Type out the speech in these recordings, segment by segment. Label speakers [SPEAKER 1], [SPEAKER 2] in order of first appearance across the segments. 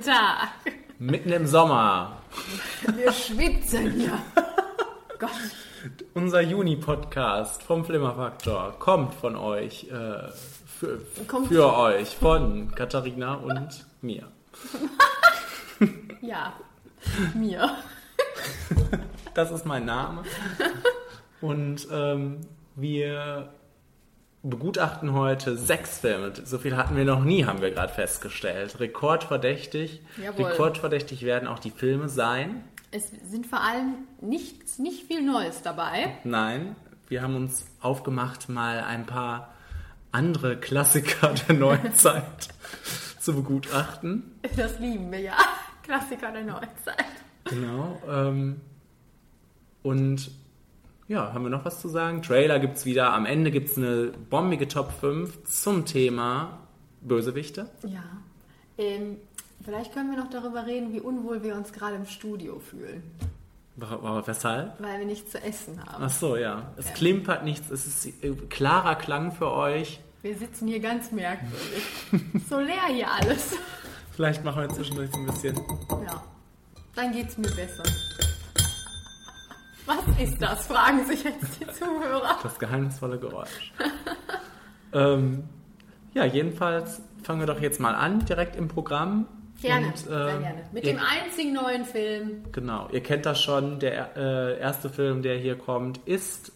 [SPEAKER 1] Guten Tag.
[SPEAKER 2] Mitten im Sommer.
[SPEAKER 1] Wir schwitzen hier. Gott.
[SPEAKER 2] Unser Juni-Podcast vom Flimmerfaktor kommt von euch, äh, für,
[SPEAKER 1] Kommt-
[SPEAKER 2] für euch, von Katharina und mir.
[SPEAKER 1] Ja, mir.
[SPEAKER 2] Das ist mein Name. Und ähm, wir begutachten heute sechs Filme. So viel hatten wir noch nie, haben wir gerade festgestellt. Rekordverdächtig.
[SPEAKER 1] Jawohl.
[SPEAKER 2] Rekordverdächtig werden auch die Filme sein.
[SPEAKER 1] Es sind vor allem nichts, nicht viel Neues dabei.
[SPEAKER 2] Nein, wir haben uns aufgemacht, mal ein paar andere Klassiker der Neuzeit zu begutachten.
[SPEAKER 1] Das lieben wir ja. Klassiker der Neuzeit.
[SPEAKER 2] Genau. Ähm, und ja, haben wir noch was zu sagen? Trailer gibt's wieder. Am Ende gibt's eine bombige Top 5 zum Thema Bösewichte.
[SPEAKER 1] Ja. Ähm, vielleicht können wir noch darüber reden, wie unwohl wir uns gerade im Studio fühlen.
[SPEAKER 2] Weshalb?
[SPEAKER 1] Weil wir nichts zu essen haben.
[SPEAKER 2] Ach so, ja. Es klimpert nichts. Es ist äh, klarer Klang für euch.
[SPEAKER 1] Wir sitzen hier ganz merkwürdig. so leer hier alles.
[SPEAKER 2] Vielleicht machen wir zwischendurch so ein bisschen.
[SPEAKER 1] Ja. Dann geht's mir besser. Was ist das? Fragen sich jetzt die Zuhörer.
[SPEAKER 2] Das geheimnisvolle Geräusch. ähm, ja, jedenfalls fangen wir doch jetzt mal an, direkt im Programm.
[SPEAKER 1] Gerne,
[SPEAKER 2] Und,
[SPEAKER 1] sehr
[SPEAKER 2] ähm,
[SPEAKER 1] gerne. Mit
[SPEAKER 2] ihr,
[SPEAKER 1] dem einzigen neuen Film.
[SPEAKER 2] Genau, ihr kennt das schon. Der äh, erste Film, der hier kommt, ist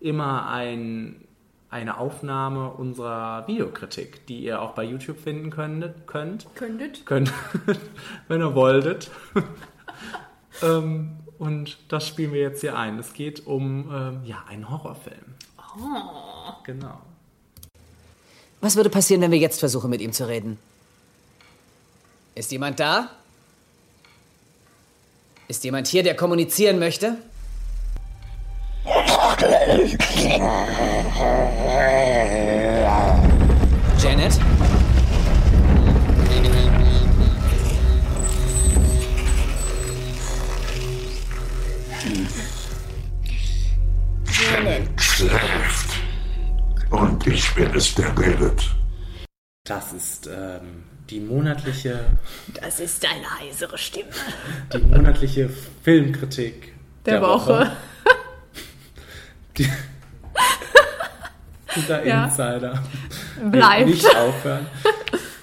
[SPEAKER 2] immer ein, eine Aufnahme unserer Videokritik, die ihr auch bei YouTube finden könnt. könnt.
[SPEAKER 1] Könntet.
[SPEAKER 2] könnt wenn ihr wolltet. ähm, und das spielen wir jetzt hier ein. Es geht um ähm, ja, einen Horrorfilm.
[SPEAKER 1] Oh.
[SPEAKER 2] Genau.
[SPEAKER 3] Was würde passieren, wenn wir jetzt versuchen, mit ihm zu reden? Ist jemand da? Ist jemand hier, der kommunizieren möchte? Janet?
[SPEAKER 4] Schläft. Und ich bin es, der redet.
[SPEAKER 2] Das ist ähm, die monatliche,
[SPEAKER 1] Das ist deine heisere Stimme.
[SPEAKER 2] die monatliche Filmkritik
[SPEAKER 1] Der, Woche.
[SPEAKER 2] Die, dieser
[SPEAKER 1] Ja.
[SPEAKER 2] Insider.
[SPEAKER 1] Bleibt.
[SPEAKER 2] Nicht aufhören.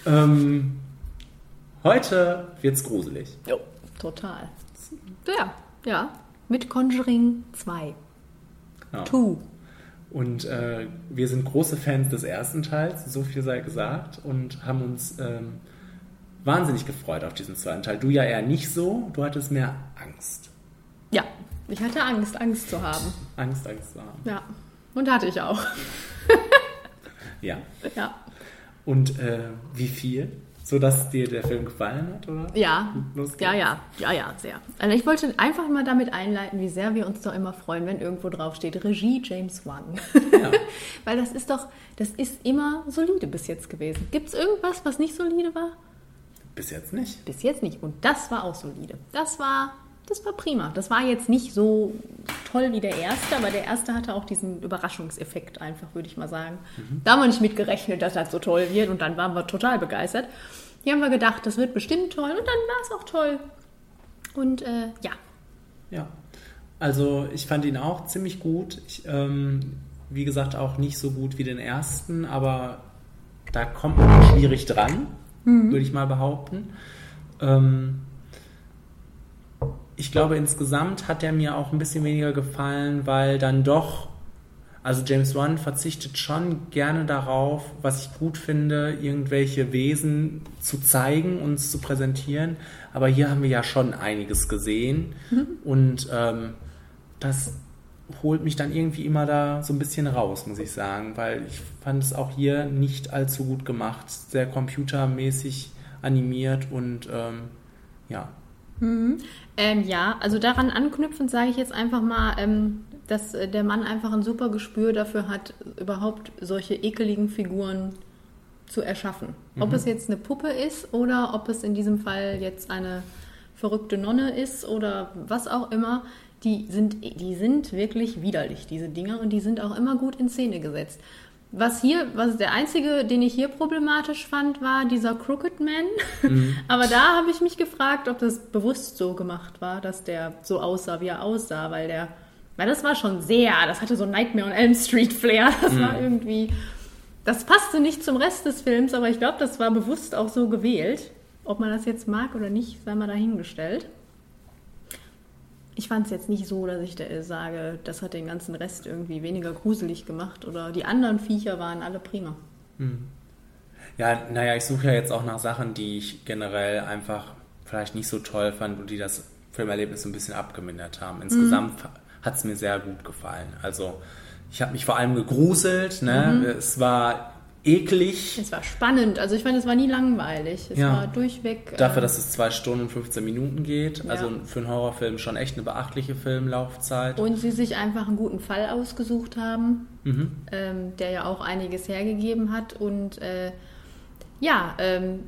[SPEAKER 2] ähm, heute wird's gruselig.
[SPEAKER 1] Jo, total. Ja, ja. Mit Conjuring 2.
[SPEAKER 2] Genau.
[SPEAKER 1] Two.
[SPEAKER 2] Und äh, wir sind große Fans des ersten Teils, so viel sei gesagt, und haben uns ähm, wahnsinnig gefreut auf diesen zweiten Teil. Du ja eher nicht so, du hattest mehr Angst.
[SPEAKER 1] Ja, ich hatte Angst, Angst zu haben.
[SPEAKER 2] Angst, Angst zu haben.
[SPEAKER 1] Ja. Und hatte ich auch.
[SPEAKER 2] Ja.
[SPEAKER 1] Ja.
[SPEAKER 2] Und äh, wie viel? So dass dir der Film gefallen hat, oder?
[SPEAKER 1] Ja, ja, ja, ja, ja, sehr. Also ich wollte einfach mal damit einleiten, wie sehr wir uns doch immer freuen, wenn irgendwo drauf steht, Regie James Wan.
[SPEAKER 2] Ja.
[SPEAKER 1] Weil das ist doch, das ist immer solide bis jetzt gewesen. Gibt es irgendwas, was nicht solide war?
[SPEAKER 2] Bis jetzt nicht.
[SPEAKER 1] Bis jetzt nicht. Und das war auch solide. Das war, das war prima. Das war jetzt nicht so toll wie der erste, aber der erste hatte auch diesen Überraschungseffekt einfach, würde ich mal sagen. Da haben wir nicht mit gerechnet, dass das so toll wird und dann waren wir total begeistert. Hier haben wir gedacht, das wird bestimmt toll und dann war es auch toll. Und äh, ja,
[SPEAKER 2] Ja. Also ich fand ihn auch ziemlich gut. Ich, ähm, wie gesagt, auch nicht so gut wie den ersten, aber da kommt man schwierig dran, würde ich mal behaupten. Ähm, ich glaube, insgesamt hat er mir auch ein bisschen weniger gefallen, weil dann doch, also James Wan verzichtet schon gerne darauf, was ich gut finde, irgendwelche Wesen zu zeigen, uns zu präsentieren. Aber hier haben wir ja schon einiges gesehen. Und ähm, das holt mich dann irgendwie immer da so ein bisschen raus, muss ich sagen, weil ich fand es auch hier nicht allzu gut gemacht, sehr computermäßig animiert und ähm, ja,
[SPEAKER 1] Ähm, ja, also daran anknüpfend sage ich jetzt einfach mal, ähm, dass äh, der Mann einfach ein super Gespür dafür hat, überhaupt solche ekeligen Figuren zu erschaffen. Ob es jetzt eine Puppe ist oder ob es in diesem Fall jetzt eine verrückte Nonne ist oder was auch immer, die sind, die sind wirklich widerlich, diese Dinger, und die sind auch immer gut in Szene gesetzt. Was hier, was der einzige, den ich hier problematisch fand, war dieser Crooked Man.
[SPEAKER 2] Mhm.
[SPEAKER 1] Aber da habe ich mich gefragt, ob das bewusst so gemacht war, dass der so aussah, wie er aussah, weil der, weil das war schon sehr, das hatte so Nightmare on Elm Street Flair. Das
[SPEAKER 2] Mhm.
[SPEAKER 1] war irgendwie, das passte nicht zum Rest des Films, aber ich glaube, das war bewusst auch so gewählt. Ob man das jetzt mag oder nicht, sei mal dahingestellt. Ich fand es jetzt nicht so, dass ich da sage, das hat den ganzen Rest irgendwie weniger gruselig gemacht oder die anderen Viecher waren alle prima.
[SPEAKER 2] Ja, naja, ich suche ja jetzt auch nach Sachen, die ich generell einfach vielleicht nicht so toll fand und die das Filmerlebnis ein bisschen abgemindert haben. Insgesamt hat es mir sehr gut gefallen. Also ich habe mich vor allem gegruselt, ne? es war eklig.
[SPEAKER 1] Es war spannend, also ich fand, es war nie langweilig. Es
[SPEAKER 2] Ja.
[SPEAKER 1] war durchweg.
[SPEAKER 2] Dafür,
[SPEAKER 1] äh,
[SPEAKER 2] dass es zwei Stunden und 15 Minuten geht.
[SPEAKER 1] Ja.
[SPEAKER 2] Also für einen Horrorfilm schon echt eine beachtliche Filmlaufzeit.
[SPEAKER 1] und sie sich einfach einen guten Fall ausgesucht haben,
[SPEAKER 2] Mhm.
[SPEAKER 1] ähm, der ja auch einiges hergegeben hat. Und äh, ja, ähm,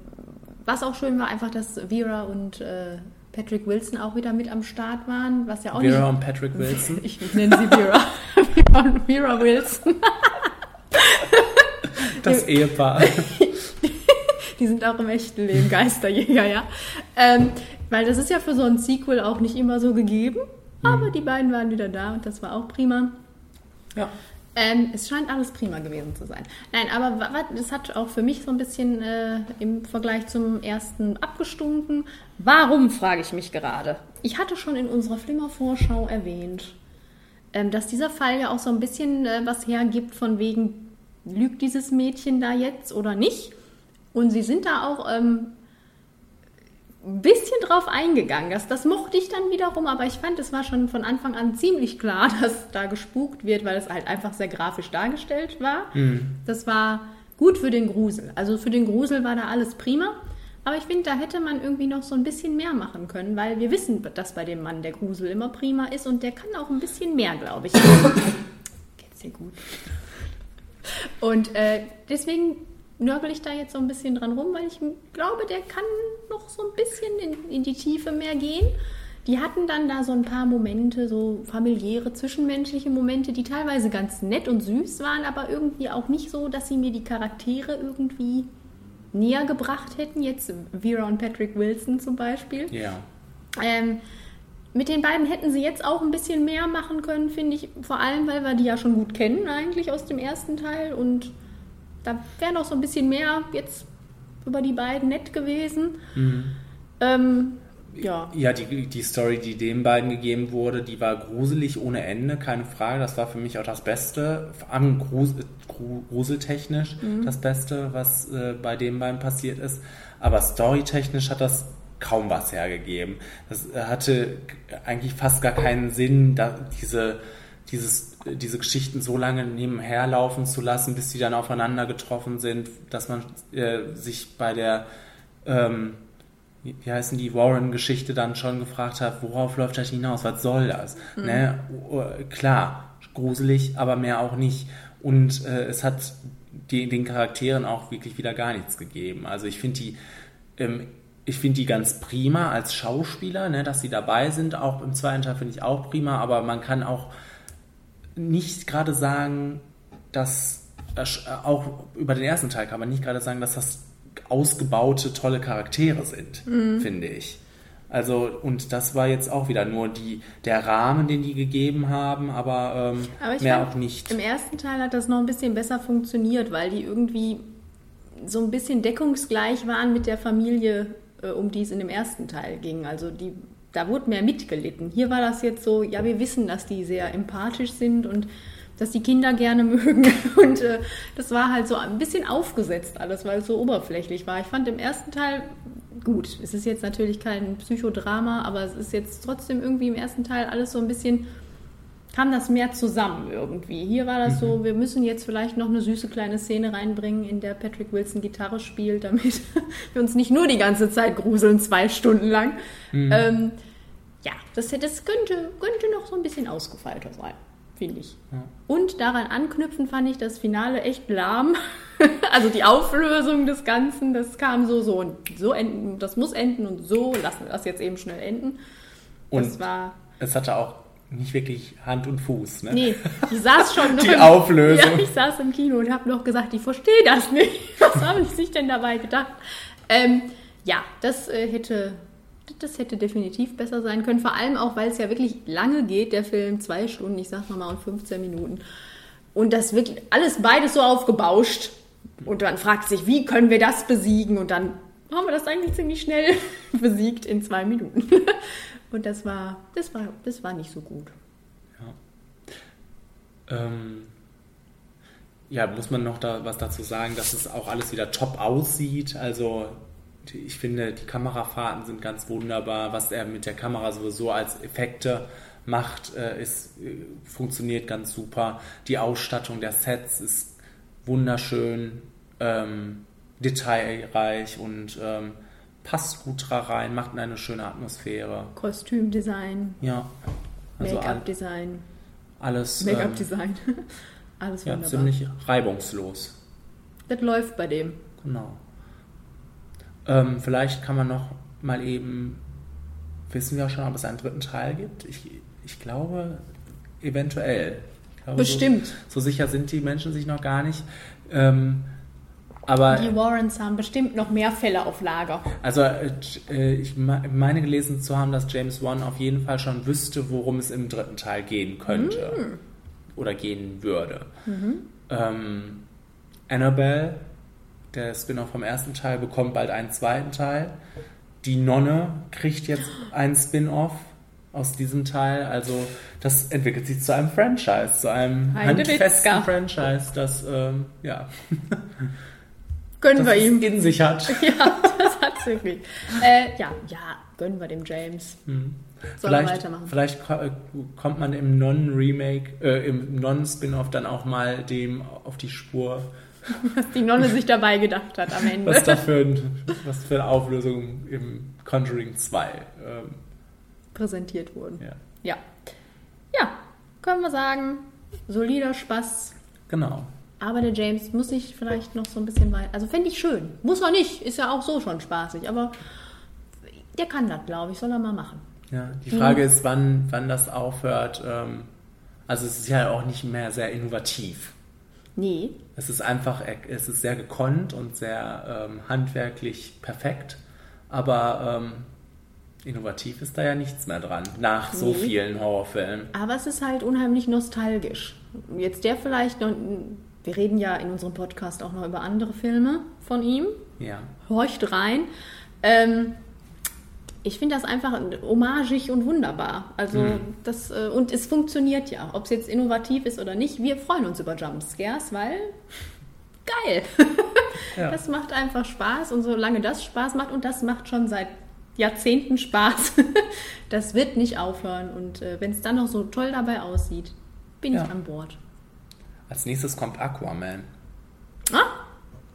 [SPEAKER 1] was auch schön war, einfach, dass Vera und äh, Patrick Wilson auch wieder mit am Start waren, was ja auch
[SPEAKER 2] Vera
[SPEAKER 1] nicht.
[SPEAKER 2] und Patrick Wilson.
[SPEAKER 1] Ich nenne sie Vera. Vera und Vera Wilson.
[SPEAKER 2] Das Ehepaar.
[SPEAKER 1] Die sind auch im echten Leben Geisterjäger, ja. Ähm, weil das ist ja für so ein Sequel auch nicht immer so gegeben. Aber die beiden waren wieder da und das war auch prima.
[SPEAKER 2] ja.
[SPEAKER 1] Ähm, es scheint alles prima gewesen zu sein. Nein, aber das hat auch für mich so ein bisschen äh, im Vergleich zum ersten abgestunken. Warum, frage ich mich gerade. Ich hatte schon in unserer Flimmer-Vorschau erwähnt, ähm, dass dieser Fall ja auch so ein bisschen äh, was hergibt von wegen, lügt dieses Mädchen da jetzt oder nicht? Und sie sind da auch ähm, ein bisschen drauf eingegangen. Das, das mochte ich dann wiederum, aber ich fand, es war schon von Anfang an ziemlich klar, dass da gespukt wird, weil es halt einfach sehr grafisch dargestellt war. Das war gut für den Grusel. Also für den Grusel war da alles prima. Aber ich finde, da hätte man irgendwie noch so ein bisschen mehr machen können, weil wir wissen, dass bei dem Mann der Grusel immer prima ist und der kann auch ein bisschen mehr, glaube ich. Geht's dir gut? Und äh, deswegen nörgel ich da jetzt so ein bisschen dran rum, weil ich glaube, der kann noch so ein bisschen in, in die Tiefe mehr gehen. Die hatten dann da so ein paar Momente, so familiäre, zwischenmenschliche Momente, die teilweise ganz nett und süß waren, aber irgendwie auch nicht so, dass sie mir die Charaktere irgendwie näher gebracht hätten. Jetzt Vera und Patrick Wilson zum Beispiel.
[SPEAKER 2] Ja.
[SPEAKER 1] Ähm, mit den beiden hätten sie jetzt auch ein bisschen mehr machen können, finde ich. Vor allem, weil wir die ja schon gut kennen eigentlich aus dem ersten Teil. Und da wäre noch so ein bisschen mehr jetzt über die beiden nett gewesen. Ähm, ja.
[SPEAKER 2] Ja, die, die Story, die den beiden gegeben wurde, die war gruselig ohne Ende, keine Frage. Das war für mich auch das Beste, vor allem grus, gru- gruseltechnisch das Beste, was äh, bei den beiden passiert ist. Aber storytechnisch hat das kaum was hergegeben. Das äh, hatte eigentlich fast gar keinen Sinn, da diese, dieses, diese Geschichten so lange nebenher laufen zu lassen, bis sie dann aufeinander getroffen sind, dass man äh, sich bei der ähm, wie heißen die Warren-Geschichte dann schon gefragt hat, worauf läuft das hinaus? Was soll das? Ne? Oh, Klar, gruselig, aber mehr auch nicht. Und äh, es hat die, den Charakteren auch wirklich wieder gar nichts gegeben. Also ich finde die, ähm, ich finde die ganz prima als Schauspieler, ne, dass sie dabei sind. Auch im zweiten Teil finde ich auch prima, aber man kann auch nicht gerade sagen, dass äh, auch über den ersten Teil kann man nicht gerade sagen, dass das ausgebaute, tolle Charaktere sind, finde ich. Also, und das war jetzt auch wieder nur die, der Rahmen, den die gegeben haben, aber, ähm,
[SPEAKER 1] Aber ich
[SPEAKER 2] mehr
[SPEAKER 1] fand,
[SPEAKER 2] auch nicht.
[SPEAKER 1] Im ersten Teil hat das noch ein bisschen besser funktioniert, weil die irgendwie so ein bisschen deckungsgleich waren mit der Familie, äh, um die es in dem ersten Teil ging. Also die, da wurde mehr mitgelitten. Hier war das jetzt so, ja, wir wissen, dass die sehr empathisch sind und dass die Kinder gerne mögen. Und äh, das war halt so ein bisschen aufgesetzt alles, weil es so oberflächlich war. Ich fand im ersten Teil gut. Es ist jetzt natürlich kein Psychodrama, aber es ist jetzt trotzdem irgendwie im ersten Teil alles so ein bisschen kam das mehr zusammen irgendwie. Hier war das so, wir müssen jetzt vielleicht noch eine süße kleine Szene reinbringen, in der Patrick Wilson Gitarre spielt, damit wir uns nicht nur die ganze Zeit gruseln, zwei Stunden lang. Ähm, ja, das, das könnte, könnte noch so ein bisschen ausgefeilter sein, finde ich. Und daran anknüpfen fand ich das Finale echt lahm. also die Auflösung des Ganzen, das kam so, so und so enden, das muss enden und so, lassen wir das jetzt eben schnell enden. Das
[SPEAKER 2] Und
[SPEAKER 1] war
[SPEAKER 2] es hatte auch nicht wirklich Hand und Fuß. Ne?
[SPEAKER 1] Nee, ich saß schon noch
[SPEAKER 2] Die
[SPEAKER 1] im,
[SPEAKER 2] Auflösung.
[SPEAKER 1] Ja, ich saß im Kino und habe noch gesagt, ich verstehe das nicht. Was haben sie sich denn dabei gedacht? Ähm, ja, das äh, hätte das hätte definitiv besser sein können. Vor allem auch, weil es ja wirklich lange geht, der Film, zwei Stunden, ich sag nochmal, und 15 Minuten. Und das wirklich alles beides so aufgebauscht. Und dann fragt sich, wie können wir das besiegen? Und dann haben wir das eigentlich ziemlich schnell besiegt in zwei Minuten. Und das war, das war, das war nicht so gut.
[SPEAKER 2] Ähm, ja, muss man noch da was dazu sagen, dass es auch alles wieder top aussieht. Also ich finde, die Kamerafahrten sind ganz wunderbar. Was er mit der Kamera sowieso als Effekte macht, äh, ist, äh, funktioniert ganz super. Die Ausstattung der Sets ist wunderschön, ähm, detailreich und ähm, passt gut rein, macht eine schöne Atmosphäre.
[SPEAKER 1] Kostümdesign,
[SPEAKER 2] Ja, also
[SPEAKER 1] Make-up-Design,
[SPEAKER 2] alles ähm,
[SPEAKER 1] Make-up-Design. Alles
[SPEAKER 2] ja,
[SPEAKER 1] wunderbar.
[SPEAKER 2] ziemlich reibungslos.
[SPEAKER 1] das läuft bei dem.
[SPEAKER 2] Genau. Ähm, vielleicht kann man noch mal eben, wissen wir auch schon, ob es einen dritten Teil gibt? Ich, ich glaube, eventuell. Ich glaube,
[SPEAKER 1] Bestimmt.
[SPEAKER 2] So, so sicher sind die Menschen sich noch gar nicht. Ähm, aber
[SPEAKER 1] Die Warrens haben bestimmt noch mehr Fälle auf Lager.
[SPEAKER 2] also äh, äh, ich me- meine gelesen zu haben, dass James Wan auf jeden Fall schon wüsste, worum es im dritten Teil gehen könnte oder gehen würde. Ähm, Annabelle, der Spin-off vom ersten Teil, bekommt bald einen zweiten Teil. Die Nonne kriegt jetzt einen Spin-off aus diesem Teil. Also das entwickelt sich zu einem Franchise, zu einem
[SPEAKER 1] Heidewitzka.
[SPEAKER 2] handfesten Franchise, das ähm, ja,
[SPEAKER 1] Gönnen wir
[SPEAKER 2] es
[SPEAKER 1] ihm.
[SPEAKER 2] in sich hat.
[SPEAKER 1] Ja, das hat's wirklich. Äh, ja, ja, gönnen wir dem James.
[SPEAKER 2] Hm. Vielleicht,
[SPEAKER 1] weitermachen.
[SPEAKER 2] vielleicht äh, kommt man im Non-Remake, äh, im Non-Spin-Off dann auch mal dem auf die Spur,
[SPEAKER 1] Was die Nonne sich dabei gedacht hat am Ende.
[SPEAKER 2] was da für, ein, was für eine Auflösung im Conjuring 2. Ähm,
[SPEAKER 1] präsentiert wurden.
[SPEAKER 2] ja.
[SPEAKER 1] Ja. Ja, können wir sagen, solider Spaß.
[SPEAKER 2] Genau.
[SPEAKER 1] Aber der James muss sich vielleicht noch so ein bisschen weiter. Also fände ich schön. Muss er nicht, ist ja auch so schon spaßig. Aber der kann das, glaube ich, soll er mal machen.
[SPEAKER 2] Ja, die Frage ist, wann, wann das aufhört. Ähm, also es ist ja auch nicht mehr sehr innovativ.
[SPEAKER 1] Nee,
[SPEAKER 2] Es ist einfach, es ist sehr gekonnt und sehr ähm, handwerklich perfekt, aber ähm, innovativ ist da ja nichts mehr dran, nach so
[SPEAKER 1] Nee.
[SPEAKER 2] vielen Horrorfilmen.
[SPEAKER 1] aber es ist halt unheimlich nostalgisch. Jetzt der vielleicht noch. Wir reden ja in unserem Podcast auch noch über andere Filme von ihm.
[SPEAKER 2] Ja.
[SPEAKER 1] horcht rein. Ähm, ich finde das einfach hommagig und wunderbar. Also das äh, und es funktioniert ja, ob es jetzt innovativ ist oder nicht. Wir freuen uns über Jumpscares, weil geil.
[SPEAKER 2] Ja.
[SPEAKER 1] Das macht einfach Spaß und solange das Spaß macht und das macht schon seit Jahrzehnten Spaß, das wird nicht aufhören und äh, wenn es dann noch so toll dabei aussieht, bin
[SPEAKER 2] Ja.
[SPEAKER 1] ich an Bord.
[SPEAKER 2] Als nächstes kommt Aquaman.
[SPEAKER 1] Ah,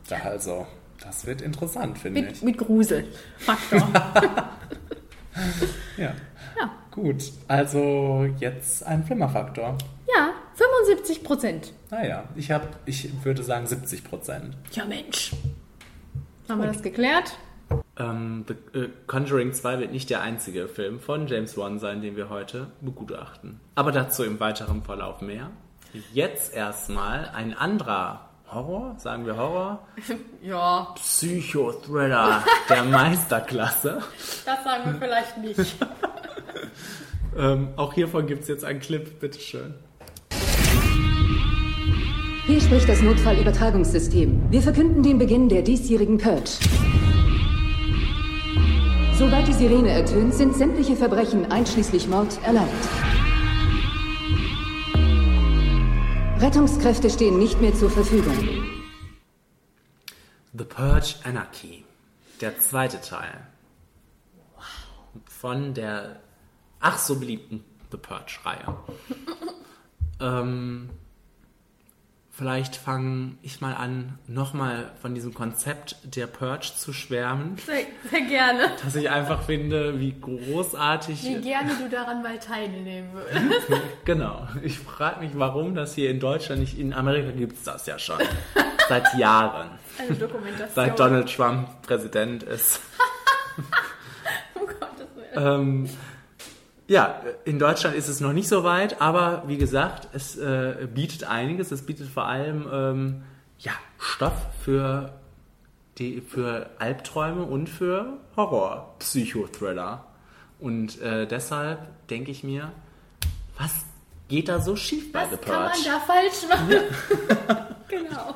[SPEAKER 2] Da also, das wird interessant, finde ich.
[SPEAKER 1] mit Gruselfaktor.
[SPEAKER 2] Ja.
[SPEAKER 1] ja.
[SPEAKER 2] Gut, also jetzt ein Flimmerfaktor.
[SPEAKER 1] ja, 75 Prozent.
[SPEAKER 2] Naja, ich habe, ich würde sagen 70 Prozent.
[SPEAKER 1] Ja, Mensch. Haben wir das geklärt?
[SPEAKER 2] Ähm, The äh, Conjuring 2 wird nicht der einzige Film von James Wan sein, den wir heute begutachten. Aber dazu im weiteren Verlauf mehr. Jetzt erstmal ein anderer Horror, sagen wir Horror,
[SPEAKER 1] Ja,
[SPEAKER 2] Psychothriller der Meisterklasse.
[SPEAKER 1] das sagen wir vielleicht nicht.
[SPEAKER 2] Ähm, auch hiervon gibt es jetzt einen Clip, bitteschön.
[SPEAKER 5] Hier spricht das Notfallübertragungssystem. Wir verkünden den Beginn der diesjährigen Purge. Sobald die Sirene ertönt, sind sämtliche Verbrechen einschließlich Mord erlaubt. Rettungskräfte stehen nicht mehr zur Verfügung.
[SPEAKER 2] The Purge Anarchy, der zweite Teil. Von der ach so beliebten The Purge-Reihe. ähm, vielleicht fange ich mal an, nochmal von diesem Konzept der Purge zu schwärmen,
[SPEAKER 1] Sehr, sehr gerne.
[SPEAKER 2] dass ich einfach finde, wie großartig.
[SPEAKER 1] Wie gerne du daran mal teilnehmen würdest.
[SPEAKER 2] Genau. Ich frage mich, warum das hier in Deutschland nicht. In Amerika gibt es das ja schon. Seit Jahren.
[SPEAKER 1] Eine Dokumentation.
[SPEAKER 2] Seit Donald Trump Präsident ist.
[SPEAKER 1] Um Gottes Willen.
[SPEAKER 2] Ähm, Ja, in Deutschland ist es noch nicht so weit, aber wie gesagt, es äh, bietet einiges. Es bietet vor allem ähm, ja, Stoff für, die, für Albträume und für Horror-Psychothriller. Und äh, deshalb denke ich mir, was geht da so schief bei
[SPEAKER 1] Was
[SPEAKER 2] The
[SPEAKER 1] kann man
[SPEAKER 2] Purge?
[SPEAKER 1] da falsch machen? genau.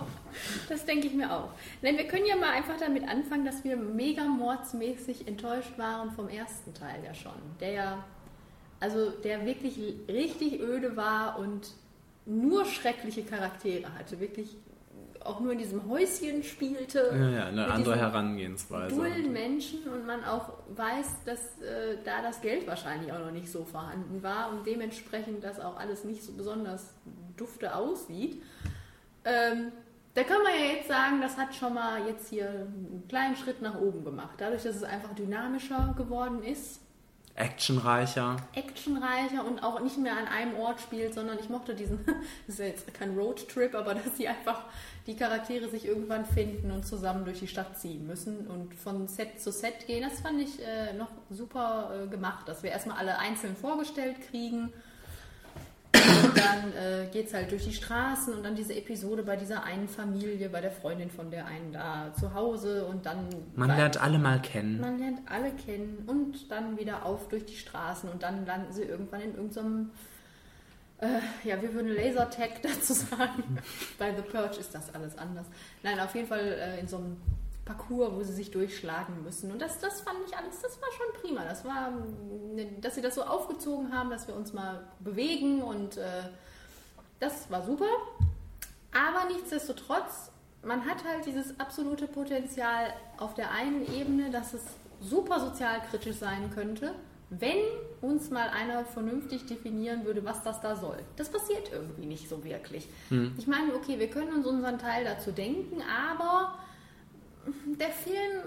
[SPEAKER 1] Das denke ich mir auch. Nein, wir können ja mal einfach damit anfangen, dass wir mega mordsmäßig enttäuscht waren vom ersten Teil ja schon. Der ja, also der wirklich richtig öde war und nur schreckliche Charaktere hatte. Wirklich auch nur in diesem Häuschen spielte.
[SPEAKER 2] Ja, ja, eine andere Herangehensweise.
[SPEAKER 1] Dullen Menschen und man auch weiß, dass äh, da das Geld wahrscheinlich auch noch nicht so vorhanden war und dementsprechend das auch alles nicht so besonders dufte aussieht. Ähm, da kann man ja jetzt sagen, das hat schon mal jetzt hier einen kleinen Schritt nach oben gemacht. Dadurch, dass es einfach dynamischer geworden ist,
[SPEAKER 2] Actionreicher.
[SPEAKER 1] actionreicher und auch nicht mehr an einem Ort spielt, sondern ich mochte diesen, das ist ja jetzt kein Roadtrip, aber dass sie einfach die Charaktere sich irgendwann finden und zusammen durch die Stadt ziehen müssen und von Set zu Set gehen. Das fand ich äh, noch super äh, gemacht, dass wir erstmal alle einzeln vorgestellt kriegen. Und dann äh, geht es halt durch die Straßen und dann diese Episode bei dieser einen Familie, bei der Freundin von der einen da zu Hause und dann
[SPEAKER 2] Man
[SPEAKER 1] bei-
[SPEAKER 2] lernt alle mal kennen.
[SPEAKER 1] man lernt alle kennen und dann wieder auf durch die Straßen und dann landen sie irgendwann in irgendeinem, äh, ja, wir würden Lasertag dazu sagen. Bei The Purge ist das alles anders. Nein, auf jeden Fall äh, in so einem Parcours, wo sie sich durchschlagen müssen. Und das, das fand ich alles, das war schon prima. Das war, mm, dass sie das so aufgezogen haben, dass wir uns mal bewegen und äh, das war super. Aber nichtsdestotrotz, man hat halt dieses absolute Potenzial auf der einen Ebene, dass es super sozialkritisch sein könnte, wenn uns mal einer vernünftig definieren würde, was das da soll. Das passiert irgendwie nicht so wirklich. Ich meine, okay, wir können uns unseren Teil dazu denken, aber der Film,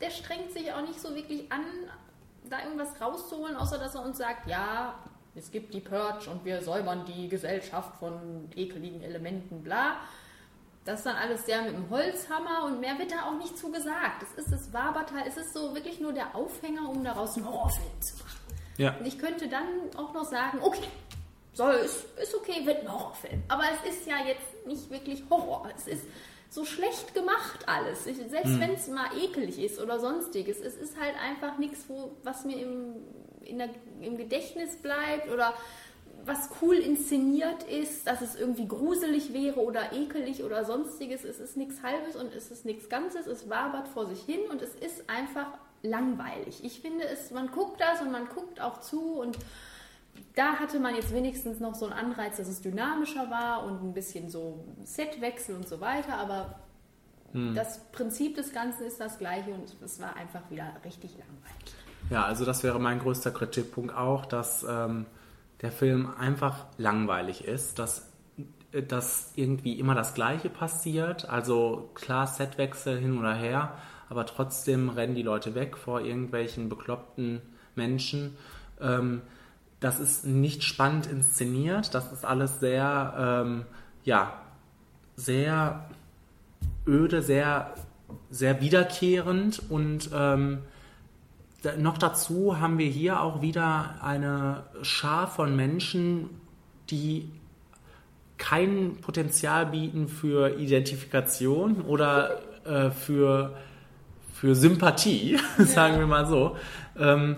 [SPEAKER 1] der strengt sich auch nicht so wirklich an, da irgendwas rauszuholen, außer dass er uns sagt, ja, es gibt die Purge und wir säubern die Gesellschaft von ekeligen Elementen, bla. Das ist dann alles sehr mit dem Holzhammer und mehr wird da auch nicht zu gesagt. Es ist das Waberteil, es ist so wirklich nur der Aufhänger, um daraus einen Horrorfilm zu machen.
[SPEAKER 2] Ja.
[SPEAKER 1] Und ich könnte dann auch noch sagen, okay, soll, ist, ist okay, wird ein Horrorfilm. Aber es ist ja jetzt nicht wirklich Horror. Es ist so schlecht gemacht alles. Ich, selbst wenn es mal ekelig ist oder sonstiges, es ist halt einfach nichts, wo, was mir im, der, im Gedächtnis bleibt oder was cool inszeniert ist, dass es irgendwie gruselig wäre oder ekelig oder sonstiges. Es ist nichts Halbes und es ist nichts Ganzes. Es wabert vor sich hin und es ist einfach langweilig. Ich finde es, man guckt das und man guckt auch zu und da hatte man jetzt wenigstens noch so einen Anreiz, dass es dynamischer war und ein bisschen so Setwechsel und so weiter, aber das Prinzip des Ganzen ist das gleiche und es war einfach wieder richtig langweilig.
[SPEAKER 2] Ja, also das wäre mein größter Kritikpunkt auch, dass ähm, der Film einfach langweilig ist, dass, äh, dass irgendwie immer das Gleiche passiert. Also klar, Setwechsel hin oder her, aber trotzdem rennen die Leute weg vor irgendwelchen bekloppten Menschen. Ähm, das ist nicht spannend inszeniert, das ist alles sehr, ähm, ja, sehr öde, sehr, sehr wiederkehrend und ähm, noch dazu haben wir hier auch wieder eine Schar von Menschen, die kein Potenzial bieten für Identifikation oder äh, für, für Sympathie, sagen wir mal so. Ähm,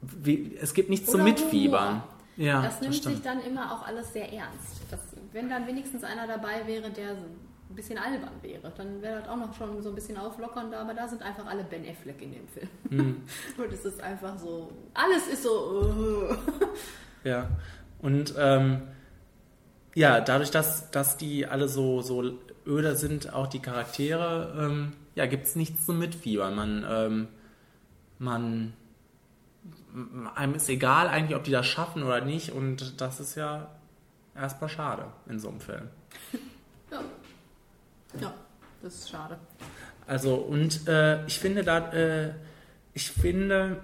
[SPEAKER 2] wie, es gibt nichts zum Mitfiebern.
[SPEAKER 1] Humor.
[SPEAKER 2] Ja,
[SPEAKER 1] das nimmt
[SPEAKER 2] stimmt.
[SPEAKER 1] sich dann immer auch alles sehr ernst. Das, wenn dann wenigstens einer dabei wäre, der so ein bisschen albern wäre, dann wäre das auch noch schon so ein bisschen auflockernder, aber da sind einfach alle Ben Affleck in dem Film.
[SPEAKER 2] Hm.
[SPEAKER 1] Und es ist einfach so, alles ist so.
[SPEAKER 2] Ja. Und ähm, ja, dadurch, dass, dass die alle so, so öder sind, auch die Charaktere, ähm, ja, gibt es nichts zum Mitfiebern. Man, ähm, man, einem ist egal eigentlich, ob die das schaffen oder nicht. Und das ist ja erstmal schade in so einem Film.
[SPEAKER 1] Ja. ja, das ist schade.
[SPEAKER 2] Also, und äh, ich finde da, äh, ich finde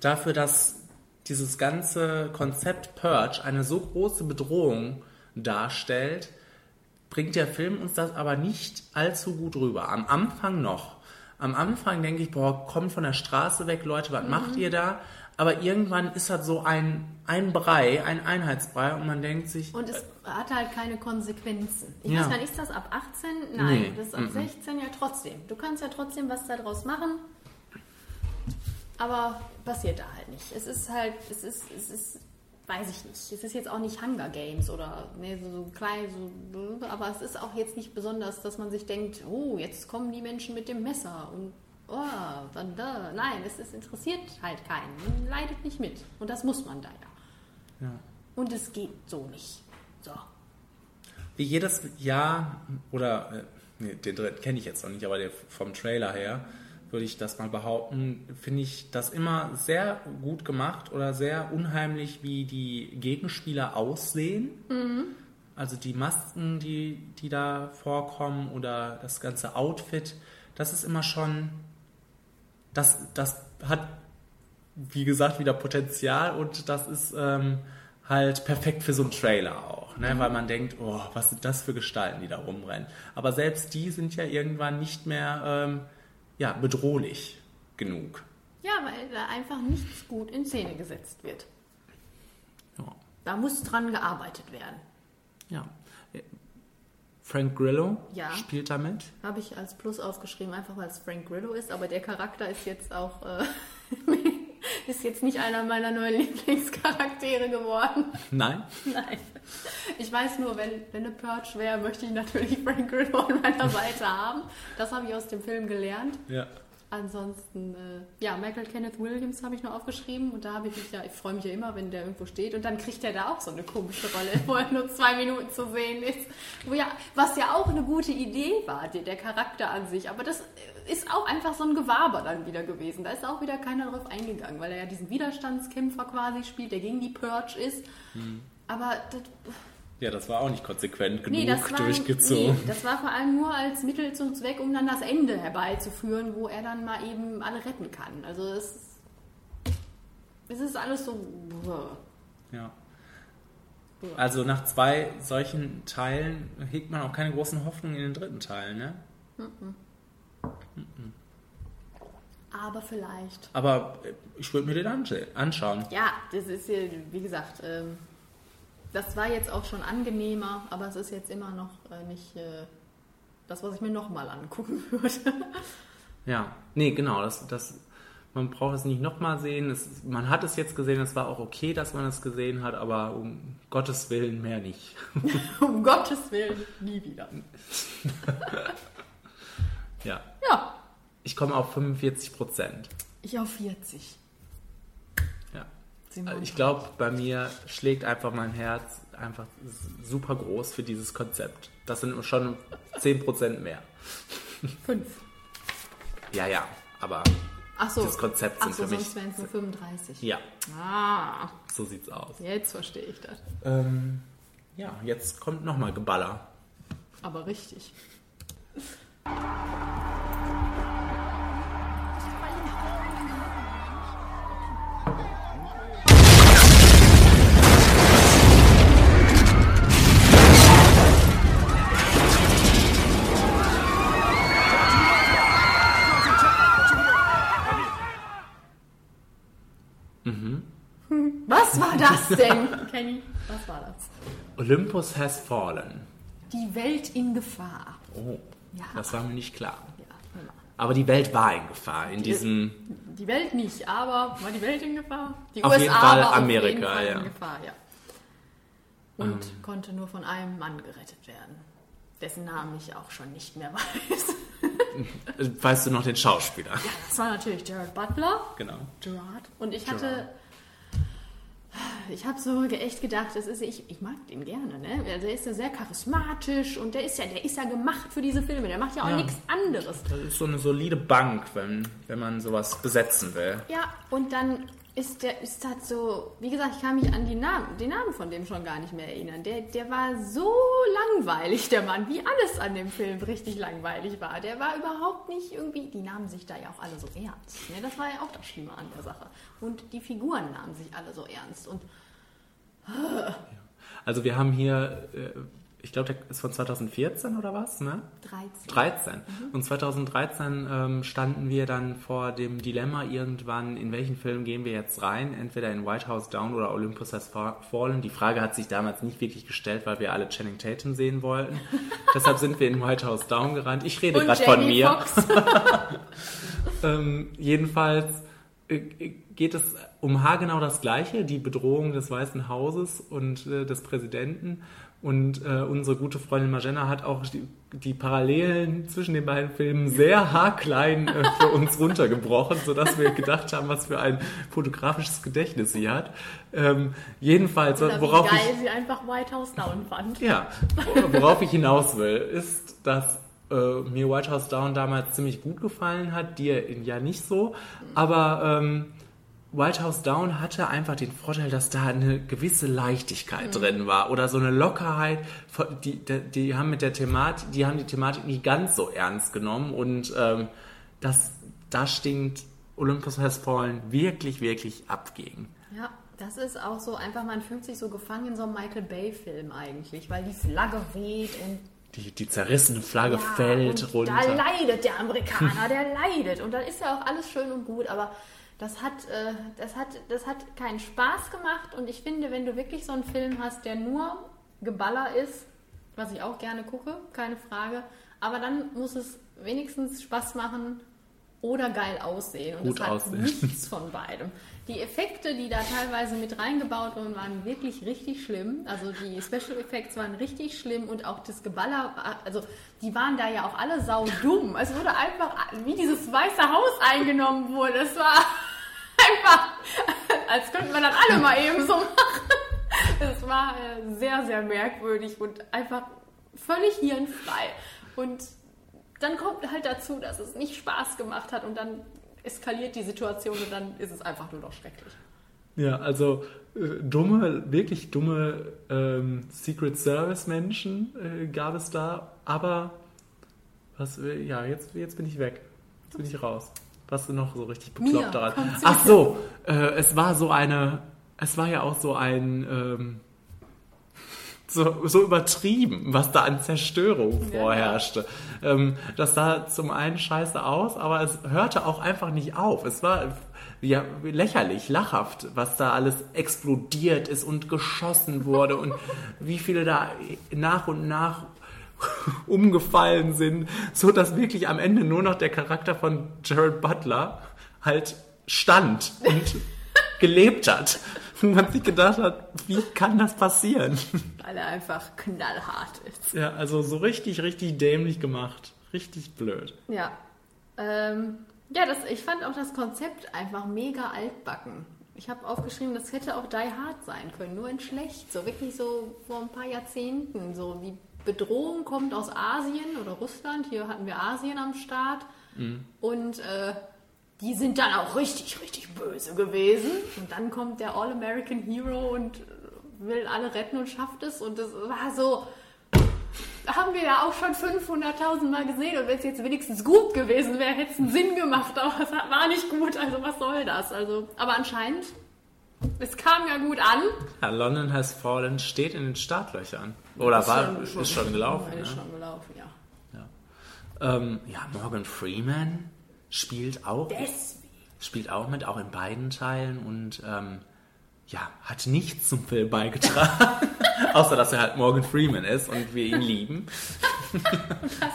[SPEAKER 2] dafür, dass dieses ganze Konzept Purge eine so große Bedrohung darstellt, bringt der Film uns das aber nicht allzu gut rüber. Am Anfang noch. Am Anfang denke ich, boah, kommt von der Straße weg, Leute, was macht ihr da? Aber irgendwann ist das so ein, ein Brei, ein Einheitsbrei und man denkt sich,
[SPEAKER 1] Und es hat halt keine Konsequenzen. Ich
[SPEAKER 2] Ja.
[SPEAKER 1] weiß gar nicht, ist das ab 18? Nein,
[SPEAKER 2] Nee,
[SPEAKER 1] das ist ab
[SPEAKER 2] mhm.
[SPEAKER 1] 16 ja trotzdem. Du kannst ja trotzdem was daraus machen. Aber passiert da halt nicht. Es ist halt, es ist, es ist, weiß ich nicht. Es ist jetzt auch nicht Hunger Games oder nee, so, so klein, so, aber es ist auch jetzt nicht besonders, dass man sich denkt, oh, jetzt kommen die Menschen mit dem Messer und oh, dann da. Nein, es ist, interessiert halt keinen. Man leidet nicht mit. Und das muss man da ja.
[SPEAKER 2] ja.
[SPEAKER 1] Und es geht so nicht. So.
[SPEAKER 2] wie jedes Jahr, oder äh, nee, den dritten kenne ich jetzt noch nicht, aber der vom Trailer her, würde ich das mal behaupten, finde ich das immer sehr gut gemacht oder sehr unheimlich, wie die Gegenspieler aussehen. Also die Masken, die, die da vorkommen oder das ganze Outfit, das ist immer schon, das, das hat, wie gesagt, wieder Potenzial und das ist ähm, halt perfekt für so einen Trailer auch, ne? weil man denkt, oh, was sind das für Gestalten, die da rumrennen. Aber selbst die sind ja irgendwann nicht mehr ähm, ja, bedrohlich genug.
[SPEAKER 1] Ja, weil da einfach nichts gut in Szene gesetzt wird.
[SPEAKER 2] Ja.
[SPEAKER 1] Da muss dran gearbeitet werden.
[SPEAKER 2] ja. Frank Grillo
[SPEAKER 1] Ja.
[SPEAKER 2] spielt damit.
[SPEAKER 1] Habe ich als Plus aufgeschrieben, einfach weil es Frank Grillo ist, aber der Charakter ist jetzt auch äh, ist jetzt nicht einer meiner neuen Lieblingscharaktere geworden.
[SPEAKER 2] Nein?
[SPEAKER 1] Nein. Ich weiß nur, wenn, wenn eine Purge wäre, möchte ich natürlich Frank Grillo an meiner Seite haben. Das habe ich aus dem Film gelernt.
[SPEAKER 2] Ja.
[SPEAKER 1] Ansonsten, äh, ja, Michael Kenneth Williams habe ich noch aufgeschrieben und da habe ich mich ja, ich freue mich ja immer, wenn der irgendwo steht und dann kriegt er da auch so eine komische Rolle, wo er nur zwei Minuten zu sehen ist. Wo ja, was ja auch eine gute Idee war, der, der Charakter an sich, aber das ist auch einfach so ein Gewaber dann wieder gewesen. Da ist auch wieder keiner drauf eingegangen, weil er ja diesen Widerstandskämpfer quasi spielt, der gegen die Purge ist. Aber das,
[SPEAKER 2] Ja, das war auch nicht konsequent genug
[SPEAKER 1] Nee, das war,
[SPEAKER 2] durchgezogen.
[SPEAKER 1] Nee, das war vor allem nur als Mittel zum Zweck, um dann das Ende herbeizuführen, wo er dann mal eben alle retten kann. Also es, es ist alles so.
[SPEAKER 2] Ja. Also nach zwei solchen Teilen hegt man auch keine großen Hoffnungen in den dritten Teil, ne?
[SPEAKER 1] Aber vielleicht.
[SPEAKER 2] Aber äh, ich würde mir den anscha- anschauen.
[SPEAKER 1] Ja, das ist ja, wie gesagt, ähm, das war jetzt auch schon angenehmer, aber es ist jetzt immer noch äh, nicht äh, das, was ich mir nochmal angucken würde.
[SPEAKER 2] Ja, nee, genau. Das, das, man braucht es nicht nochmal sehen. Es, man hat es jetzt gesehen, es war auch okay, dass man es gesehen hat, aber um Gottes Willen mehr nicht.
[SPEAKER 1] um Gottes Willen, nie wieder.
[SPEAKER 2] Ja.
[SPEAKER 1] Ja,
[SPEAKER 2] Ich komme auf 45 Prozent.
[SPEAKER 1] ich auf 40. Simon.
[SPEAKER 2] Also ich glaube, bei mir schlägt einfach mein Herz einfach super groß für dieses Konzept. Das sind schon 10 Prozent mehr.
[SPEAKER 1] Fünf.
[SPEAKER 2] Ja, ja, aber
[SPEAKER 1] Ach so.
[SPEAKER 2] Das Konzept
[SPEAKER 1] Ach
[SPEAKER 2] sind
[SPEAKER 1] so,
[SPEAKER 2] für mich-
[SPEAKER 1] sonst wären es nur 35.
[SPEAKER 2] ja,
[SPEAKER 1] Ah,
[SPEAKER 2] so sieht's aus.
[SPEAKER 1] jetzt verstehe ich das.
[SPEAKER 2] Ähm, ja, jetzt kommt nochmal Geballer.
[SPEAKER 1] Aber richtig. Was war das denn, Kenny? Was war das?
[SPEAKER 2] Olympus has fallen.
[SPEAKER 1] Die Welt in Gefahr.
[SPEAKER 2] Oh,
[SPEAKER 1] Ja.
[SPEAKER 2] das war mir nicht klar.
[SPEAKER 1] Ja.
[SPEAKER 2] Aber die Welt war in Gefahr in diesem.
[SPEAKER 1] Die Welt nicht, aber war die Welt in Gefahr? Die
[SPEAKER 2] Auf
[SPEAKER 1] USA
[SPEAKER 2] jeden Fall
[SPEAKER 1] war auf
[SPEAKER 2] Amerika,
[SPEAKER 1] jeden Fall
[SPEAKER 2] ja.
[SPEAKER 1] in Gefahr, ja. Und konnte nur von einem Mann gerettet werden, dessen Namen ich auch schon nicht mehr weiß.
[SPEAKER 2] Weißt du noch den Schauspieler?
[SPEAKER 1] Ja, das war natürlich Gerard Butler.
[SPEAKER 2] Genau.
[SPEAKER 1] Gerard. Und ich hatte,
[SPEAKER 2] Gerard.
[SPEAKER 1] Ich habe so echt gedacht, das ist, ich, ich mag den gerne, ne? Also Der ist ja sehr charismatisch und der ist ja, der ist ja gemacht für diese Filme. Der macht ja auch
[SPEAKER 2] Ja.
[SPEAKER 1] nichts anderes.
[SPEAKER 2] Das ist so eine solide Bank, wenn, wenn man sowas besetzen will.
[SPEAKER 1] Ja, und dann ist der, ist das so, wie gesagt, ich kann mich an die Namen, den Namen von dem schon gar nicht mehr erinnern. Der, der war so langweilig, der Mann, wie alles an dem Film richtig langweilig war. Der war überhaupt nicht irgendwie, die nahmen sich da ja auch alle so ernst. Ne? Das war ja auch das Schlimme an der Sache. Und die Figuren nahmen sich alle so ernst. Und
[SPEAKER 2] Also wir haben hier äh, ich glaube, der ist von 2014 oder was, ne?
[SPEAKER 1] 13.
[SPEAKER 2] 13. Und 2013 ähm, standen wir dann vor dem Dilemma irgendwann, in welchen Film gehen wir jetzt rein? Entweder in White House Down oder Olympus Has Fa- Fallen. Die Frage hat sich damals nicht wirklich gestellt, weil wir alle Channing Tatum sehen wollten. Deshalb sind wir in White House Down gerannt. Ich rede gerade von mir. Ähm, jedenfalls äh, geht es um haargenau das Gleiche, die Bedrohung des Weißen Hauses und äh, des Präsidenten. Und äh, unsere gute Freundin Magena hat auch die, die Parallelen zwischen den beiden Filmen sehr haarklein äh, für uns runtergebrochen, sodass wir gedacht haben, was für ein fotografisches Gedächtnis sie hat. Ähm, jedenfalls,
[SPEAKER 1] Oder
[SPEAKER 2] worauf
[SPEAKER 1] wie
[SPEAKER 2] ich
[SPEAKER 1] geil sie einfach White House Down fand.
[SPEAKER 2] ja, worauf ich hinaus will, ist, dass äh, mir White House Down damals ziemlich gut gefallen hat, dir ja nicht so, aber ähm, White House Down hatte einfach den Vorteil, dass da eine gewisse Leichtigkeit drin war oder so eine Lockerheit. Die, die, die haben mit der Thematik, die haben die Thematik nicht ganz so ernst genommen und ähm, das, da stinkt Olympus Has Fallen wirklich, wirklich ab gegen.
[SPEAKER 1] Ja, das ist auch so einfach, man fühlt sich so gefangen in so einem Michael Bay-Film eigentlich, weil die Flagge weht und
[SPEAKER 2] Die, die zerrissene Flagge
[SPEAKER 1] Ja,
[SPEAKER 2] fällt
[SPEAKER 1] und
[SPEAKER 2] runter.
[SPEAKER 1] Da leidet der Amerikaner, der leidet. Und dann ist ja auch alles schön und gut, aber das hat, äh, das, hat, das hat keinen Spaß gemacht. Und ich finde, wenn du wirklich so einen Film hast, der nur Geballer ist, was ich auch gerne gucke, keine Frage, aber dann muss es wenigstens Spaß machen oder geil aussehen. Und
[SPEAKER 2] Gut
[SPEAKER 1] es hat
[SPEAKER 2] aussehen.
[SPEAKER 1] nichts von beidem. Die Effekte, die da teilweise mit reingebaut wurden, waren wirklich richtig schlimm. Also die Special Effects waren richtig schlimm und auch das Geballer, also die waren da ja auch alle saudumm. Es wurde einfach, wie dieses Weiße Haus eingenommen wurde. Es war einfach, als könnten wir das alle mal eben so machen. Es war äh, sehr, sehr merkwürdig und einfach völlig hirnfrei. Und dann kommt halt dazu, dass es nicht Spaß gemacht hat und dann eskaliert die Situation und dann ist es einfach nur noch schrecklich.
[SPEAKER 2] Ja, also äh, dumme, wirklich dumme ähm, Secret Service Menschen äh, gab es da, aber was, äh, ja, jetzt, jetzt bin ich weg. Jetzt bin ich raus. Was ist noch so richtig bekloppt daran? Ach so, äh, es war so eine, es war ja auch so ein, ähm, so, so übertrieben, was da an Zerstörung
[SPEAKER 1] Ja.
[SPEAKER 2] vorherrschte. Ähm, das sah zum einen scheiße aus, aber es hörte auch einfach nicht auf. Es war ja lächerlich, lachhaft, was da alles explodiert ist und geschossen wurde und wie viele da nach und nach umgefallen sind, so dass wirklich am Ende nur noch der Charakter von Jared Butler halt stand und gelebt hat. Und man sich gedacht hat, wie kann das passieren?
[SPEAKER 1] Weil er einfach knallhart ist.
[SPEAKER 2] Ja, also so richtig, richtig dämlich gemacht. Richtig blöd.
[SPEAKER 1] Ja. Ähm, ja, das, ich fand auch das Konzept einfach mega altbacken. Ich habe aufgeschrieben, das hätte auch Die Hard sein können, nur in schlecht. So wirklich so vor ein paar Jahrzehnten. So die Bedrohung kommt aus Asien oder Russland. Hier hatten wir Asien am Start. Und äh, die sind dann auch richtig, richtig böse gewesen. Und dann kommt der All-American Hero und äh, will alle retten und schafft es. Und das war so, haben wir ja auch schon 500.000 Mal gesehen und wenn es jetzt wenigstens gut gewesen wäre, hätte es einen Sinn gemacht, aber es war nicht gut, also was soll das? Also, aber anscheinend, es kam ja gut an.
[SPEAKER 2] Ja, London Has Fallen steht in den Startlöchern. Oder war,
[SPEAKER 1] schon-
[SPEAKER 2] ist schon gelaufen.
[SPEAKER 1] Ist schon gelaufen, ja.
[SPEAKER 2] Ähm, ja, Morgan Freeman spielt auch,
[SPEAKER 1] Deswegen.
[SPEAKER 2] spielt auch mit, auch in beiden Teilen und ähm, ja, hat nichts zum Film beigetragen. Außer, dass er halt Morgan Freeman ist und wir ihn lieben.
[SPEAKER 1] Das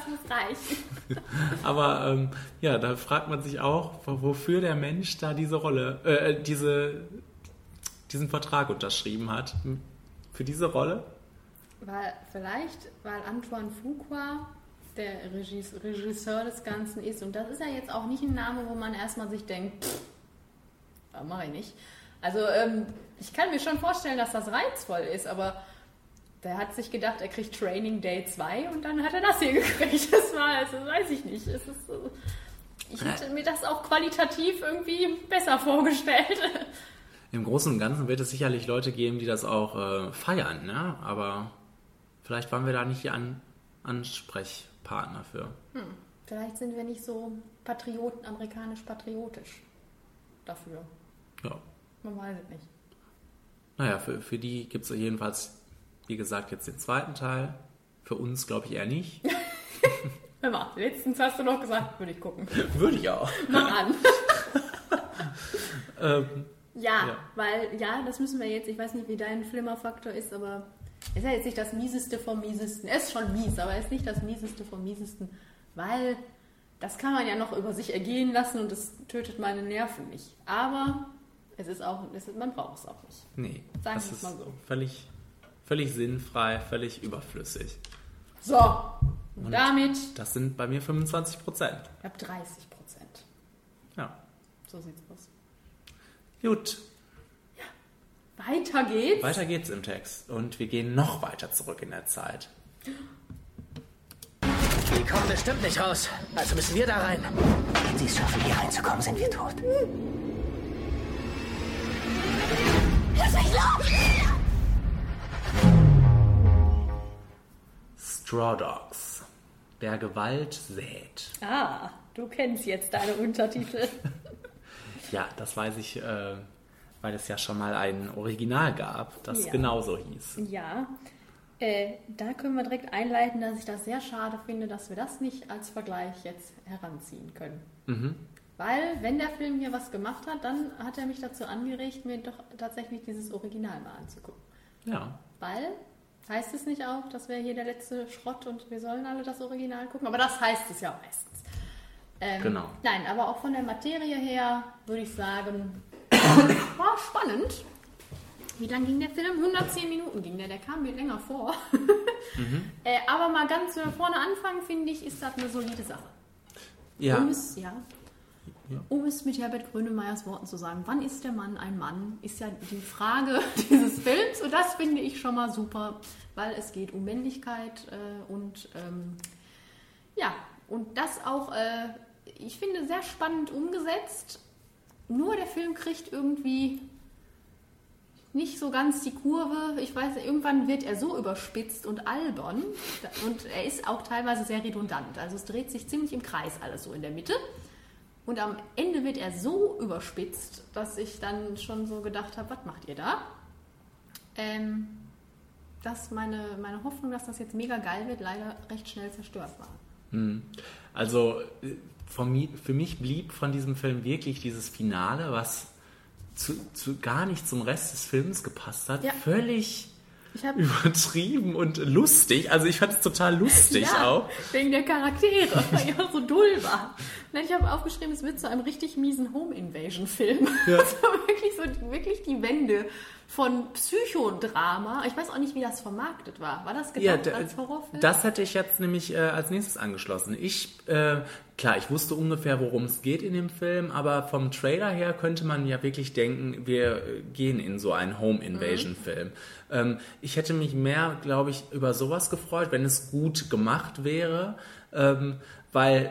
[SPEAKER 1] muss reichen.
[SPEAKER 2] Aber ähm, ja, da fragt man sich auch, wo- wofür der Mensch da diese Rolle, äh, diese, diesen Vertrag unterschrieben hat. Für diese Rolle?
[SPEAKER 1] Weil, vielleicht, weil Antoine Fuqua der Regis, Regisseur des Ganzen ist und das ist ja jetzt auch nicht ein Name, wo man erstmal sich denkt, pff, mache ich nicht. Also ähm, ich kann mir schon vorstellen, dass das reizvoll ist, aber der hat sich gedacht, er kriegt Training Day 2 und dann hat er das hier gekriegt. Das war, also weiß ich nicht. Ist, ich hätte mir das auch qualitativ irgendwie besser vorgestellt.
[SPEAKER 2] Im Großen und Ganzen wird es sicherlich Leute geben, die das auch äh, feiern, ne? aber vielleicht waren wir da nicht die An Ansprechpartner für.
[SPEAKER 1] Vielleicht sind wir nicht so Patrioten, amerikanisch-patriotisch dafür.
[SPEAKER 2] Ja.
[SPEAKER 1] Man weiß es nicht.
[SPEAKER 2] Naja, für, für die gibt es jedenfalls, wie gesagt, jetzt den zweiten Teil. Für uns glaube ich eher nicht.
[SPEAKER 1] Hör mal, letztens hast du noch gesagt, würde ich gucken.
[SPEAKER 2] Würde ich auch.
[SPEAKER 1] Mach an.
[SPEAKER 2] Ähm,
[SPEAKER 1] Ja,
[SPEAKER 2] Ja.
[SPEAKER 1] weil, ja, das müssen wir jetzt, ich weiß nicht, wie dein Flimmerfaktor ist, aber es ist ja jetzt nicht das Mieseste vom Miesesten. Er ist schon mies, aber er ist nicht das Mieseste vom Miesesten, weil das kann man ja noch über sich ergehen lassen und es tötet meine Nerven nicht. Aber es ist auch, es ist, man braucht es auch nicht.
[SPEAKER 2] nee,
[SPEAKER 1] Sagen
[SPEAKER 2] das
[SPEAKER 1] wir's
[SPEAKER 2] ist
[SPEAKER 1] mal so.
[SPEAKER 2] völlig, völlig sinnfrei, völlig überflüssig.
[SPEAKER 1] So, und damit,
[SPEAKER 2] Das sind bei mir 25 Prozent.
[SPEAKER 1] ich habe 30 Prozent.
[SPEAKER 2] Ja.
[SPEAKER 1] So sieht's
[SPEAKER 2] Gut,
[SPEAKER 1] Weiter geht's.
[SPEAKER 2] weiter geht's im Text. Und wir gehen noch weiter zurück in der Zeit.
[SPEAKER 6] Die kommen bestimmt nicht raus. Also müssen wir da rein. Wenn sie es schaffen, hier reinzukommen, sind wir tot.
[SPEAKER 7] Lass mich los!
[SPEAKER 2] Straw Dogs. Wer Gewalt sät.
[SPEAKER 1] Ah, du kennst jetzt deine Untertitel.
[SPEAKER 2] Ja, das weiß ich, äh, weil es ja schon mal ein Original gab, das
[SPEAKER 1] Ja.
[SPEAKER 2] genauso hieß.
[SPEAKER 1] Ja, äh, da können wir direkt einleiten, dass ich das sehr schade finde, dass wir das nicht als Vergleich jetzt heranziehen können. Weil, wenn der Film hier was gemacht hat, dann hat er mich dazu angeregt, mir doch tatsächlich dieses Original mal anzugucken.
[SPEAKER 2] Ja.
[SPEAKER 1] Weil, heißt es nicht auch, das wäre hier der letzte Schrott und wir sollen alle das Original gucken? Aber das heißt es ja auch meistens. Ähm,
[SPEAKER 2] Genau.
[SPEAKER 1] Nein, aber auch von der Materie her würde ich sagen, war spannend. Wie lang ging der Film? 110 Minuten ging der, der kam mir länger vor. äh, aber mal ganz vorne anfangen, finde ich, ist das eine solide Sache.
[SPEAKER 2] Ja.
[SPEAKER 1] Um es, ja. Um es mit Herbert Grönemeyers Worten zu sagen, wann ist der Mann ein Mann, ist ja die Frage dieses Films und das finde ich schon mal super, weil es geht um Männlichkeit äh, und ähm, ja, und das auch, äh, ich finde, sehr spannend umgesetzt. Nur der Film kriegt irgendwie nicht so ganz die Kurve. Ich weiß, irgendwann wird er so überspitzt und albern und er ist auch teilweise sehr redundant. Also es dreht sich ziemlich im Kreis alles so in der Mitte. Und am Ende wird er so überspitzt, dass ich dann schon so gedacht habe, was macht ihr da? Ähm, dass meine, meine Hoffnung, dass das jetzt mega geil wird, leider recht schnell zerstört war.
[SPEAKER 2] Also äh, von mi- für mich blieb von diesem Film wirklich dieses Finale, was zu, zu gar nicht zum Rest des Films gepasst hat,
[SPEAKER 1] Ja.
[SPEAKER 2] völlig übertrieben und lustig. Also ich fand es total lustig
[SPEAKER 1] ja,
[SPEAKER 2] auch.
[SPEAKER 1] wegen der Charaktere, weil ich auch so dull war. Nein, ich habe aufgeschrieben, es wird zu einem richtig miesen Home-Invasion-Film.
[SPEAKER 2] Ja.
[SPEAKER 1] Das war wirklich so wirklich die Wende von Psychodrama. Ich weiß auch nicht, wie das vermarktet war. War das
[SPEAKER 2] Ja,
[SPEAKER 1] gedacht
[SPEAKER 2] d-
[SPEAKER 1] als Horrorfilm?
[SPEAKER 2] das hätte ich jetzt nämlich äh, als nächstes angeschlossen. Ich, äh, klar, ich wusste ungefähr, worum es geht in dem Film, aber vom Trailer her könnte man ja wirklich denken, wir äh, gehen in so einen Home Invasion Film. Ähm, ich hätte mich mehr, glaube ich, über sowas gefreut, wenn es gut gemacht wäre, ähm, weil äh,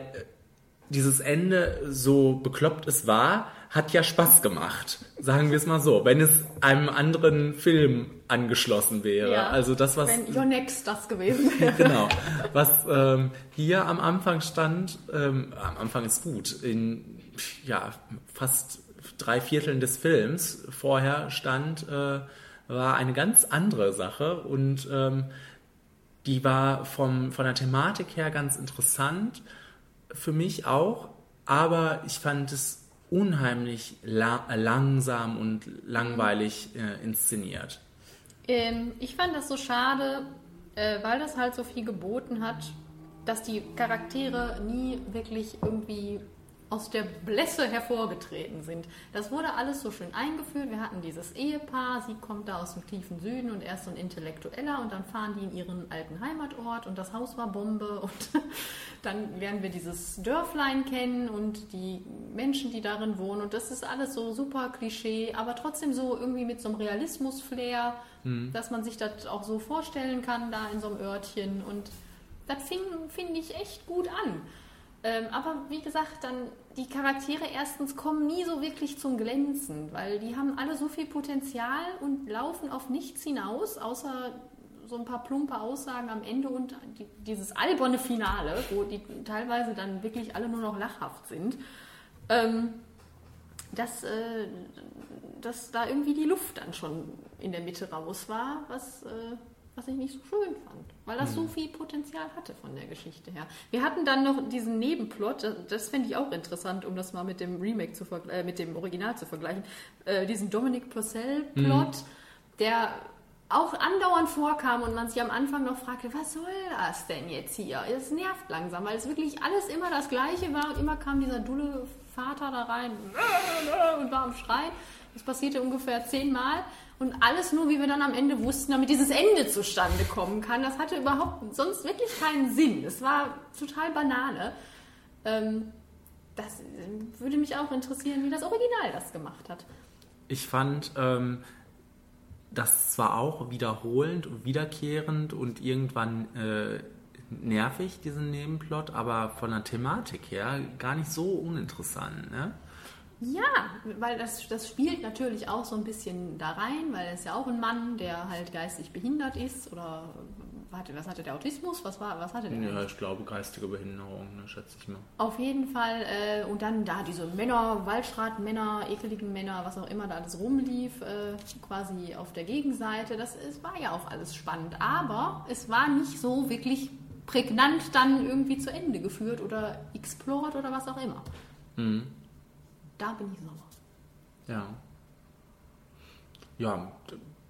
[SPEAKER 2] dieses Ende, so bekloppt es war, hat ja Spaß gemacht. Sagen wir es mal so. Wenn es einem anderen Film angeschlossen wäre.
[SPEAKER 1] Ja.
[SPEAKER 2] Also das, was
[SPEAKER 1] Wenn Your Next das gewesen wäre.
[SPEAKER 2] genau. Was ähm, hier am Anfang stand, ähm, am Anfang ist gut, in ja, fast drei Vierteln des Films vorher stand, äh, war eine ganz andere Sache und ähm, die war vom, von der Thematik her ganz interessant, für mich auch, aber ich fand es unheimlich la langsam und langweilig äh, inszeniert.
[SPEAKER 1] Ähm, ich fand das so schade, äh, weil das halt so viel geboten hat, dass die Charaktere nie wirklich irgendwie aus der Blässe hervorgetreten sind. Das wurde alles so schön eingeführt. Wir hatten dieses Ehepaar, sie kommt da aus dem tiefen Süden und er ist so ein Intellektueller und dann fahren die in ihren alten Heimatort und das Haus war Bombe und dann lernen wir dieses Dörflein kennen und die Menschen, die darin wohnen und das ist alles so super Klischee, aber trotzdem so irgendwie mit so einem Realismus-Flair, dass man sich das auch so vorstellen kann da in so einem Örtchen und das fing, finde ich, echt gut an. Ähm, aber wie gesagt, dann die Charaktere erstens kommen nie so wirklich zum Glänzen, weil die haben alle so viel Potenzial und laufen auf nichts hinaus, außer so ein paar plumpe Aussagen am Ende und die, dieses alberne Finale, wo die teilweise dann wirklich alle nur noch lachhaft sind. Ähm, dass, äh, dass da irgendwie die Luft dann schon in der Mitte raus war, was äh, was ich nicht so schön fand, weil das so viel Potenzial hatte von der Geschichte her. Wir hatten dann noch diesen Nebenplot, das, das fände ich auch interessant, um das mal mit dem Remake zu äh, mit dem Original zu vergleichen, äh, diesen Dominic Purcell-Plot, der auch andauernd vorkam und man sich am Anfang noch fragte, was soll das denn jetzt hier? Es nervt langsam, weil es wirklich alles immer das Gleiche war und immer kam dieser dulle Vater da rein und war am Schreien. Das passierte ungefähr zehnmal und alles nur, wie wir dann am Ende wussten, damit dieses Ende zustande kommen kann. Das hatte überhaupt sonst wirklich keinen Sinn. Es war total Banane. Ähm, das äh, würde mich auch interessieren, wie das Original das gemacht hat.
[SPEAKER 2] Ich fand ähm, das zwar auch wiederholend und wiederkehrend und irgendwann äh, nervig, diesen Nebenplot, aber von der Thematik her gar nicht so uninteressant. Ne?
[SPEAKER 1] Ja, weil das, das spielt natürlich auch so ein bisschen da rein, weil er ist ja auch ein Mann, der halt geistig behindert ist oder warte, was hatte der Autismus? Was war, was hatte der?
[SPEAKER 2] Ja,
[SPEAKER 1] eigentlich?
[SPEAKER 2] ich glaube geistige Behinderung, ne, schätze ich mal.
[SPEAKER 1] Auf jeden Fall äh, und dann da diese Männer, Waldschratmänner, ekeligen Männer, was auch immer da alles rumlief, äh, quasi auf der Gegenseite. Das es war ja auch alles spannend, aber es war nicht so wirklich prägnant dann irgendwie zu Ende geführt oder explored oder was auch immer. Da bin ich sauer.
[SPEAKER 2] Ja. Ja,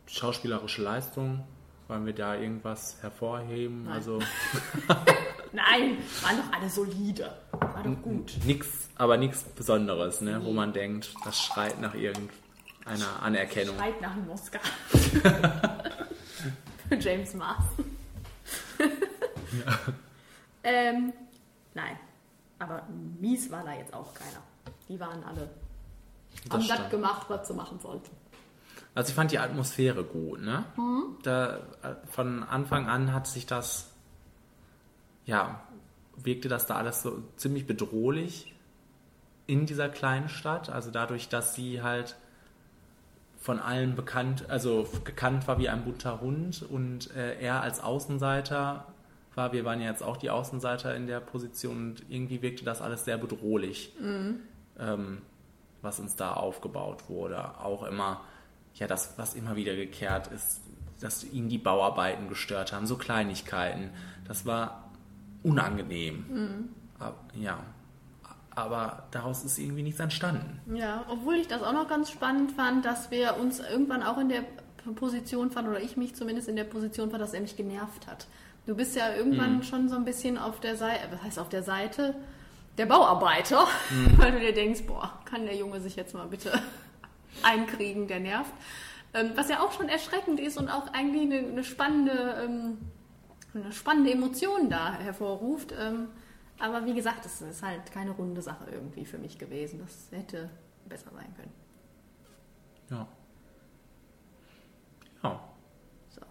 [SPEAKER 2] schauspielerische Leistung, wollen wir da irgendwas hervorheben?
[SPEAKER 1] Nein.
[SPEAKER 2] Also
[SPEAKER 1] Nein, waren doch alle solide. War doch gut.
[SPEAKER 2] nix, aber nichts Besonderes, ne? wo man denkt, das schreit nach irgendeiner Anerkennung.
[SPEAKER 1] Schreit nach einem Oscar. Für James Marsden. ähm, nein. Aber mies war da jetzt auch keiner. Die waren alle. haben das
[SPEAKER 2] stimmt.
[SPEAKER 1] gemacht, was sie machen sollten.
[SPEAKER 2] Also ich fand die Atmosphäre gut, ne? Da, äh, von Anfang an hat sich das, ja, wirkte das da alles so ziemlich bedrohlich in dieser kleinen Stadt. Also dadurch, dass sie halt von allen bekannt, also gekannt war wie ein bunter Hund und äh, er als Außenseiter war, wir waren ja jetzt auch die Außenseiter in der Position und irgendwie wirkte das alles sehr bedrohlich ähm, was uns da aufgebaut wurde. Auch immer, ja, das, was immer wieder gekehrt ist, dass ihn die Bauarbeiten gestört haben, so Kleinigkeiten. Das war unangenehm. Aber, ja, aber daraus ist irgendwie nichts entstanden.
[SPEAKER 1] Ja, obwohl ich das auch noch ganz spannend fand, dass wir uns irgendwann auch in der Position fanden, oder ich mich zumindest in der Position fand, dass er mich genervt hat. Du bist ja irgendwann schon so ein bisschen auf der Seite, was heißt auf der Seite der Bauarbeiter, weil du dir denkst, boah, kann der Junge sich jetzt mal bitte einkriegen, der nervt. Ähm, was ja auch schon erschreckend ist und auch eigentlich eine, eine spannende, ähm, eine spannende Emotion da hervorruft. Ähm, aber wie gesagt, es ist halt keine runde Sache irgendwie für mich gewesen. Das hätte besser sein können.
[SPEAKER 2] Ja. Ja,
[SPEAKER 1] So.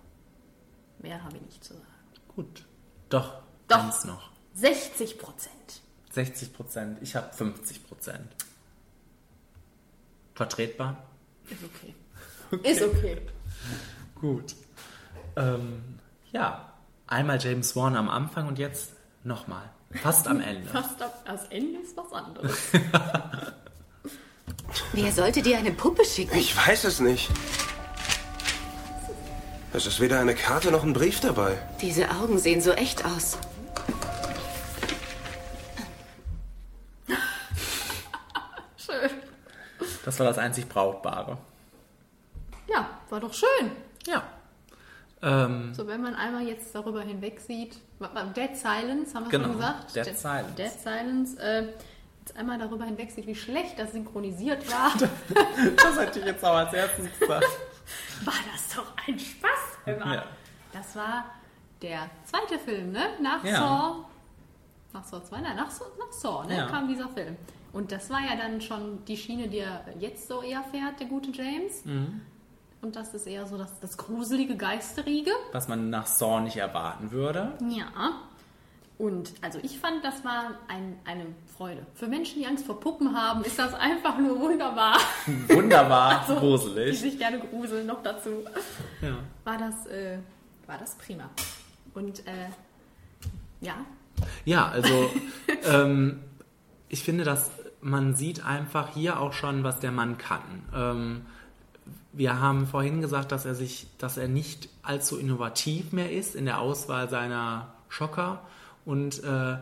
[SPEAKER 1] Mehr habe ich nicht zu sagen.
[SPEAKER 2] gut. Doch,
[SPEAKER 1] Doch.
[SPEAKER 2] noch.
[SPEAKER 1] 60 Prozent.
[SPEAKER 2] 60 Prozent, ich habe 50 Prozent. Vertretbar?
[SPEAKER 1] Ist okay. Ist okay.
[SPEAKER 2] Gut. Ähm, ja, einmal James Wan am Anfang und jetzt nochmal. Fast am Ende.
[SPEAKER 1] Fast ab, das Ende ist was anderes.
[SPEAKER 5] Wer sollte dir eine Puppe schicken?
[SPEAKER 8] Ich weiß es nicht. Es ist weder eine Karte noch ein Brief dabei.
[SPEAKER 5] Diese Augen sehen so echt aus.
[SPEAKER 2] Das war das einzig Brauchbare.
[SPEAKER 1] Ja, war doch schön.
[SPEAKER 2] Ja. Ähm,
[SPEAKER 1] So, wenn man einmal jetzt darüber hinweg sieht, Dead Silence, haben wir
[SPEAKER 2] Genau,
[SPEAKER 1] schon gesagt?
[SPEAKER 2] Dead Silence.
[SPEAKER 1] Dead Silence, äh, jetzt einmal darüber hinweg sieht, wie schlecht das synchronisiert war,
[SPEAKER 2] das hätte ich jetzt auch als erstes gesagt.
[SPEAKER 1] war das doch ein Spaß. Immer.
[SPEAKER 2] Ja.
[SPEAKER 1] Das war der zweite Film, ne? Nach
[SPEAKER 2] Ja.
[SPEAKER 1] Saw. Nach Saw 2? Nein, nach Saw, nach Saw ne?
[SPEAKER 2] Ja.
[SPEAKER 1] kam dieser Film. Und das war ja dann schon die Schiene, die er jetzt so eher fährt, der gute James.
[SPEAKER 2] Mhm.
[SPEAKER 1] Und das ist eher so das, das gruselige, geisterige.
[SPEAKER 2] Was man nach Saw nicht erwarten würde.
[SPEAKER 1] Ja. Und also ich fand, das war ein, eine Freude. Für Menschen, die Angst vor Puppen haben, ist das einfach nur wunderbar.
[SPEAKER 2] Wunderbar,
[SPEAKER 1] Also, Die
[SPEAKER 2] gruselig.
[SPEAKER 1] sich gerne gruseln noch dazu.
[SPEAKER 2] Ja.
[SPEAKER 1] War das, äh, war das prima. Und äh, ja,
[SPEAKER 2] Ja, also ähm, ich finde, dass man sieht einfach hier auch schon, was der Mann kann. Ähm, wir haben vorhin gesagt, dass er sich, dass er nicht allzu innovativ mehr ist in der Auswahl seiner Schocker und äh,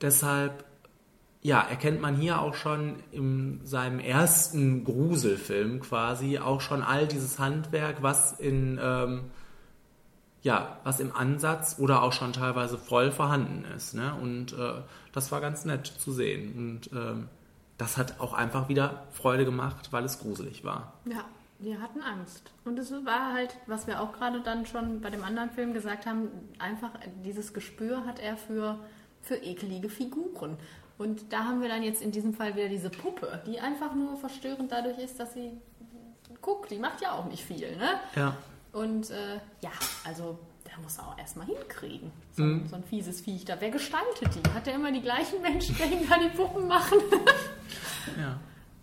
[SPEAKER 2] deshalb ja, erkennt man hier auch schon in seinem ersten Gruselfilm quasi auch schon all dieses Handwerk, was in ähm, ja, was im Ansatz oder auch schon teilweise voll vorhanden ist. Ne? Und äh, das war ganz nett zu sehen. Und ähm, das hat auch einfach wieder Freude gemacht, weil es gruselig war.
[SPEAKER 1] Ja, wir hatten Angst. Und es war halt, was wir auch gerade dann schon bei dem anderen Film gesagt haben, einfach dieses Gespür hat er für, für ekelige Figuren. Und da haben wir dann jetzt in diesem Fall wieder diese Puppe, die einfach nur verstörend dadurch ist, dass sie guckt. Die macht ja auch nicht viel, ne?
[SPEAKER 2] Ja.
[SPEAKER 1] Und äh, ja, also der muss auch erstmal hinkriegen. So,
[SPEAKER 2] Mhm.
[SPEAKER 1] so ein fieses Viech da. Wer gestaltet die? Hat der immer die gleichen Menschen, die ihm da die Puppen machen?
[SPEAKER 2] Ja.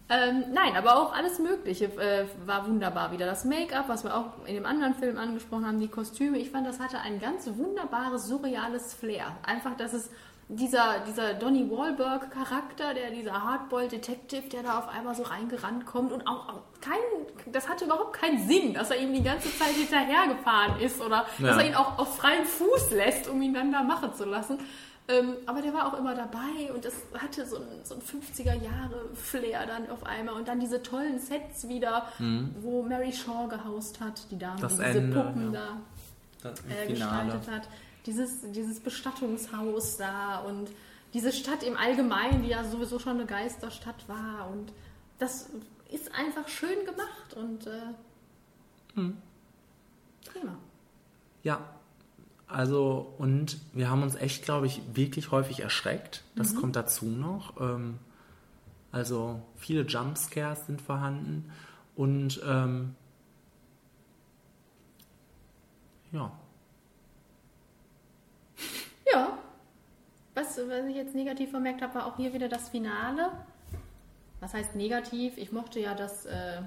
[SPEAKER 1] ähm, nein, aber auch alles Mögliche äh, war wunderbar wieder. Das Make-up, was wir auch in dem anderen Film angesprochen haben, die Kostüme. Ich fand, das hatte ein ganz wunderbares, surreales Flair. Einfach, dass es dieser, dieser Donny Wahlberg-Charakter, der dieser Hardboiled-Detective, der da auf einmal so reingerannt kommt und auch, auch kein, das hatte überhaupt keinen Sinn, dass er ihm die ganze Zeit hinterhergefahren ist oder
[SPEAKER 2] Ja.
[SPEAKER 1] dass er ihn auch auf freien Fuß lässt, um ihn dann da machen zu lassen. Ähm, aber der war auch immer dabei und es hatte so ein, so ein 50er-Jahre-Flair dann auf einmal. Und dann diese tollen Sets wieder, wo Mary Shaw gehaust hat, die Dame,
[SPEAKER 2] Mhm. Das
[SPEAKER 1] die diese
[SPEAKER 2] Ende,
[SPEAKER 1] Puppen
[SPEAKER 2] ja.
[SPEAKER 1] da
[SPEAKER 2] Das
[SPEAKER 1] äh, gestaltet hat. Dieses, dieses Bestattungshaus da und diese Stadt im Allgemeinen, die ja sowieso schon eine Geisterstadt war. Und das ist einfach schön gemacht und äh,
[SPEAKER 2] Hm.
[SPEAKER 1] prima.
[SPEAKER 2] Ja, also und wir haben uns echt, glaube ich, wirklich häufig erschreckt. Das kommt dazu noch. Ähm, also viele Jumpscares sind vorhanden und ähm, ja,
[SPEAKER 1] Ja. Was, was ich jetzt negativ vermerkt habe, war auch hier wieder das Finale. Was heißt negativ? Ich mochte ja das, äh,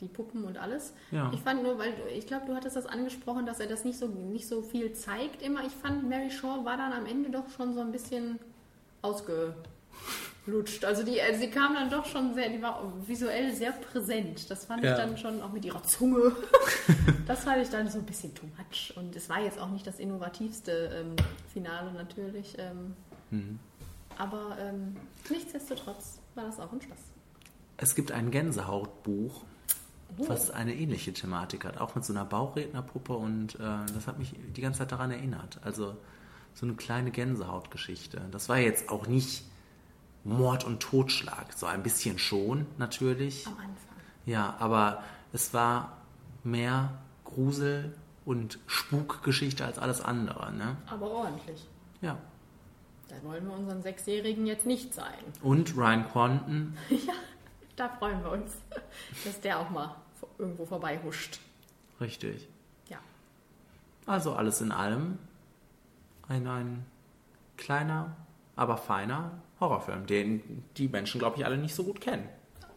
[SPEAKER 1] die Puppen und alles.
[SPEAKER 2] Ja.
[SPEAKER 1] Ich fand nur, weil du- ich glaube, du hattest das angesprochen, dass er das nicht so, nicht so viel zeigt immer. Ich fand, Mary Shaw war dann am Ende doch schon so ein bisschen ausgelutscht. Also die, also sie kam dann doch schon sehr, die war visuell sehr präsent. Das fand
[SPEAKER 2] Ja.
[SPEAKER 1] ich dann schon auch mit ihrer Zunge. das fand ich dann so ein bisschen too much. Und es war jetzt auch nicht das innovativste ähm, Finale natürlich. Ähm, Aber ähm, nichtsdestotrotz war das auch ein Spaß.
[SPEAKER 2] es gibt ein Gänsehautbuch, was eine ähnliche Thematik hat, auch mit so einer Bauchrednerpuppe und äh, das hat mich die ganze Zeit daran erinnert. Also so eine kleine Gänsehautgeschichte. Das war jetzt auch nicht Mord und Totschlag, so ein bisschen schon natürlich.
[SPEAKER 1] Am Anfang.
[SPEAKER 2] Ja, aber es war mehr Grusel und Spukgeschichte als alles andere, ne?
[SPEAKER 1] Aber ordentlich.
[SPEAKER 2] Ja.
[SPEAKER 1] Da wollen wir unseren Sechsjährigen jetzt nicht zeigen.
[SPEAKER 2] Und Ryan Quanten,
[SPEAKER 1] ja, da freuen wir uns, dass der auch mal irgendwo vorbei huscht.
[SPEAKER 2] richtig.
[SPEAKER 1] Ja.
[SPEAKER 2] Also alles in allem ein, ein kleiner, aber feiner Horrorfilm, den die Menschen, glaube ich, alle nicht so gut kennen.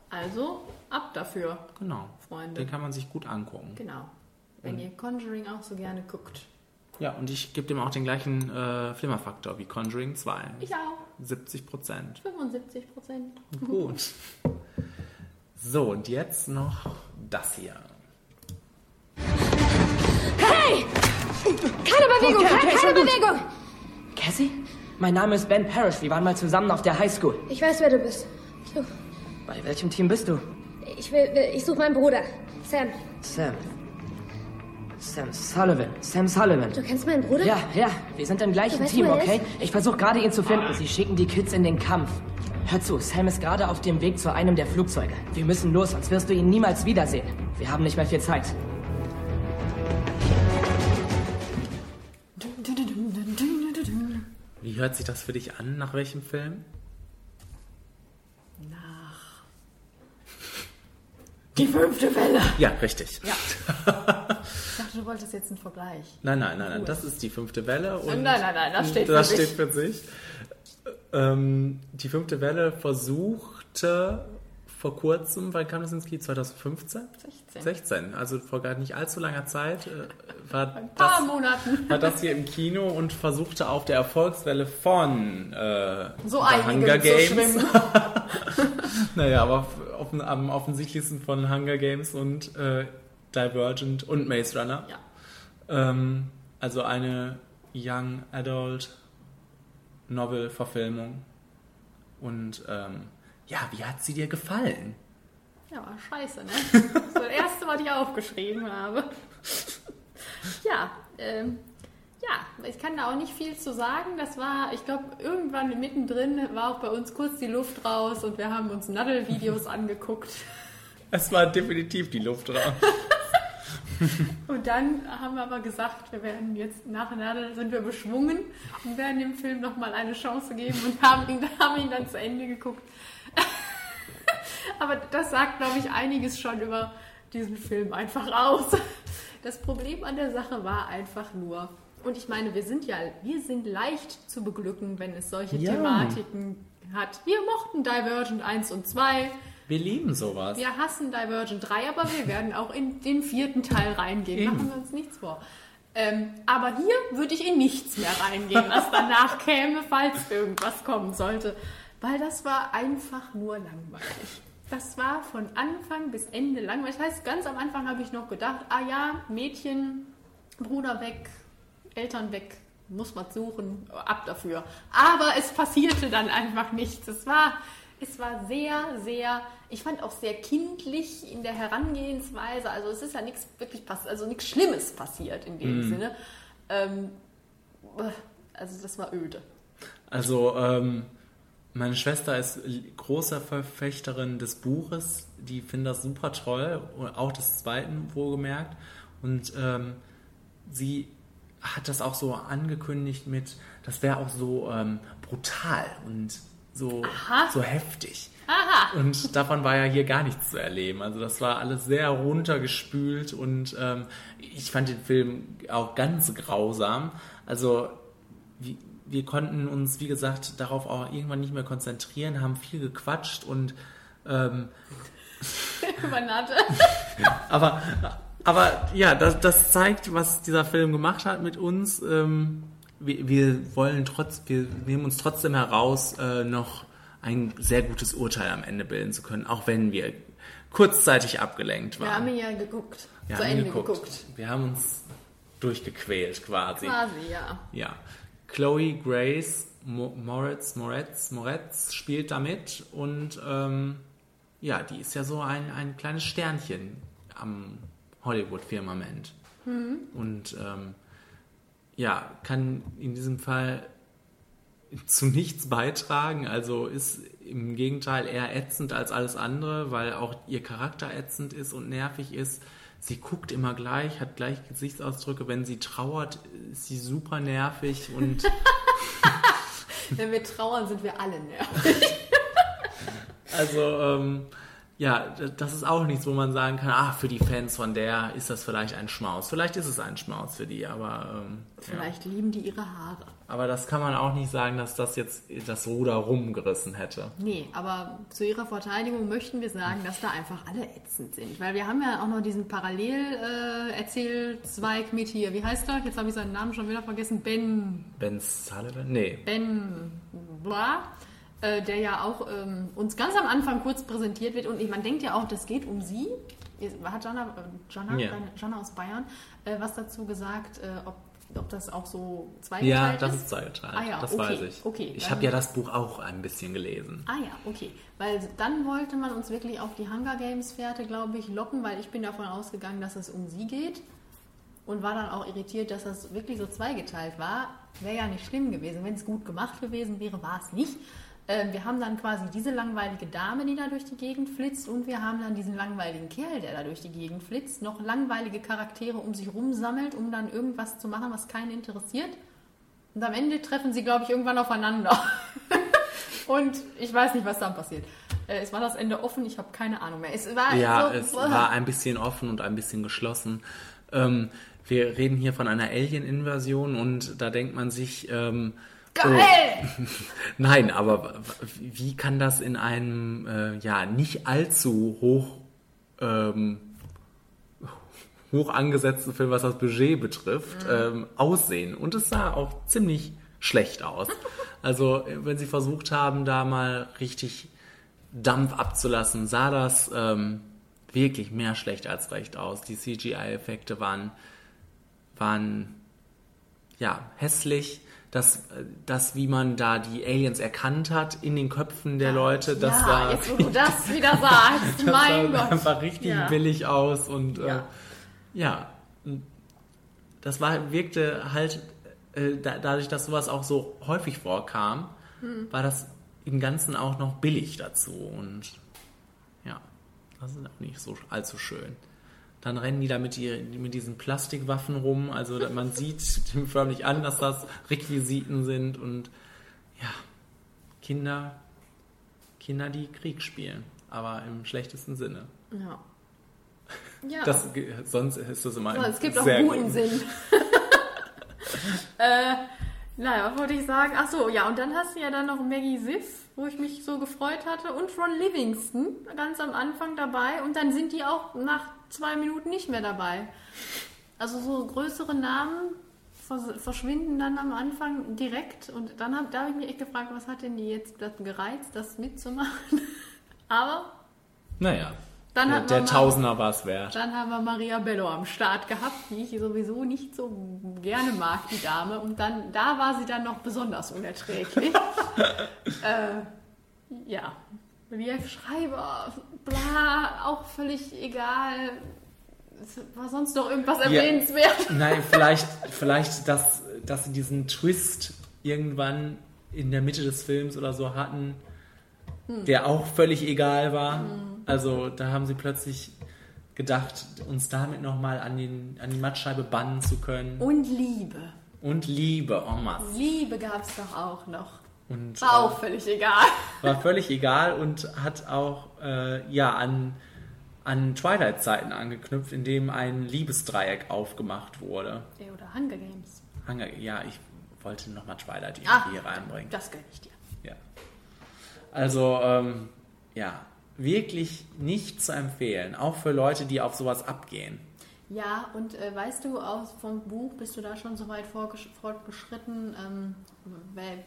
[SPEAKER 1] Also ab dafür.
[SPEAKER 2] Genau.
[SPEAKER 1] Freunde.
[SPEAKER 2] Den kann man sich gut angucken.
[SPEAKER 1] Genau. Wenn ihr Conjuring auch so gerne guckt.
[SPEAKER 2] Ja, und ich gebe dem auch den gleichen äh, Flimmerfaktor wie Conjuring 2.
[SPEAKER 1] Ich auch.
[SPEAKER 2] 70 Prozent.
[SPEAKER 1] 75 Prozent.
[SPEAKER 2] Gut. So, und jetzt noch das hier.
[SPEAKER 7] Hey! Keine Bewegung,
[SPEAKER 9] Okay, okay,
[SPEAKER 7] keine, keine. Bewegung!
[SPEAKER 9] Cassie? Mein Name ist Ben Parrish. Wir waren mal zusammen auf der Highschool.
[SPEAKER 7] Ich weiß, wer du bist. Du,
[SPEAKER 9] Bei welchem Team bist du?
[SPEAKER 7] ich will, will ich suche meinen Bruder. Sam.
[SPEAKER 9] Sam. Sam Sullivan. Sam Sullivan.
[SPEAKER 7] Du kennst meinen Bruder?
[SPEAKER 9] Ja, ja, wir sind im gleichen
[SPEAKER 7] weißt,
[SPEAKER 9] Team, okay? Ich versuche gerade ihn zu finden. Sie schicken die Kids in den Kampf. Hör zu, Sam ist gerade auf dem Weg zu einem der Flugzeuge. Wir müssen los, sonst wirst du ihn niemals wiedersehen. Wir haben nicht mehr viel Zeit.
[SPEAKER 2] Wie hört sich das für dich an? Nach welchem Film?
[SPEAKER 1] Nach. Die fünfte Welle.
[SPEAKER 2] Ja, richtig.
[SPEAKER 1] Ja. Ich dachte, du wolltest jetzt einen Vergleich.
[SPEAKER 2] Nein, nein, nein, nein, das ist die fünfte Welle. Und
[SPEAKER 1] Nein, nein, nein, das steht für
[SPEAKER 2] das
[SPEAKER 1] sich.
[SPEAKER 2] steht für sich. Ähm, die fünfte Welle versuchte vor kurzem, wann kam das ins Kino? 2015?
[SPEAKER 1] 16.
[SPEAKER 2] 16, also vor gar nicht allzu langer Zeit äh, war,
[SPEAKER 1] Ein paar
[SPEAKER 2] das,
[SPEAKER 1] Monaten.
[SPEAKER 2] war das hier im Kino und versuchte auf der Erfolgswelle von äh,
[SPEAKER 1] So
[SPEAKER 2] Hunger Games.
[SPEAKER 1] schwimmen.
[SPEAKER 2] Naja, aber auf, am offensichtlichsten von Hunger Games und äh, Divergent und Maze Runner.
[SPEAKER 1] Ja.
[SPEAKER 2] Ähm, also eine Young Adult Novel-Verfilmung. Und ähm, ja, wie hat sie dir gefallen?
[SPEAKER 1] Ja, war scheiße, ne? Das ist das erste, was ich aufgeschrieben habe. Ja, ähm, ja, ich kann da auch nicht viel zu sagen. Das war, ich glaube, irgendwann mittendrin war auch bei uns kurz die Luft raus und wir haben uns Naddel-Videos angeguckt.
[SPEAKER 2] Es war definitiv die Luft raus.
[SPEAKER 1] Und dann haben wir aber gesagt, wir werden jetzt nachher sind wir beschwungen und werden dem Film nochmal eine Chance geben und haben ihn, haben ihn dann zu Ende geguckt. aber das sagt, glaube ich, einiges schon über diesen Film einfach aus. Das Problem an der Sache war einfach nur, und ich meine, wir sind ja, wir sind leicht zu beglücken, wenn es solche
[SPEAKER 2] Ja.
[SPEAKER 1] Thematiken hat. Wir mochten Divergent 1 und 2.
[SPEAKER 2] Wir lieben sowas.
[SPEAKER 1] Wir hassen Divergent 3, aber wir werden auch in den vierten Teil reingehen.
[SPEAKER 2] Eben.
[SPEAKER 1] Machen wir uns nichts vor. Ähm, aber hier würde ich in nichts mehr reingehen, was danach käme, falls irgendwas kommen sollte. Weil das war einfach nur langweilig. Das war von Anfang bis Ende langweilig. Das heißt, ganz am Anfang habe ich noch gedacht, ah ja, Mädchen, Bruder weg, Eltern weg, muss man suchen, ab dafür. Aber es passierte dann einfach nichts. Es war, es war sehr, sehr, ich fand auch sehr kindlich in der Herangehensweise. Also es ist ja nichts wirklich passiert, also nichts Schlimmes passiert in dem
[SPEAKER 2] Mhm.
[SPEAKER 1] Sinne. Ähm, also das war öde.
[SPEAKER 2] Also, ähm, meine Schwester ist großer Verfechterin des Buches. Die findet das super toll. Und auch des zweiten, wohlgemerkt. Und ähm, sie hat das auch so angekündigt mit, das wäre auch so ähm, brutal und so,
[SPEAKER 1] Aha.
[SPEAKER 2] so heftig.
[SPEAKER 1] Aha!
[SPEAKER 2] Und davon war ja hier gar nichts zu erleben. Also das war alles sehr runtergespült und ähm, ich fand den Film auch ganz grausam. Also wir, wir konnten uns, wie gesagt, darauf auch irgendwann nicht mehr konzentrieren, haben viel gequatscht und ähm,
[SPEAKER 1] Banate.
[SPEAKER 2] aber, aber ja, das, das zeigt, was dieser Film gemacht hat mit uns. Ähm, wir, wir wollen trotz, wir nehmen uns trotzdem heraus, äh, noch ein sehr gutes Urteil am Ende bilden zu können, auch wenn wir kurzzeitig abgelenkt
[SPEAKER 1] Wir
[SPEAKER 2] waren.
[SPEAKER 1] haben ihn ja geguckt.
[SPEAKER 2] Wir
[SPEAKER 1] zu
[SPEAKER 2] haben
[SPEAKER 1] Ende
[SPEAKER 2] geguckt.
[SPEAKER 1] geguckt.
[SPEAKER 2] Wir haben uns durchgequält quasi.
[SPEAKER 1] Quasi, ja.
[SPEAKER 2] Ja. Chloe Grace Mo Moritz, Moretz, Moretz spielt damit und ähm, ja, die ist ja so ein, ein kleines Sternchen am Hollywood-Firmament. Und ähm, ja, kann in diesem Fall zu nichts beitragen, also ist im Gegenteil eher ätzend als alles andere, weil auch ihr Charakter ätzend ist und nervig ist. Sie guckt immer gleich, hat gleich Gesichtsausdrücke. Wenn sie trauert, ist sie super nervig und
[SPEAKER 1] Wenn wir trauern, sind wir alle nervig.
[SPEAKER 2] also ähm, ja, das ist auch nichts, wo man sagen kann, ah, für die Fans von der ist das vielleicht ein Schmaus. Vielleicht ist es ein Schmaus für die, aber ähm, ja.
[SPEAKER 1] Vielleicht lieben die ihre Haare.
[SPEAKER 2] Aber das kann man auch nicht sagen, dass das jetzt das Ruder rumgerissen hätte.
[SPEAKER 1] Nee, aber zu ihrer Verteidigung möchten wir sagen, dass da einfach alle ätzend sind. Weil wir haben ja auch noch diesen Parallel-Erzählzweig mit hier. Wie heißt er? Jetzt habe ich seinen Namen schon wieder vergessen. Ben.
[SPEAKER 2] Ben Sullivan? Nee.
[SPEAKER 1] Ben. Bla. Äh, der ja auch ähm, uns ganz am Anfang kurz präsentiert wird. Und man denkt ja auch, das geht um sie. Hat Jana, äh, Jana,
[SPEAKER 2] Ja.
[SPEAKER 1] Jana aus Bayern äh, was dazu gesagt, äh, ob, ob das auch so
[SPEAKER 2] Ja,
[SPEAKER 1] zweigeteilt
[SPEAKER 2] das
[SPEAKER 1] ist?
[SPEAKER 2] ist zweigeteilt.
[SPEAKER 1] Ah ja,
[SPEAKER 2] das
[SPEAKER 1] okay,
[SPEAKER 2] weiß ich.
[SPEAKER 1] okay,
[SPEAKER 2] ich habe ja das Buch auch ein bisschen gelesen.
[SPEAKER 1] Ah ja, okay. Weil dann wollte man uns wirklich auf die Hunger Games Fährte, glaube ich, locken, weil ich bin davon ausgegangen, dass es um sie geht und war dann auch irritiert, dass das wirklich so zweigeteilt war. Wäre ja nicht schlimm gewesen. Wenn es gut gemacht gewesen wäre, war es nicht. Ähm, wir haben dann quasi diese langweilige Dame, die da durch die Gegend flitzt und wir haben dann diesen langweiligen Kerl, der da durch die Gegend flitzt, noch langweilige Charaktere um sich rum sammelt, um dann irgendwas zu machen, was keinen interessiert. Und am Ende treffen sie, glaube ich, irgendwann aufeinander. Und ich weiß nicht, was dann passiert. Äh, Es war das Ende offen, ich habe keine Ahnung mehr. Es war
[SPEAKER 2] Ja,
[SPEAKER 1] so,
[SPEAKER 2] es war ein bisschen offen und ein bisschen geschlossen. Ähm, wir reden hier von einer Alien-Invasion und da denkt man sich, ähm,
[SPEAKER 1] Geil!
[SPEAKER 2] nein, aber wie kann das in einem äh, ja nicht allzu hoch ähm, hoch angesetzten Film, was das Budget betrifft, ähm, aussehen? Und es sah auch ziemlich schlecht aus. Also wenn sie versucht haben, da mal richtig Dampf abzulassen, sah das ähm, wirklich mehr schlecht als recht aus. Die CGI-Effekte waren, waren ja hässlich. Das, das, wie man da die Aliens erkannt hat in den Köpfen der Leute, das
[SPEAKER 1] ja,
[SPEAKER 2] war,
[SPEAKER 1] jetzt wo du das wieder sagst,
[SPEAKER 2] das
[SPEAKER 1] mein
[SPEAKER 2] sah
[SPEAKER 1] Gott.
[SPEAKER 2] einfach richtig
[SPEAKER 1] Ja.
[SPEAKER 2] billig aus und
[SPEAKER 1] Ja.
[SPEAKER 2] äh, ja, das war, wirkte halt, äh, da, dadurch, dass sowas auch so häufig vorkam,
[SPEAKER 1] Hm.
[SPEAKER 2] war das im Ganzen auch noch billig dazu und ja, das ist auch nicht so allzu schön. Dann rennen die da mit, ihr, mit diesen Plastikwaffen rum, also man sieht dem förmlich an, dass das Requisiten sind und ja, Kinder, Kinder, die Krieg spielen, aber im schlechtesten Sinne.
[SPEAKER 1] Ja. Ja.
[SPEAKER 2] Das, sonst ist das immer ein
[SPEAKER 1] es gibt auch guten
[SPEAKER 2] gut.
[SPEAKER 1] Sinn. äh, naja, wollte ich sagen? Ach so, ja, und dann hast du ja dann noch Maggie Siff, wo ich mich so gefreut hatte, und Ron Livingston ganz am Anfang dabei. Und dann sind die auch nach zwei Minuten nicht mehr dabei. Also so größere Namen vers verschwinden dann am Anfang direkt. Und dann hab, da habe ich mich echt gefragt, was hat denn die jetzt gereizt, das mitzumachen? Aber
[SPEAKER 2] Naja,
[SPEAKER 1] Dann
[SPEAKER 2] der, Tausender war es wert.
[SPEAKER 1] dann haben wir Maria Bello am Start gehabt, die ich sowieso nicht so gerne mag, die Dame. Und dann, da war sie dann noch besonders unerträglich. äh, ja, Lief Schreiber, bla, auch völlig egal. War sonst noch irgendwas erwähnenswert?
[SPEAKER 2] Nein, vielleicht, vielleicht dass, dass sie diesen Twist irgendwann in der Mitte des Films oder so hatten,
[SPEAKER 1] Hm.
[SPEAKER 2] der auch völlig egal war. Also da haben sie plötzlich gedacht, uns damit nochmal an, den, an die Mattscheibe bannen zu können.
[SPEAKER 1] Und Liebe.
[SPEAKER 2] Und Liebe, en masse.
[SPEAKER 1] Liebe gab es doch auch noch.
[SPEAKER 2] Und,
[SPEAKER 1] War auch völlig egal.
[SPEAKER 2] War völlig egal und hat auch äh, ja an, an Twilight-Zeiten angeknüpft, in dem ein Liebesdreieck aufgemacht wurde.
[SPEAKER 1] Ja, Oder Hunger Games.
[SPEAKER 2] Hunger, ja, ich wollte nochmal Twilight irgendwie hier reinbringen.
[SPEAKER 1] Das gönne ich dir.
[SPEAKER 2] Ja. Also, ähm, ja, wirklich nicht zu empfehlen, auch für Leute, die auf sowas abgehen.
[SPEAKER 1] Ja, und äh, weißt du, aus vom Buch bist du da schon so weit fortgeschritten? Ähm,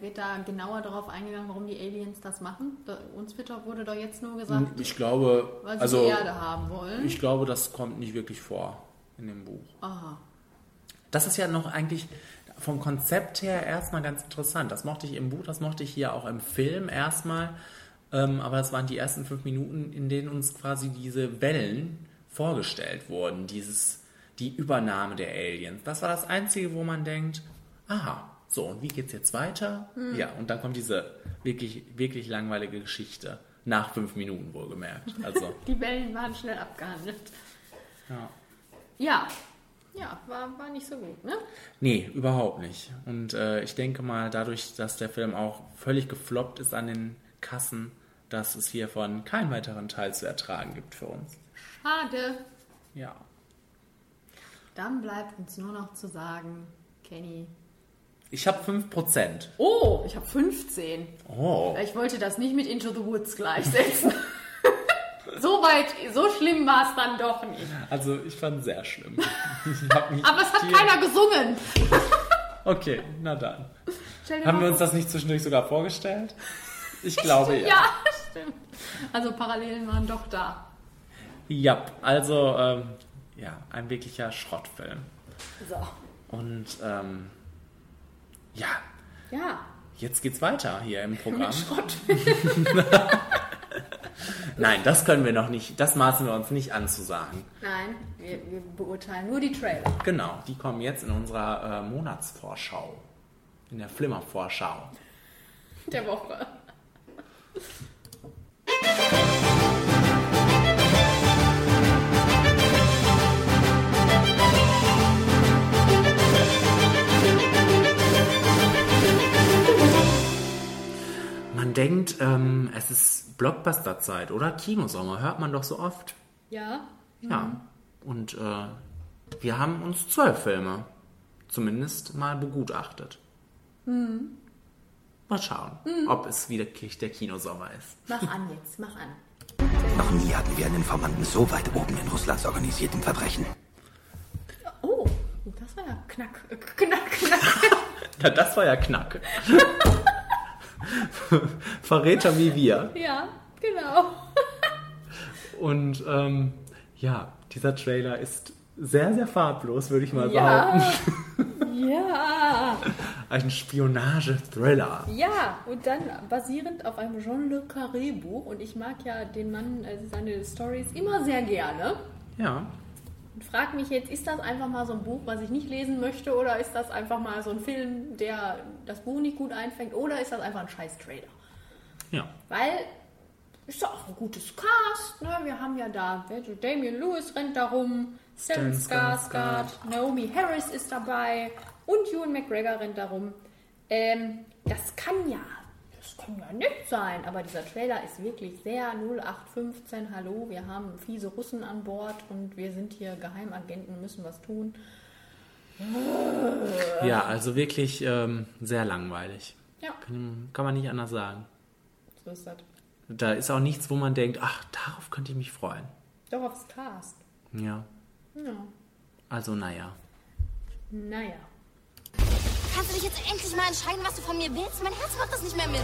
[SPEAKER 1] wird da genauer darauf eingegangen, warum die Aliens das machen? Da, uns wird doch, wurde doch jetzt nur gesagt,
[SPEAKER 2] Ich glaube,
[SPEAKER 1] weil sie
[SPEAKER 2] also
[SPEAKER 1] die Erde haben wollen.
[SPEAKER 2] ich glaube, das kommt nicht wirklich vor in dem Buch.
[SPEAKER 1] Aha.
[SPEAKER 2] Das ist ja noch eigentlich vom Konzept her erstmal ganz interessant. Das mochte ich im Buch, das mochte ich hier auch im Film erstmal. Ähm, aber das waren die ersten fünf Minuten, in denen uns quasi diese Wellen vorgestellt wurden. Dieses, die Übernahme der Aliens. Das war das Einzige, wo man denkt, aha, so, und wie geht's jetzt weiter?
[SPEAKER 1] Hm.
[SPEAKER 2] Ja, und dann kommt diese wirklich, wirklich langweilige Geschichte. Nach fünf Minuten wohlgemerkt. Also,
[SPEAKER 1] Die Wellen waren schnell abgehandelt.
[SPEAKER 2] ja.
[SPEAKER 1] Ja, ja, war, war nicht so gut, ne?
[SPEAKER 2] Nee, überhaupt nicht. Und äh, ich denke mal, dadurch, dass der Film auch völlig gefloppt ist an den Kassen, dass es hiervon keinen weiteren Teil zu ertragen gibt für uns.
[SPEAKER 1] Schade.
[SPEAKER 2] Ja.
[SPEAKER 1] Dann bleibt uns nur noch zu sagen, Kenny.
[SPEAKER 2] Ich habe 5%.
[SPEAKER 1] Oh, ich habe 15.
[SPEAKER 2] Oh.
[SPEAKER 1] Ich wollte das nicht mit Into the Woods gleichsetzen. so weit, so schlimm war es dann doch nicht.
[SPEAKER 2] Also ich fand es sehr schlimm.
[SPEAKER 1] Aber es hat
[SPEAKER 2] hier-
[SPEAKER 1] keiner gesungen.
[SPEAKER 2] Okay, na dann. Haben wir uns das nicht zwischendurch sogar vorgestellt? Ich glaube ja.
[SPEAKER 1] Ja, stimmt. Also Parallelen waren doch da.
[SPEAKER 2] Ja, also ähm, ja, ein wirklicher Schrottfilm.
[SPEAKER 1] So.
[SPEAKER 2] Und ähm, ja,
[SPEAKER 1] Ja.
[SPEAKER 2] Jetzt geht's weiter hier im Programm.
[SPEAKER 1] Schrott.
[SPEAKER 2] Nein, das können wir noch nicht. Das maßen wir uns nicht anzusagen.
[SPEAKER 1] Nein, wir, wir beurteilen nur die Trailer.
[SPEAKER 2] Genau, die kommen jetzt in unserer äh, Monatsvorschau. In der Flimmervorschau.
[SPEAKER 1] Der Woche.
[SPEAKER 2] Man denkt, ähm, es ist Blockbuster-Zeit, oder? Kinosommer, hört man doch so oft.
[SPEAKER 1] Ja.
[SPEAKER 2] Ja. Und äh, wir haben uns zwölf Filme zumindest mal begutachtet.
[SPEAKER 1] Hm.
[SPEAKER 2] Mal schauen,
[SPEAKER 1] Mhm.
[SPEAKER 2] ob es wirklich der Kinosommer ist.
[SPEAKER 1] Mach an jetzt, mach an.
[SPEAKER 10] Noch nie hatten wir einen Informanten so weit oben in Russlands organisiertem Verbrechen.
[SPEAKER 1] Oh, das war ja knack. äh, Knack, knack.
[SPEAKER 2] Ja, das war ja Knack. Verräter wie wir.
[SPEAKER 1] ja, genau.
[SPEAKER 2] Und ähm, Ja, dieser Trailer ist sehr, sehr farblos, würde ich mal
[SPEAKER 1] Ja.
[SPEAKER 2] behaupten.
[SPEAKER 1] Ja.
[SPEAKER 2] Ein Spionage-Thriller.
[SPEAKER 1] Ja, und dann basierend auf einem Jean Le Carré Buch. Und ich mag ja den Mann, äh, seine Stories immer sehr gerne.
[SPEAKER 2] Ja.
[SPEAKER 1] Und frag mich jetzt, ist das einfach mal so ein Buch, was ich nicht lesen möchte? Oder ist das einfach mal so ein Film, der das Buch nicht gut einfängt? Oder ist das einfach ein scheiß Trailer?
[SPEAKER 2] Ja.
[SPEAKER 1] Weil ist doch auch ein gutes Cast. Ne? Wir haben ja da Damien Lewis rennt da rum, Stellan Skarsgård, Naomi Harris ist dabei und Ewan McGregor rennt da rum. Ähm, das kann ja, das kann ja nett sein, aber dieser Trailer ist wirklich sehr 0815. Hallo, wir haben fiese Russen an Bord und wir sind hier Geheimagenten, müssen was tun.
[SPEAKER 2] Ja, also wirklich ähm, sehr langweilig.
[SPEAKER 1] Ja,
[SPEAKER 2] Kann, kann man nicht anders sagen.
[SPEAKER 1] so ist das.
[SPEAKER 2] Da ist auch nichts, wo man denkt, ach, darauf könnte ich mich freuen.
[SPEAKER 1] Doch aufs Cast.
[SPEAKER 2] Ja.
[SPEAKER 1] Ja,
[SPEAKER 2] Also, naja.
[SPEAKER 1] naja.
[SPEAKER 11] Kannst du dich jetzt endlich mal entscheiden, was du von mir willst? Mein Herz macht das nicht mehr mit.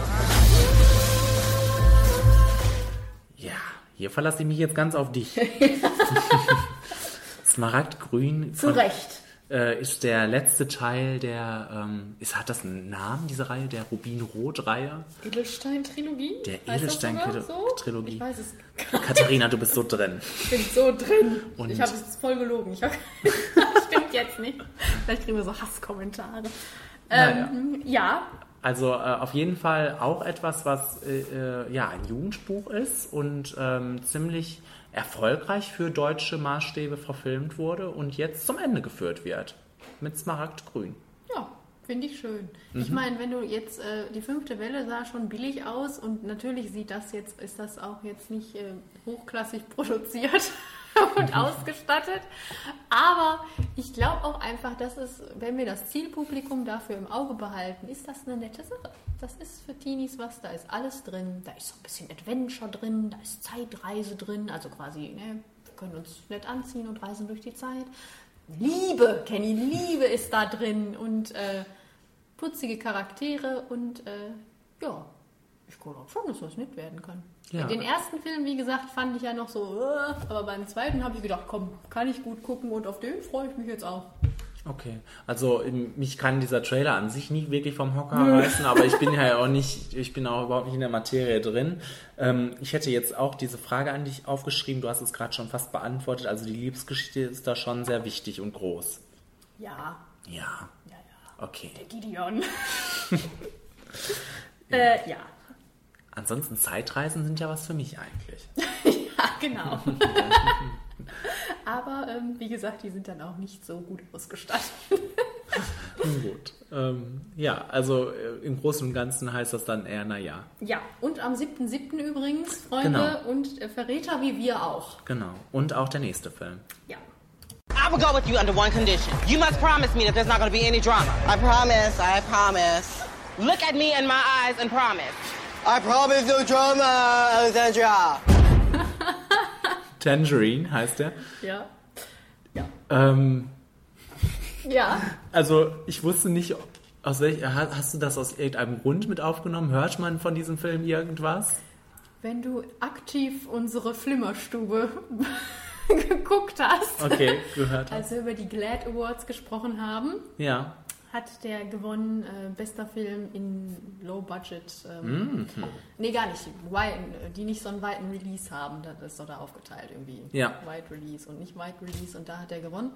[SPEAKER 2] Ja, hier verlasse ich mich jetzt ganz auf dich. Smaragdgrün.
[SPEAKER 1] Zu
[SPEAKER 2] von-
[SPEAKER 1] Recht.
[SPEAKER 2] Äh, ist der letzte Teil der, ähm, ist, hat das einen Namen, diese Reihe, der Rubin-Rot-Reihe?
[SPEAKER 1] Edelstein-Trilogie?
[SPEAKER 2] Der Edelstein-Trilogie.
[SPEAKER 1] so? Ich weiß es.
[SPEAKER 2] Katharina, du bist so drin.
[SPEAKER 1] Ich bin so drin.
[SPEAKER 2] Und-
[SPEAKER 1] ich habe es voll gelogen. Ich hab, stimmt jetzt nicht. Vielleicht kriegen wir so Hasskommentare. Ähm, ja,
[SPEAKER 2] Also äh, auf jeden Fall auch etwas, was äh, äh, ja ein Jugendbuch ist und ähm, ziemlich erfolgreich für deutsche Maßstäbe verfilmt wurde und jetzt zum Ende geführt wird. Mit Smaragdgrün.
[SPEAKER 1] ja, finde ich schön. Ich
[SPEAKER 2] Mhm.
[SPEAKER 1] meine, wenn du jetzt äh, die fünfte Welle sah schon billig aus und natürlich sieht das jetzt, ist das auch jetzt nicht äh, hochklassig produziert und ausgestattet. Aber ich glaube auch einfach, dass es, wenn wir das Zielpublikum dafür im Auge behalten, ist das eine nette Sache. Das ist für Teenies was, da ist alles drin, da ist so ein bisschen Adventure drin, da ist Zeitreise drin, also quasi, ne, wir können uns nett anziehen und reisen durch die Zeit. Liebe, Kenny, Liebe ist da drin und äh, putzige Charaktere und äh, ja, ich glaube schon, dass das nett werden kann.
[SPEAKER 2] Ja.
[SPEAKER 1] Den ersten Film, wie gesagt, fand ich ja noch so, äh, aber beim zweiten habe ich gedacht, komm, kann ich gut gucken und auf den freue ich mich jetzt auch.
[SPEAKER 2] Okay, also ähm, mich kann dieser Trailer an sich nie wirklich vom Hocker reißen, aber ich bin ja auch nicht, ich bin auch überhaupt nicht in der Materie drin. Ähm, ich hätte jetzt auch diese Frage an dich aufgeschrieben, du hast es gerade schon fast beantwortet, also die Liebesgeschichte ist da schon sehr wichtig und groß.
[SPEAKER 1] Ja,
[SPEAKER 2] Ja. Okay.
[SPEAKER 1] der Gideon. äh, ja,
[SPEAKER 2] Ansonsten Zeitreisen sind ja was für mich eigentlich.
[SPEAKER 1] ja, genau. aber ähm, wie gesagt, die sind dann auch nicht so gut ausgestattet.
[SPEAKER 2] Gut. Ähm, ja, also äh, im Großen und Ganzen heißt das dann eher, naja.
[SPEAKER 1] Ja, und am 7.7. übrigens, Freunde
[SPEAKER 2] Genau.
[SPEAKER 1] und äh, Verräter wie wir auch.
[SPEAKER 2] Genau. Und auch der nächste Film.
[SPEAKER 1] Ja.
[SPEAKER 12] I will go with you under one condition. You must promise me that there's not going to be any drama. I promise, I promise. Look at me in my eyes and promise. I promise no drama, Alexandra.
[SPEAKER 2] Tangerine heißt der.
[SPEAKER 1] Ja.
[SPEAKER 2] Ähm,
[SPEAKER 1] Ja.
[SPEAKER 2] also ich wusste nicht, aus welch, ha- hast du das aus irgendeinem Grund mit aufgenommen? Hört man von diesem Film irgendwas?
[SPEAKER 1] Wenn du aktiv unsere Flimmerstube geguckt hast,
[SPEAKER 2] Okay, gehört.
[SPEAKER 1] als wir über die Glad Awards gesprochen haben,
[SPEAKER 2] Ja.
[SPEAKER 1] Hat der gewonnen äh, bester Film in Low Budget. Ähm,
[SPEAKER 2] Mhm.
[SPEAKER 1] Nee, gar nicht. Weiten, die nicht so einen weiten Release haben. Das ist doch da aufgeteilt irgendwie.
[SPEAKER 2] Ja.
[SPEAKER 1] Wide Release und nicht Wide Release. Und da hat er gewonnen.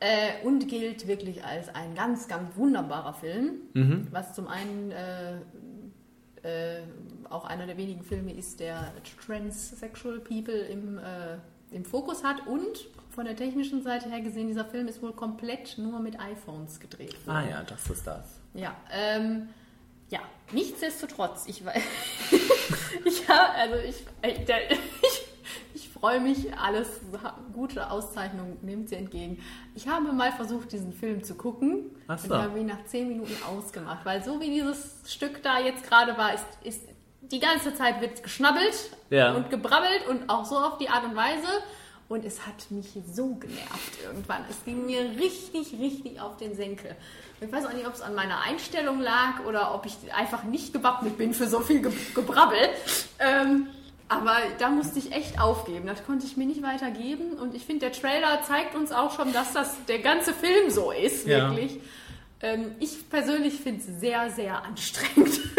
[SPEAKER 1] Äh, und gilt wirklich als ein ganz, ganz wunderbarer Film.
[SPEAKER 2] Mhm.
[SPEAKER 1] Was zum einen äh, äh, auch einer der wenigen Filme ist, der Transsexual People im, äh, im Fokus hat. Und von der technischen Seite her gesehen, dieser Film ist wohl komplett nur mit iPhones gedreht worden.
[SPEAKER 2] Ah ja, das ist das.
[SPEAKER 1] Ja, ähm, ja, nichtsdestotrotz, ich weiß, ich habe, also ich, ich, ich, ich freue mich, alles, gute Auszeichnung nehmt sie entgegen. Ich habe mal versucht, diesen Film zu gucken
[SPEAKER 2] Ach so.
[SPEAKER 1] und habe ihn nach zehn Minuten ausgemacht, weil so wie dieses Stück da jetzt gerade war, ist, ist die ganze Zeit wird geschnabbelt
[SPEAKER 2] Ja.
[SPEAKER 1] und gebrabbelt und auch so auf die Art und Weise. Und es hat mich so genervt irgendwann. Es ging mir richtig, richtig auf den Senkel. Ich weiß auch nicht, ob es an meiner Einstellung lag oder ob ich einfach nicht gewappnet bin für so viel Ge Gebrabbel. Ähm, Aber da musste ich echt aufgeben. Das konnte ich mir nicht weitergeben. Und ich finde, der Trailer zeigt uns auch schon, dass das der ganze Film so ist,
[SPEAKER 2] Ja.
[SPEAKER 1] wirklich. Ähm, ich persönlich finde es sehr, sehr anstrengend.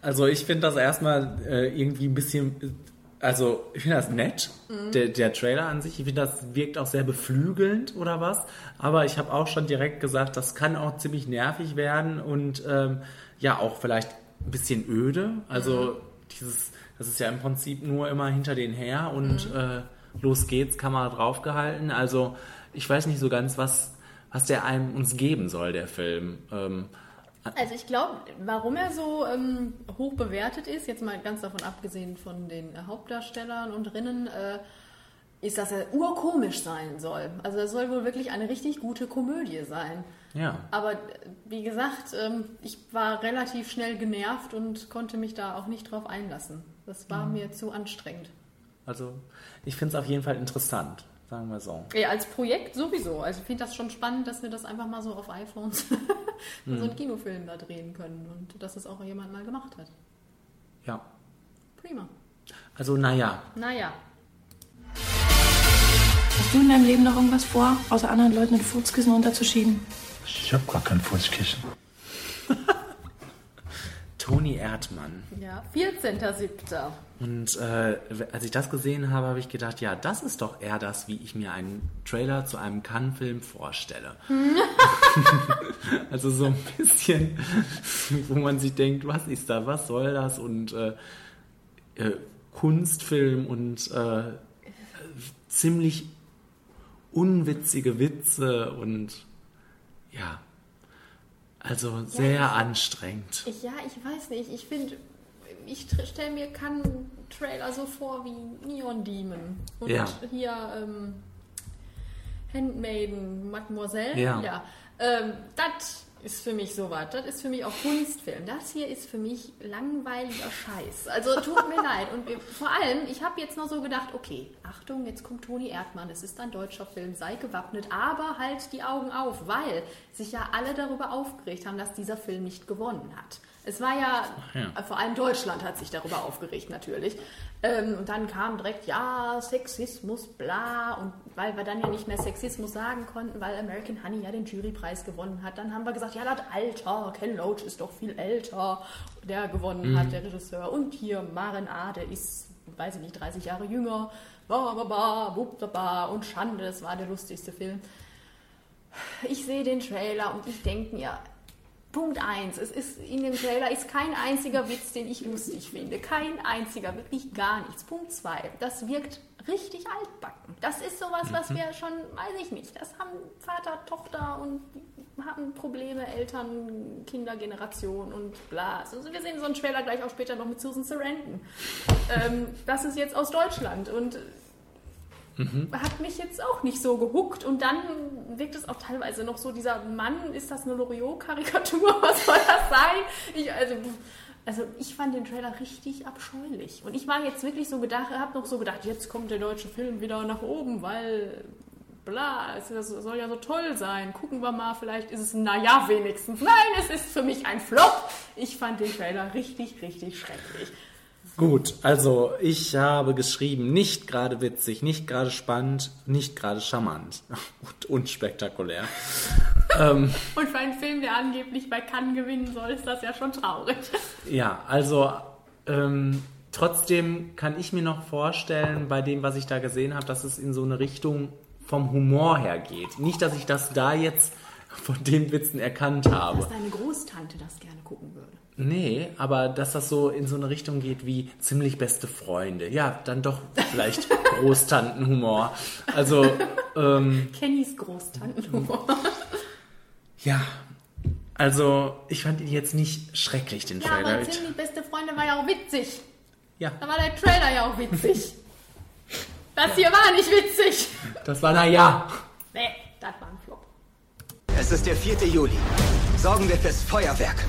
[SPEAKER 2] Also ich finde das erstmal äh, irgendwie ein bisschen, also ich finde das nett,
[SPEAKER 1] Mhm.
[SPEAKER 2] der, der Trailer an sich. Ich finde, das wirkt auch sehr beflügelnd oder was. Aber ich habe auch schon direkt gesagt, das kann auch ziemlich nervig werden und ähm, ja auch vielleicht ein bisschen öde. Also dieses, das ist ja im Prinzip nur immer hinter den her und äh, los geht's, Kamera draufgehalten. Also ich weiß nicht so ganz, was, was der einem uns geben soll, der Film. Ähm,
[SPEAKER 1] Also ich glaube, warum er so ähm, hoch bewertet ist, jetzt mal ganz davon abgesehen von den äh, Hauptdarstellern und Rinnen, äh, ist, dass er urkomisch sein soll. Also er soll wohl wirklich eine richtig gute Komödie sein.
[SPEAKER 2] ja.
[SPEAKER 1] Aber äh, wie gesagt, ähm, ich war relativ schnell genervt und konnte mich da auch nicht drauf einlassen. Das war
[SPEAKER 2] Mhm.
[SPEAKER 1] mir zu anstrengend.
[SPEAKER 2] Also ich finde es auf jeden Fall interessant, sagen wir so.
[SPEAKER 1] Ja, als Projekt sowieso. Also ich finde das schon spannend, dass wir das einfach mal so auf iPhones so einen
[SPEAKER 2] Mhm.
[SPEAKER 1] Kinofilm da drehen können und dass es auch jemand mal gemacht hat.
[SPEAKER 2] Ja.
[SPEAKER 1] Prima.
[SPEAKER 2] Also naja,
[SPEAKER 1] Naja.
[SPEAKER 13] Hast du in deinem Leben noch irgendwas vor, außer anderen Leuten ein Furzkissen unterzuschieben?
[SPEAKER 4] Ich hab gar kein Fußkissen.
[SPEAKER 2] Toni Erdmann.
[SPEAKER 1] Ja, 14.07.
[SPEAKER 2] Und äh, als ich das gesehen habe, habe ich gedacht, ja, das ist doch eher das, wie ich mir einen Trailer zu einem Cannes-Film vorstelle. also so ein bisschen, wo man sich denkt, was ist da, was soll das? Und äh, äh, Kunstfilm und äh, ziemlich unwitzige Witze und ja, also sehr anstrengend.
[SPEAKER 1] Ich, ja, ich weiß nicht. Ich finde, ich stelle mir keinen Trailer so vor wie Neon Demon. Und
[SPEAKER 2] Ja.
[SPEAKER 1] hier ähm, Handmaiden, Mademoiselle.
[SPEAKER 2] Ja.
[SPEAKER 1] Ähm, das ist für mich sowas. Das ist für mich auch Kunstfilm. Das hier ist für mich langweiliger Scheiß. Also tut mir leid. Und vor allem, ich habe jetzt noch so gedacht, okay, Achtung, jetzt kommt Toni Erdmann. Es ist ein deutscher Film, sei gewappnet, aber halt die Augen auf, weil sich ja alle darüber aufgeregt haben, dass dieser Film nicht gewonnen hat. Es war ja,
[SPEAKER 2] ja.
[SPEAKER 1] vor allem Deutschland hat sich darüber aufgeregt natürlich. Ähm, und dann kam direkt, ja, Sexismus, bla. Und weil wir dann ja nicht mehr Sexismus sagen konnten, weil American Honey ja den Jurypreis gewonnen hat, dann haben wir gesagt, ja, das Alter, Ken Loach ist doch viel älter, der gewonnen
[SPEAKER 2] Mhm.
[SPEAKER 1] hat, der Regisseur. Und hier Maren A., der ist, weiß ich nicht, 30 Jahre jünger. Ba, ba, ba, wupp, da, ba. Und Schande, das war der lustigste Film. Ich sehe den Trailer und ich denke mir, Punkt 1, es ist in dem Trailer ist kein einziger Witz, den ich lustig finde. Kein einziger, wirklich gar nichts. Punkt 2, das wirkt richtig altbacken. Das ist sowas, was
[SPEAKER 2] Mhm.
[SPEAKER 1] wir schon, weiß ich nicht, das haben Vater, Tochter und haben Probleme, Eltern, Kindergeneration und bla. Also wir sehen so einen Trailer gleich auch später noch mit Susan Sarandon. ähm, das ist jetzt aus Deutschland und
[SPEAKER 2] Mhm.
[SPEAKER 1] hat mich jetzt auch nicht so gehuckt. Und dann wirkt es auch teilweise noch so, dieser Mann, ist das eine Loriot-Karikatur? Was soll das sein? Ich, also, also ich fand den Trailer richtig abscheulich. Und ich war jetzt wirklich so gedacht, habe noch so gedacht, jetzt kommt der deutsche Film wieder nach oben, weil bla, es soll ja so toll sein. Gucken wir mal, vielleicht ist es ein Naja wenigstens. Nein, es ist für mich ein Flop. Ich fand den Trailer richtig, richtig schrecklich.
[SPEAKER 2] Gut, also ich habe geschrieben, nicht gerade witzig, nicht gerade spannend, nicht gerade charmant und unspektakulär. ähm,
[SPEAKER 1] Und für einen Film, der angeblich bei Cannes gewinnen soll, ist das ja schon traurig.
[SPEAKER 2] ja, also ähm, trotzdem kann ich mir noch vorstellen, bei dem, was ich da gesehen habe, dass es in so eine Richtung vom Humor her geht. Nicht, dass ich das da jetzt von den Witzen erkannt habe.
[SPEAKER 1] Dass deine Großtante das gerne gucken würde.
[SPEAKER 2] Nee, aber dass das so in so eine Richtung geht wie ziemlich beste Freunde. Ja, dann doch vielleicht Großtantenhumor. Also, ähm,
[SPEAKER 1] Kennys Großtantenhumor.
[SPEAKER 2] ja. Also, ich fand ihn jetzt nicht schrecklich, den
[SPEAKER 1] Ja,
[SPEAKER 2] Trailer.
[SPEAKER 1] aber ziemlich beste Freunde war ja auch witzig.
[SPEAKER 2] Ja.
[SPEAKER 1] Da war der Trailer ja auch witzig. Das hier war nicht witzig.
[SPEAKER 2] Das war na ja.
[SPEAKER 1] Nee, das war ein Flop.
[SPEAKER 10] Es ist der 4. Juli. Sorgen wir fürs Feuerwerk.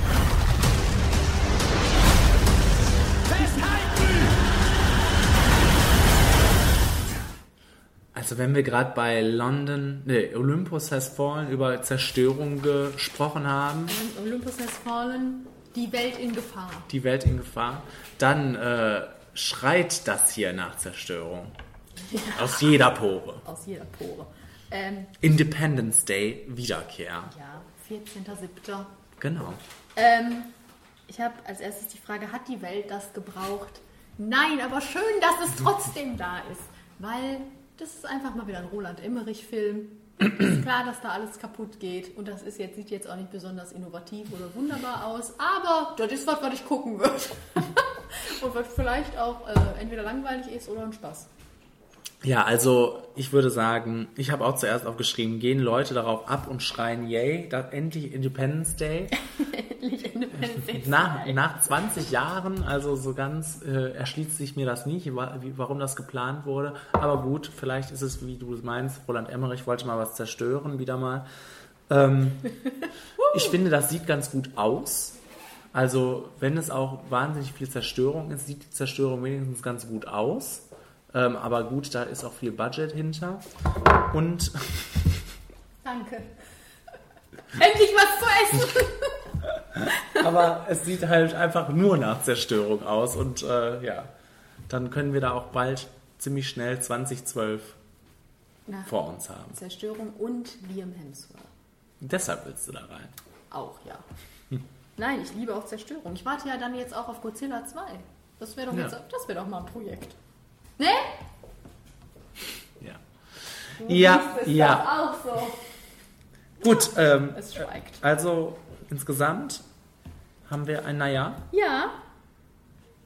[SPEAKER 2] Also, wenn wir gerade bei London, nee, Olympus Has Fallen über Zerstörung gesprochen haben,
[SPEAKER 1] Olympus has fallen, die Welt in Gefahr.
[SPEAKER 2] die Welt in Gefahr, dann äh, schreit das hier nach Zerstörung. Aus jeder Pore.
[SPEAKER 1] Aus jeder Pore. Ähm,
[SPEAKER 2] Independence Day Wiederkehr.
[SPEAKER 1] ja, 14.07.
[SPEAKER 2] Genau.
[SPEAKER 1] Ähm, ich habe als erstes die Frage, hat die Welt das gebraucht? Nein, aber schön, dass es trotzdem da ist. Weil das ist einfach mal wieder ein Roland Emmerich-Film. ist klar, dass da alles kaputt geht. Und das ist jetzt, sieht jetzt auch nicht besonders innovativ oder wunderbar aus. Aber das ist was, was ich gucken würde. Und was vielleicht auch äh, entweder langweilig ist oder ein Spaß.
[SPEAKER 2] Ja, also ich würde sagen, ich habe auch zuerst aufgeschrieben, gehen Leute darauf ab und schreien, yay, da, endlich Independence Day.
[SPEAKER 1] Endlich Independence Day.
[SPEAKER 2] Nach, nach 20 Jahren, also so ganz äh, erschließt sich mir das nicht, warum das geplant wurde. Aber gut, vielleicht ist es, wie du es meinst, Roland Emmerich wollte mal was zerstören, wieder mal. Ähm, ich finde, das sieht ganz gut aus. Also, wenn es auch wahnsinnig viel Zerstörung ist, sieht die Zerstörung wenigstens ganz gut aus. Ähm, aber gut, da ist auch viel Budget hinter. Und
[SPEAKER 1] Danke. Endlich was zu essen!
[SPEAKER 2] aber es sieht halt einfach nur nach Zerstörung aus. Und äh, ja, dann können wir da auch bald ziemlich schnell 2012
[SPEAKER 1] Na,
[SPEAKER 2] vor uns haben.
[SPEAKER 1] Zerstörung und Liam Hemsworth.
[SPEAKER 2] Deshalb willst du da rein.
[SPEAKER 1] Auch, ja. Nein, ich liebe auch Zerstörung. Ich warte ja dann jetzt auch auf Godzilla 2. Das wäre doch,
[SPEAKER 2] Ja.
[SPEAKER 1] jetzt, das wär doch mal ein Projekt. Ne?
[SPEAKER 2] Ja.
[SPEAKER 1] Du
[SPEAKER 2] Ja, ja.
[SPEAKER 1] auch so.
[SPEAKER 2] Gut, ähm,
[SPEAKER 1] Es schweigt.
[SPEAKER 2] also insgesamt haben wir ein Naja.
[SPEAKER 1] Ja,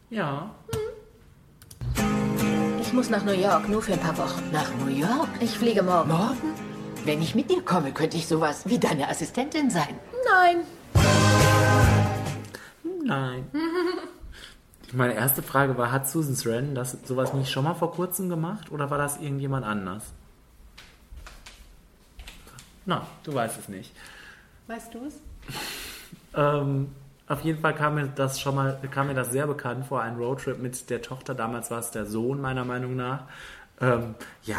[SPEAKER 2] Ja.
[SPEAKER 9] Ich muss nach New York, nur für ein paar Wochen.
[SPEAKER 6] Nach New York?
[SPEAKER 9] Ich fliege morgen.
[SPEAKER 6] Morgen? Wenn ich mit dir komme, könnte ich sowas wie deine Assistentin sein.
[SPEAKER 9] Nein.
[SPEAKER 2] Nein. Meine erste Frage war, hat Susan Sarandon das sowas nicht schon mal vor kurzem gemacht oder war das irgendjemand anders? Na, du weißt es nicht.
[SPEAKER 1] weißt du es?
[SPEAKER 2] Ähm, auf jeden Fall kam mir das schon mal, kam mir das sehr bekannt vor, ein Roadtrip mit der Tochter, damals war es der Sohn meiner Meinung nach. Ähm, ja,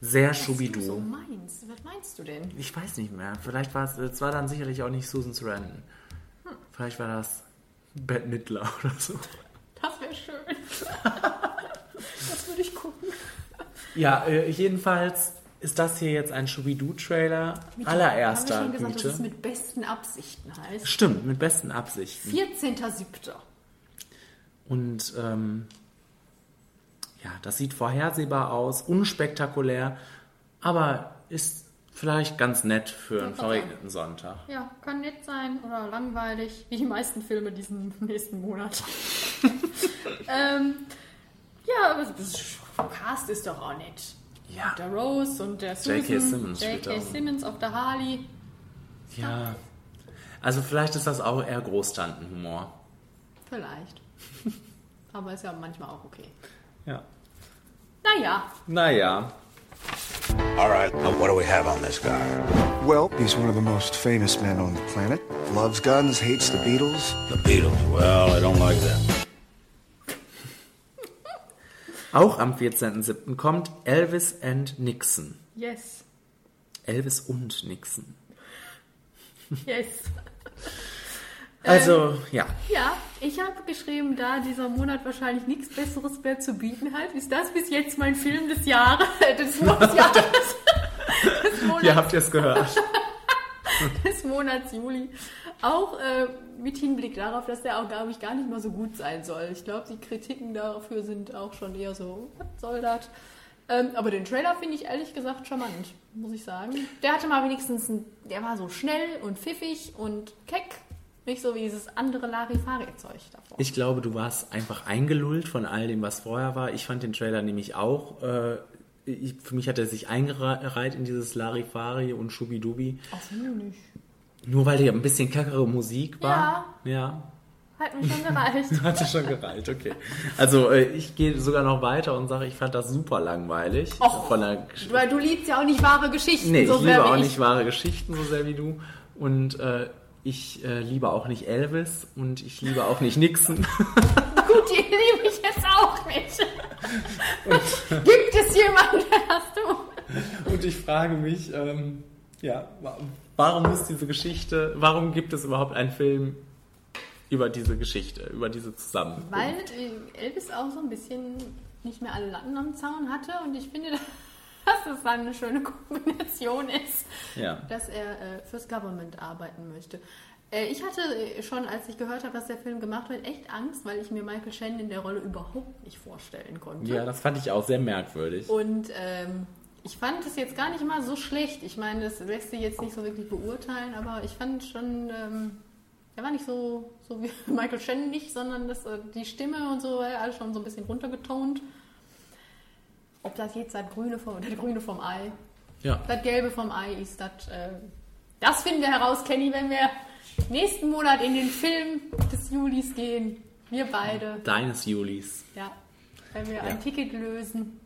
[SPEAKER 2] sehr
[SPEAKER 1] so
[SPEAKER 2] schubidu.
[SPEAKER 1] meinst. Was meinst du denn?
[SPEAKER 2] Ich weiß nicht mehr. Vielleicht war es, es war dann sicherlich auch nicht Susan Sarandon.
[SPEAKER 1] Hm.
[SPEAKER 2] Vielleicht war das Bette Midler oder so.
[SPEAKER 1] Das wäre schön. das würde ich gucken.
[SPEAKER 2] Ja, äh, jedenfalls ist das hier jetzt ein Schubidu-Trailer allererster
[SPEAKER 1] wir schon gesagt, dass
[SPEAKER 2] Güte.
[SPEAKER 1] es mit besten Absichten heißt?
[SPEAKER 2] Stimmt, mit besten Absichten.
[SPEAKER 1] 14.07.
[SPEAKER 2] Und ähm, ja, das sieht vorhersehbar aus, unspektakulär, aber ist vielleicht ganz nett für einen verregneten Sonntag.
[SPEAKER 1] Ja, kann nett sein oder langweilig, wie die meisten Filme diesen nächsten Monat. ähm, ja, aber das Cast ist doch auch nett.
[SPEAKER 2] Ja.
[SPEAKER 1] Der Rose und der Susan.
[SPEAKER 2] J.K. Simmons
[SPEAKER 1] J.K. Simmons auf der Harley.
[SPEAKER 2] Ja. Also vielleicht ist das auch eher Großtantenhumor.
[SPEAKER 1] Vielleicht. aber ist ja manchmal auch okay.
[SPEAKER 2] Ja.
[SPEAKER 1] Naja,
[SPEAKER 2] Naja.
[SPEAKER 10] All right, now what do we have on this guy?
[SPEAKER 14] Well, he's one of the most famous men on the planet. Loves guns, hates the Beatles.
[SPEAKER 10] The Beatles. Well, I don't like them.
[SPEAKER 2] Auch am 14.07. kommt Elvis and Nixon.
[SPEAKER 1] yes,
[SPEAKER 2] Elvis und Nixon.
[SPEAKER 1] yes.
[SPEAKER 2] Also, ja.
[SPEAKER 1] Ja, ich habe geschrieben, da dieser Monat wahrscheinlich nichts Besseres mehr zu bieten hat, ist das bis jetzt mein Film des Jahres, des Monats, des Monats,
[SPEAKER 2] Ihr habt es gehört.
[SPEAKER 1] des Monats Juli. Auch äh, mit Hinblick darauf, dass der auch, glaube ich, gar nicht mal so gut sein soll. Ich glaube, die Kritiken dafür sind auch schon eher so, was soll das? Ähm, aber den Trailer finde ich ehrlich gesagt charmant, muss ich sagen. Der hatte mal wenigstens, ein, der war so schnell und pfiffig und keck. Nicht so wie dieses andere Larifari-Zeug davor.
[SPEAKER 2] Ich glaube, du warst einfach eingelullt von all dem, was vorher war. Ich fand den Trailer nämlich auch. Äh, ich, für mich hat er sich eingereiht in dieses Larifari und Schubidubi.
[SPEAKER 1] Ach so, nicht.
[SPEAKER 2] Nur weil hier ein bisschen kackere Musik war. Ja.
[SPEAKER 1] Hat mir schon gereicht.
[SPEAKER 2] Hatte schon gereicht, okay. Also äh, ich gehe sogar noch weiter und sage, ich fand das super langweilig.
[SPEAKER 1] Och.
[SPEAKER 2] Von der
[SPEAKER 1] Weil du liebst ja auch nicht wahre Geschichten
[SPEAKER 2] Nee,
[SPEAKER 1] so
[SPEAKER 2] ich liebe auch
[SPEAKER 1] ich.
[SPEAKER 2] nicht wahre Geschichten so sehr wie du. Und äh, ich äh, liebe auch nicht Elvis und ich liebe auch nicht Nixon.
[SPEAKER 1] Gut, die liebe ich jetzt auch nicht. Gibt es jemanden, der das tut?
[SPEAKER 2] Und ich frage mich, ähm, ja, wa- warum ist diese Geschichte, warum gibt es überhaupt einen Film über diese Geschichte, über diese Zusammenkunft.
[SPEAKER 1] Weil äh, Elvis auch so ein bisschen nicht mehr alle Latten am Zaun hatte und ich finde, dass das dann eine schöne Kombination ist,
[SPEAKER 2] Ja.
[SPEAKER 1] dass er äh, fürs Government arbeiten möchte. Äh, ich hatte äh, schon, als ich gehört habe, dass der Film gemacht wird, echt Angst, weil ich mir Michael Shannon in der Rolle überhaupt nicht vorstellen konnte.
[SPEAKER 2] Ja, das fand ich auch sehr merkwürdig.
[SPEAKER 1] Und ähm, ich fand es jetzt gar nicht mal so schlecht. Ich meine, das lässt sich jetzt nicht so wirklich beurteilen, aber ich fand schon, ähm, er war nicht so, so wie Michael Shannon nicht, sondern das, äh, die Stimme und so, war alles schon so ein bisschen runtergetont. Ob das jetzt das Grüne vom, das Grüne vom Ei,
[SPEAKER 2] Ja.
[SPEAKER 1] das Gelbe vom Ei ist, das, äh, das finden wir heraus, Kenny, wenn wir nächsten Monat in den Film des Julis gehen. Wir beide.
[SPEAKER 2] Deines Julis.
[SPEAKER 1] Ja. Wenn wir
[SPEAKER 2] Ja.
[SPEAKER 1] ein Ticket lösen.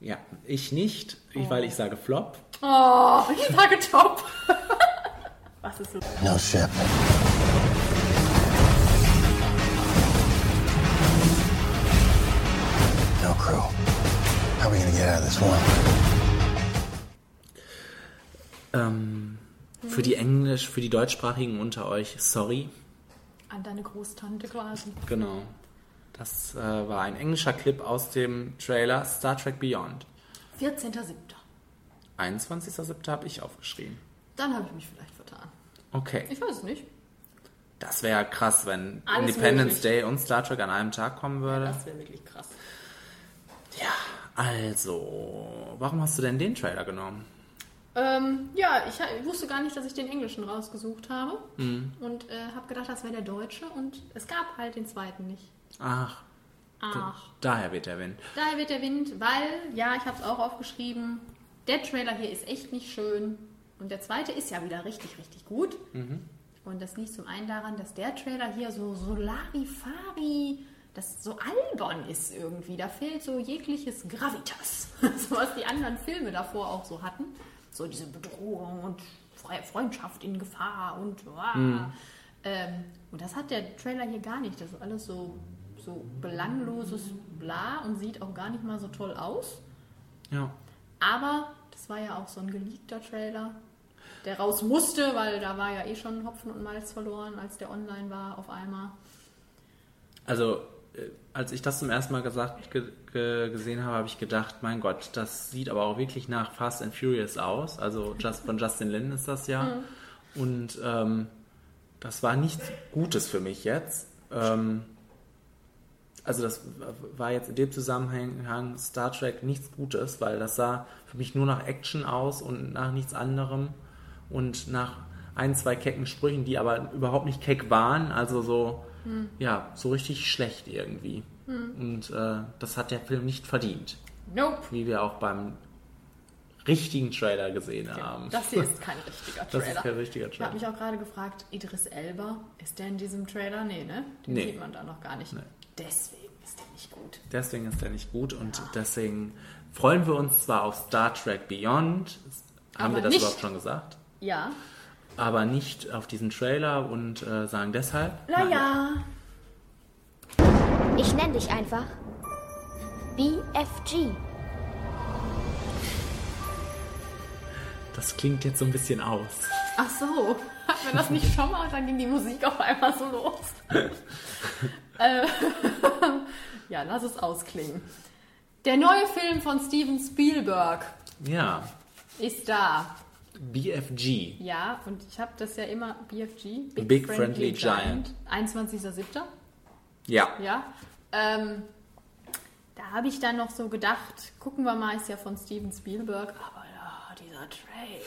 [SPEAKER 2] Ja, ich nicht, ich, weil ich sage Flop.
[SPEAKER 1] Oh, ich sage top. Was ist los?
[SPEAKER 10] No ship. No crew. How are we gonna get out of this one?
[SPEAKER 2] Ähm, für die Englisch, für die Deutschsprachigen unter euch, sorry.
[SPEAKER 1] An deine Großtante quasi.
[SPEAKER 2] Genau. Das äh, war ein englischer Clip aus dem Trailer Star Trek Beyond.
[SPEAKER 1] 14.07.
[SPEAKER 2] 21.07. habe ich aufgeschrieben.
[SPEAKER 1] Dann habe ich mich vielleicht vertan.
[SPEAKER 2] Okay.
[SPEAKER 1] Ich weiß es nicht.
[SPEAKER 2] Das wäre krass, wenn
[SPEAKER 1] Alles
[SPEAKER 2] Independence
[SPEAKER 1] möglich.
[SPEAKER 2] Day und Star Trek an einem Tag kommen würde.
[SPEAKER 1] Das wäre wirklich krass.
[SPEAKER 2] Also, warum hast du denn den Trailer genommen?
[SPEAKER 1] Ähm, ja, ich, wusste gar nicht, dass ich den Englischen rausgesucht habe.
[SPEAKER 2] Mhm.
[SPEAKER 1] Und äh, habe gedacht, das wäre der Deutsche. Und es gab halt den zweiten nicht.
[SPEAKER 2] Ach,
[SPEAKER 1] Ach.
[SPEAKER 2] daher weht der Wind.
[SPEAKER 1] Daher wird der Wind, weil, ja, ich habe es auch aufgeschrieben, der Trailer hier ist echt nicht schön. Und der zweite ist ja wieder richtig, richtig gut.
[SPEAKER 2] Mhm.
[SPEAKER 1] Und das liegt zum einen daran, dass der Trailer hier so Solarifari, das so albern ist irgendwie. Da fehlt so jegliches Gravitas. so was die anderen Filme davor auch so hatten. So diese Bedrohung und Fre- Freundschaft in Gefahr und wow.
[SPEAKER 2] Mhm.
[SPEAKER 1] ähm, Und das hat der Trailer hier gar nicht. Das ist alles so, so belangloses Bla und sieht auch gar nicht mal so toll aus.
[SPEAKER 2] Ja.
[SPEAKER 1] Aber das war ja auch so ein geleakter Trailer, der raus musste, weil da war ja eh schon Hopfen und Malz verloren, als der online war auf einmal.
[SPEAKER 2] Also, als ich das zum ersten Mal gesagt, ge, ge, gesehen habe, habe ich gedacht, mein Gott, das sieht aber auch wirklich nach Fast and Furious aus. Also just, von Justin Lin ist das ja.
[SPEAKER 1] Mhm.
[SPEAKER 2] Und ähm, das war nichts Gutes für mich jetzt. Ähm, also das war jetzt in dem Zusammenhang Star Trek nichts Gutes, weil das sah für mich nur nach Action aus und nach nichts anderem und nach ein, zwei kecken Sprüchen, die aber überhaupt nicht keck waren. Also so,
[SPEAKER 1] Hm.
[SPEAKER 2] ja, so richtig schlecht irgendwie.
[SPEAKER 1] Hm.
[SPEAKER 2] Und äh, das hat der Film nicht verdient.
[SPEAKER 1] Nope.
[SPEAKER 2] Wie wir auch beim richtigen Trailer gesehen haben.
[SPEAKER 1] Das hier ist kein richtiger Trailer.
[SPEAKER 2] Das ist kein richtiger
[SPEAKER 1] Ich habe
[SPEAKER 2] Trailer.
[SPEAKER 1] mich auch gerade gefragt, Idris Elba, ist der in diesem Trailer? Nee, ne? Den
[SPEAKER 2] Nee.
[SPEAKER 1] sieht man da noch gar nicht. Deswegen ist der nicht gut.
[SPEAKER 2] Deswegen ist der nicht gut und deswegen freuen wir uns zwar auf Star Trek Beyond, haben
[SPEAKER 1] Aber
[SPEAKER 2] wir das
[SPEAKER 1] nicht-
[SPEAKER 2] überhaupt schon gesagt,
[SPEAKER 1] Ja.
[SPEAKER 2] Aber nicht auf diesen Trailer und äh, sagen deshalb,
[SPEAKER 1] Naja.
[SPEAKER 11] Ich nenne dich einfach BFG.
[SPEAKER 2] das klingt jetzt so ein bisschen aus.
[SPEAKER 1] Ach so. Hatten wir das nicht schon mal und dann ging die Musik auf einmal so los. äh, ja, lass es ausklingen. Der neue Film von Steven Spielberg
[SPEAKER 2] Ja,
[SPEAKER 1] ist da.
[SPEAKER 2] BFG.
[SPEAKER 1] Ja, und ich habe das ja immer BFG,
[SPEAKER 2] Big Friendly Giant.
[SPEAKER 1] 21.07.
[SPEAKER 2] Ja.
[SPEAKER 1] Ja. Ähm, da habe ich dann noch so gedacht, gucken wir mal, ist ja von Steven Spielberg, aber ja, dieser Trailer.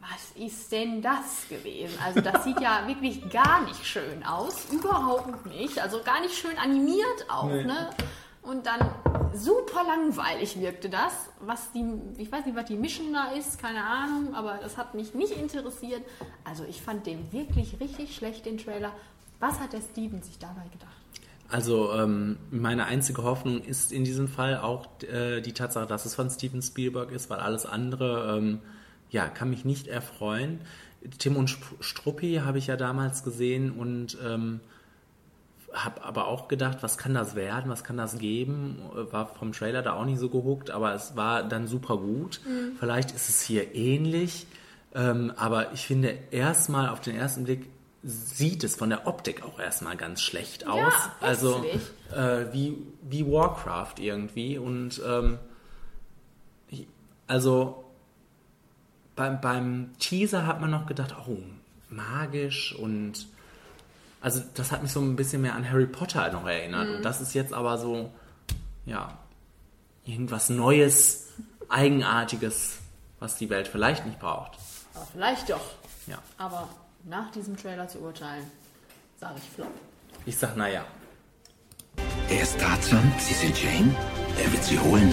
[SPEAKER 1] Was ist denn das gewesen? Also das sieht ja wirklich gar nicht schön aus, überhaupt nicht. Also gar nicht schön animiert auch,
[SPEAKER 2] Nee.
[SPEAKER 1] ne? Und dann super langweilig wirkte das, was die, ich weiß nicht, was die Mission da ist, keine Ahnung, aber das hat mich nicht interessiert. Also ich fand den wirklich richtig schlecht, den Trailer. Was hat der Steven sich dabei gedacht?
[SPEAKER 2] Also ähm, meine einzige Hoffnung ist in diesem Fall auch äh, die Tatsache, dass es von Steven Spielberg ist, weil alles andere ähm, ja kann mich nicht erfreuen. Tim und Struppi habe ich ja damals gesehen und ähm, habe aber auch gedacht, was kann das werden, was kann das geben? War vom Trailer da auch nicht so gehuckt, aber es war dann super gut.
[SPEAKER 1] Mhm.
[SPEAKER 2] Vielleicht ist es hier ähnlich, ähm, aber ich finde erstmal auf den ersten Blick sieht es von der Optik auch erstmal ganz schlecht aus.
[SPEAKER 1] Ja,
[SPEAKER 2] also äh, wie, wie Warcraft irgendwie. Und ähm, ich- also beim, beim Teaser hat man noch gedacht, oh, magisch und also das hat mich so ein bisschen mehr an Harry Potter noch erinnert.
[SPEAKER 1] Mhm.
[SPEAKER 2] Und das ist jetzt aber so, ja, irgendwas Neues, Eigenartiges, was die Welt vielleicht nicht braucht.
[SPEAKER 1] Aber vielleicht doch.
[SPEAKER 2] Ja.
[SPEAKER 1] Aber nach diesem Trailer zu urteilen, sage ich flop.
[SPEAKER 2] Ich sag, naja.
[SPEAKER 10] Er ist Tarzan, Sie sind Jane. Er wird Sie holen.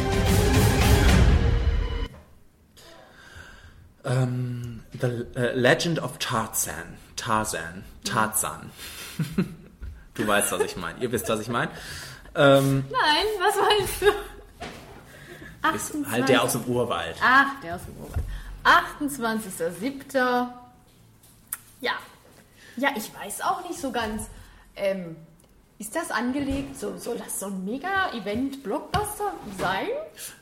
[SPEAKER 2] Ähm, The äh, Legend of Tarzan. Tarzan. Tarzan. du weißt, was ich meine. Ihr wisst, was ich meine. Ähm,
[SPEAKER 1] Nein, was meinst du?
[SPEAKER 2] ist
[SPEAKER 1] 28.
[SPEAKER 2] halt der aus dem Urwald.
[SPEAKER 1] Ach, der aus dem Urwald. 28.07. Ja. Ja, ich weiß auch nicht so ganz. Ähm, ist das angelegt? So, soll das so ein Mega-Event-Blockbuster sein?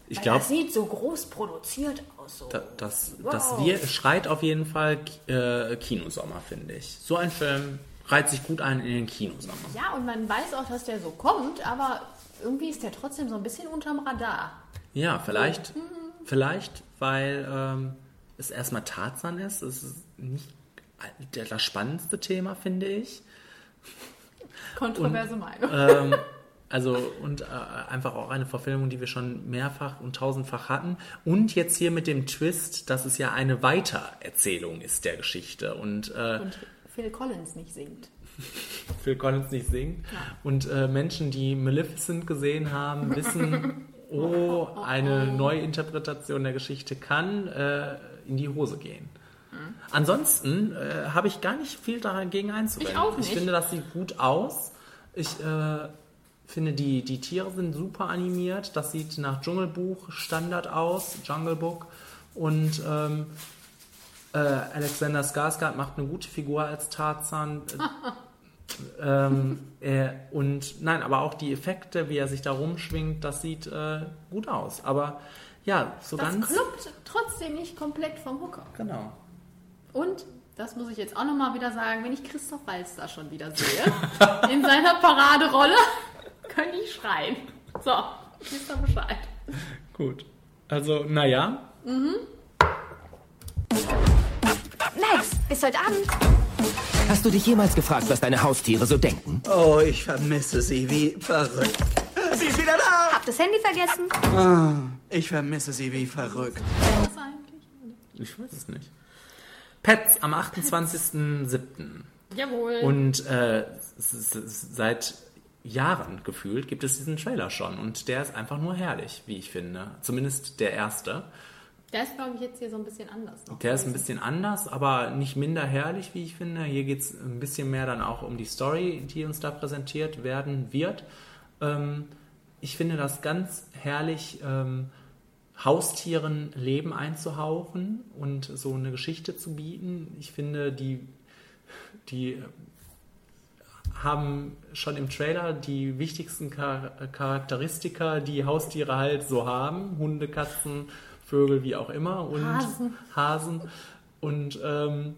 [SPEAKER 2] Ich
[SPEAKER 1] Weil
[SPEAKER 2] glaub-
[SPEAKER 1] Das sieht so groß produziert aus.
[SPEAKER 2] Da, das,
[SPEAKER 1] Wow.
[SPEAKER 2] das wir, schreit auf jeden Fall äh, Kinosommer, finde ich. So ein Film reiht sich gut ein in den Kinosommer.
[SPEAKER 1] Ja, und man weiß auch, dass der so kommt, aber irgendwie ist der trotzdem so ein bisschen unterm Radar.
[SPEAKER 2] Ja, vielleicht,
[SPEAKER 1] mhm.
[SPEAKER 2] vielleicht, weil ähm, es erstmal Tarzan ist. Es ist nicht das spannendste Thema, finde ich.
[SPEAKER 1] Kontroverse
[SPEAKER 2] Und,
[SPEAKER 1] Meinung.
[SPEAKER 2] Ähm, also und äh, einfach auch eine Verfilmung, die wir schon mehrfach und tausendfach hatten. Und jetzt hier mit dem Twist, dass es ja eine Weitererzählung ist der Geschichte. Und, äh,
[SPEAKER 1] Und Phil Collins nicht singt.
[SPEAKER 2] Phil Collins nicht singt. Und äh, Menschen, die Maleficent gesehen haben, wissen, oh, eine Neuinterpretation der Geschichte kann äh, in die Hose gehen.
[SPEAKER 1] Mhm.
[SPEAKER 2] Ansonsten äh, habe ich gar nicht viel dagegen einzuwenden.
[SPEAKER 1] Ich auch nicht.
[SPEAKER 2] Ich finde, das sieht gut aus. Ich äh, finde, die, die Tiere sind super animiert. Das sieht nach Dschungelbuch Standard aus, Jungle Book. Und ähm, äh, Alexander Skarsgård macht eine gute Figur als Tarzan. ähm, äh, und nein, aber auch die Effekte, wie er sich da rumschwingt, das sieht äh, gut aus. Aber ja, so
[SPEAKER 1] das
[SPEAKER 2] ganz.
[SPEAKER 1] kloppt trotzdem nicht komplett vom Hocker.
[SPEAKER 2] Genau.
[SPEAKER 1] Und, das muss ich jetzt auch nochmal wieder sagen, wenn ich Christoph Walz da schon wieder sehe, in seiner Paraderolle, könnte ich schreien. So, wisst ihr Bescheid.
[SPEAKER 2] Gut. Also, naja.
[SPEAKER 11] Mhm. Max, bis heute Abend.
[SPEAKER 6] Hast du dich jemals gefragt, was deine Haustiere so denken?
[SPEAKER 15] Oh, ich vermisse sie wie verrückt. Sie ist wieder da!
[SPEAKER 11] Hab das Handy vergessen.
[SPEAKER 15] Ah, ich vermisse sie wie verrückt.
[SPEAKER 2] Ich weiß es nicht. Pets am 28.07.
[SPEAKER 1] Jawohl.
[SPEAKER 2] Und äh, seit Jahren gefühlt gibt es diesen Trailer schon. Und der ist einfach nur herrlich, wie ich finde. Zumindest der erste.
[SPEAKER 1] Der ist, glaube ich, jetzt hier so ein bisschen anders. Noch
[SPEAKER 2] Der ist ein bisschen anders, aber nicht minder herrlich, wie ich finde. Hier geht es ein bisschen mehr dann auch um die Story, die uns da präsentiert werden wird. Ähm, ich finde das ganz herrlich, ähm, Haustieren Leben einzuhauchen und so eine Geschichte zu bieten. Ich finde, die, die haben schon im Trailer die wichtigsten Char Charakteristika, die Haustiere halt so haben. Hunde, Katzen, Vögel, wie auch immer. Und
[SPEAKER 1] Hasen.
[SPEAKER 2] Hasen. Und ähm,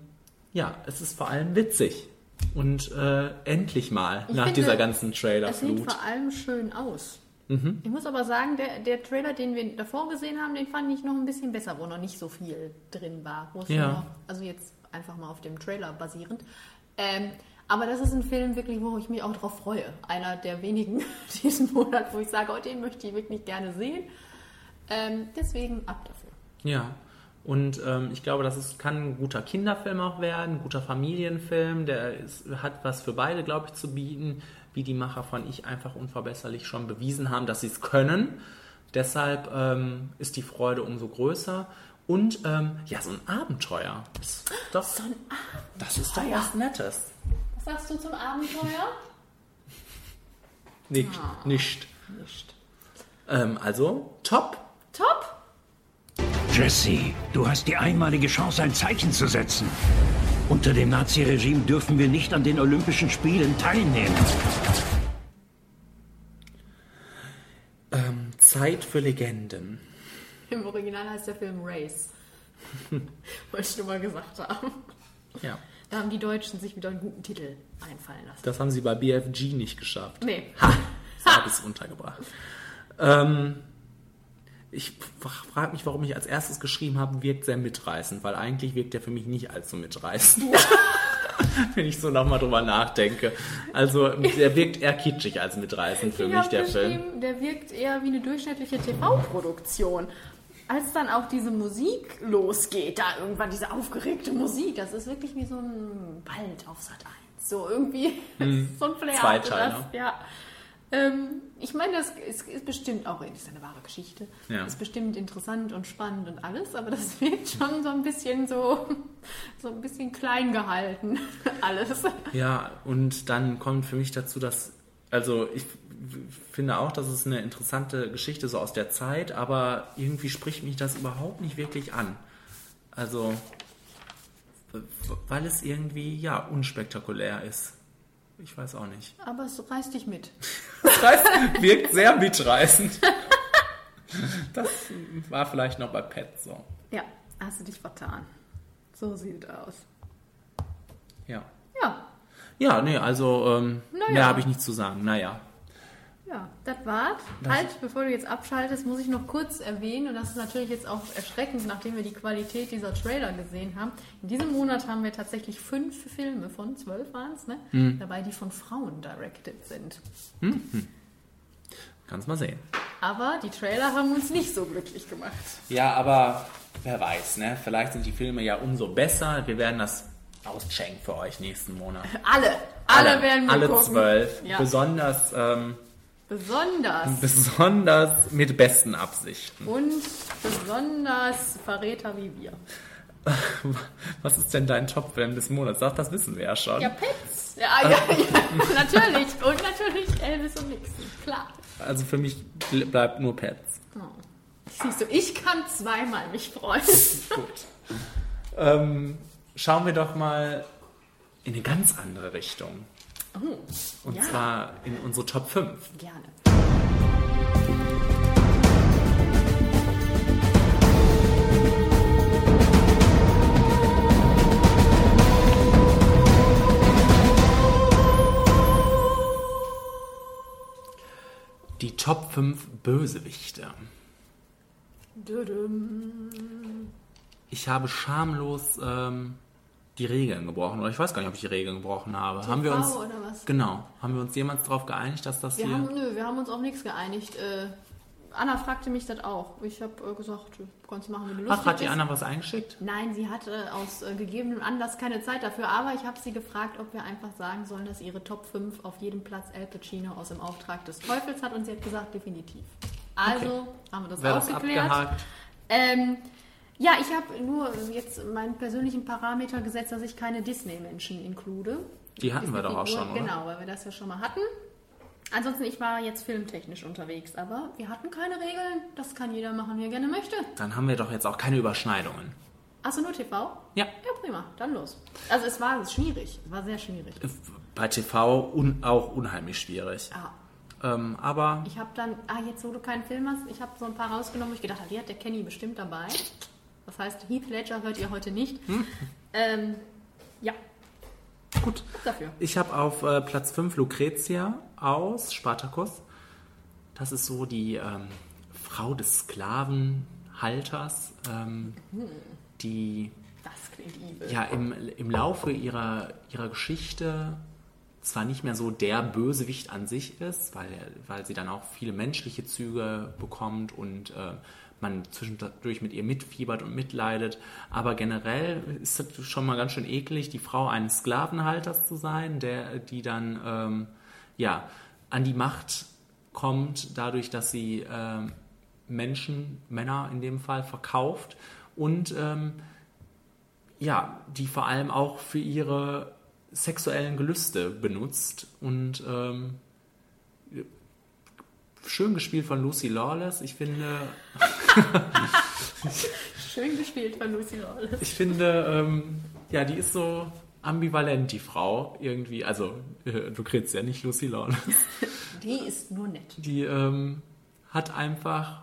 [SPEAKER 2] ja, es ist vor allem witzig. Und äh, endlich mal
[SPEAKER 1] Ich
[SPEAKER 2] nach
[SPEAKER 1] finde,
[SPEAKER 2] dieser ganzen
[SPEAKER 1] Es sieht vor allem schön aus.
[SPEAKER 2] Mhm.
[SPEAKER 1] Ich muss aber sagen, der, der Trailer, den wir davor gesehen haben, den fand ich noch ein bisschen besser, wo noch nicht so viel drin war.
[SPEAKER 2] Ja.
[SPEAKER 1] noch, also jetzt einfach mal auf dem Trailer basierend. Ähm, aber das ist ein Film wirklich, wo ich mich auch drauf freue. Einer der wenigen diesen Monat, wo ich sage, oh, den möchte ich wirklich gerne sehen. Ähm, deswegen ab dafür.
[SPEAKER 2] Ja. Und ähm, ich glaube, das ist, kann ein guter Kinderfilm auch werden, ein guter Familienfilm, der ist, hat was für beide, glaube ich, zu bieten, wie die Macher von Ich einfach unverbesserlich schon bewiesen haben, dass sie es können. Deshalb ähm, ist die Freude umso größer. Und ähm, ja, so ein Abenteuer. Ist doch,
[SPEAKER 1] So ein
[SPEAKER 2] das ist doch
[SPEAKER 1] Abenteuer.
[SPEAKER 2] was Nettes.
[SPEAKER 1] Was sagst du zum Abenteuer?
[SPEAKER 2] Nicht.
[SPEAKER 1] Ah.
[SPEAKER 2] Nicht.
[SPEAKER 1] Nicht.
[SPEAKER 2] Ähm, also, top.
[SPEAKER 1] Top!
[SPEAKER 16] Jesse, du hast die einmalige Chance, ein Zeichen zu setzen. Unter dem Naziregime dürfen wir nicht an den Olympischen Spielen teilnehmen.
[SPEAKER 2] Ähm, Zeit für Legenden.
[SPEAKER 1] Im Original heißt der Film Race. Wollte ich nur mal gesagt haben.
[SPEAKER 2] Ja.
[SPEAKER 1] Da haben die Deutschen sich wieder einen guten Titel einfallen lassen.
[SPEAKER 2] Das haben sie bei BFG nicht geschafft.
[SPEAKER 1] Nee.
[SPEAKER 2] Ha, so habe ich es untergebracht. Ähm, ich frage mich, warum ich als erstes geschrieben habe, wirkt sehr mitreißend, weil eigentlich wirkt der für mich nicht allzu mitreißend. Wenn ich so nochmal drüber nachdenke. Also, der wirkt eher kitschig als mitreißend für
[SPEAKER 1] Ich
[SPEAKER 2] mich, der Film.
[SPEAKER 1] Der wirkt eher wie eine durchschnittliche TV-Produktion. Als dann auch diese Musik losgeht, da irgendwann diese aufgeregte Musik, das ist wirklich wie so ein Wald auf Sat 1. So irgendwie,
[SPEAKER 2] Hm.
[SPEAKER 1] so ein Flair.
[SPEAKER 2] Zweiteiler.
[SPEAKER 1] hatte das, Ja. Ähm, ich meine, das ist, ist bestimmt auch, das ist eine wahre Geschichte,
[SPEAKER 2] Ja.
[SPEAKER 1] ist bestimmt interessant und spannend und alles, aber das wirkt schon so ein bisschen so, so ein bisschen klein gehalten, alles.
[SPEAKER 2] Ja, und dann kommt für mich dazu, dass, also ich finde auch, dass es eine interessante Geschichte so aus der Zeit, aber irgendwie spricht mich das überhaupt nicht wirklich an. Also, weil es irgendwie, ja, unspektakulär ist. Ich weiß auch nicht.
[SPEAKER 1] Aber es reißt dich mit.
[SPEAKER 2] Das heißt, wirkt sehr mitreißend. Das war vielleicht noch bei Pet so.
[SPEAKER 1] Ja, hast du dich vertan. So sieht es aus.
[SPEAKER 2] Ja.
[SPEAKER 1] Ja,
[SPEAKER 2] nee, also, ähm,
[SPEAKER 1] Naja.
[SPEAKER 2] mehr habe ich nicht zu sagen. Naja.
[SPEAKER 1] ja, das war's. Halt, bevor du jetzt abschaltest, muss ich noch kurz erwähnen, und das ist natürlich jetzt auch erschreckend, nachdem wir die Qualität dieser Trailer gesehen haben. In diesem Monat haben wir tatsächlich fünf Filme von zwölf waren es, ne?
[SPEAKER 2] Hm.
[SPEAKER 1] Dabei, die von Frauen directed sind.
[SPEAKER 2] Hm, hm. Kannst mal sehen.
[SPEAKER 1] Aber die Trailer haben uns nicht so glücklich gemacht.
[SPEAKER 2] Ja, aber wer weiß, ne? Vielleicht sind die Filme ja umso besser. Wir werden das auschecken für euch nächsten Monat.
[SPEAKER 1] Alle, alle, werden wir
[SPEAKER 2] Alle
[SPEAKER 1] gucken.
[SPEAKER 2] zwölf.
[SPEAKER 1] Ja.
[SPEAKER 2] Besonders, ähm,
[SPEAKER 1] Besonders.
[SPEAKER 2] besonders mit besten Absichten.
[SPEAKER 1] Und besonders Verräter wie wir.
[SPEAKER 2] Was ist denn dein Top-Film des Monats? Sag, das wissen wir ja schon.
[SPEAKER 1] Ja, Pets. Ja, ja, ja, natürlich. Und natürlich Elvis und Nixon, klar.
[SPEAKER 2] Also für mich bl- bleibt nur Pets.
[SPEAKER 1] Oh. Siehst du, ich kann zweimal mich freuen.
[SPEAKER 2] Gut. Ähm, schauen wir doch mal in eine ganz andere Richtung.
[SPEAKER 1] Oh,
[SPEAKER 2] Und
[SPEAKER 1] ja.
[SPEAKER 2] zwar in unsere Top 5.
[SPEAKER 1] Gerne.
[SPEAKER 2] Die Top 5 Bösewichte. Ich habe schamlos ähm, die Regeln gebrochen. Oder ich weiß gar nicht, ob ich die Regeln gebrochen habe. haben wir
[SPEAKER 1] TV
[SPEAKER 2] uns.
[SPEAKER 1] oder was?
[SPEAKER 2] Genau. Haben wir uns jemals darauf geeinigt, dass das
[SPEAKER 1] Wir
[SPEAKER 2] hier.
[SPEAKER 1] haben, nö, wir haben uns auf nichts geeinigt. Äh, Anna fragte mich das auch. Ich habe äh, gesagt, du kannst machen, wie du lustig
[SPEAKER 2] Ach, hat die. Anna was eingeschickt?
[SPEAKER 1] Nein, sie hatte aus äh, gegebenem Anlass keine Zeit dafür, aber ich habe sie gefragt, ob wir einfach sagen sollen, dass ihre Top 5 auf jedem Platz Al Pacino aus dem Auftrag des Teufels hat und sie hat gesagt, definitiv. Also
[SPEAKER 2] Okay.
[SPEAKER 1] haben wir das
[SPEAKER 2] Wäre das
[SPEAKER 1] aufgeklärt.
[SPEAKER 2] abgehakt?
[SPEAKER 1] Ähm, ja, ich habe nur jetzt meinen persönlichen Parameter gesetzt, dass ich keine Disney-Menschen include.
[SPEAKER 2] Die hatten wir doch auch schon, oder?
[SPEAKER 1] Genau, weil wir das ja schon mal hatten. Ansonsten, ich war jetzt filmtechnisch unterwegs, aber wir hatten keine Regeln. Das kann jeder machen, wie er gerne möchte.
[SPEAKER 2] Dann haben wir doch jetzt auch keine Überschneidungen.
[SPEAKER 1] Achso, nur TV?
[SPEAKER 2] Ja.
[SPEAKER 1] Ja, prima. Dann los. Also es war schwierig. Es war sehr schwierig.
[SPEAKER 2] Bei TV un auch unheimlich schwierig.
[SPEAKER 1] Ja.
[SPEAKER 2] Ähm, aber
[SPEAKER 1] Ich habe dann, ah, jetzt wo du keinen Film hast, ich habe so ein paar rausgenommen, wo ich gedacht habe, die hat der Kenny bestimmt dabei. Das heißt, Heath Ledger hört ihr heute nicht.
[SPEAKER 2] Hm.
[SPEAKER 1] Ähm, ja.
[SPEAKER 2] Gut.
[SPEAKER 1] Dafür.
[SPEAKER 2] ich habe auf äh, Platz 5 Lucretia aus Spartacus. Das ist so die ähm, Frau des Sklavenhalters, ähm,
[SPEAKER 1] Hm,
[SPEAKER 2] die ja im, im Laufe ihrer, ihrer Geschichte zwar nicht mehr so der Bösewicht an sich ist, weil, weil sie dann auch viele menschliche Züge bekommt und äh, man zwischendurch mit ihr mitfiebert und mitleidet, aber generell ist es schon mal ganz schön eklig, die Frau eines Sklavenhalters zu sein, der, die dann ähm, ja, an die Macht kommt, dadurch, dass sie ähm, Menschen, Männer in dem Fall, verkauft und ähm, ja, die vor allem auch für ihre sexuellen Gelüste benutzt und ähm, schön gespielt von Lucy Lawless. Ich finde,
[SPEAKER 1] Schön gespielt von Lucy Lawless.
[SPEAKER 2] ich finde, ähm, ja, die ist so ambivalent, die Frau irgendwie. Also, äh, du kriegst ja nicht Lucy Lawless.
[SPEAKER 1] Die ist nur nett.
[SPEAKER 2] Die ähm, hat einfach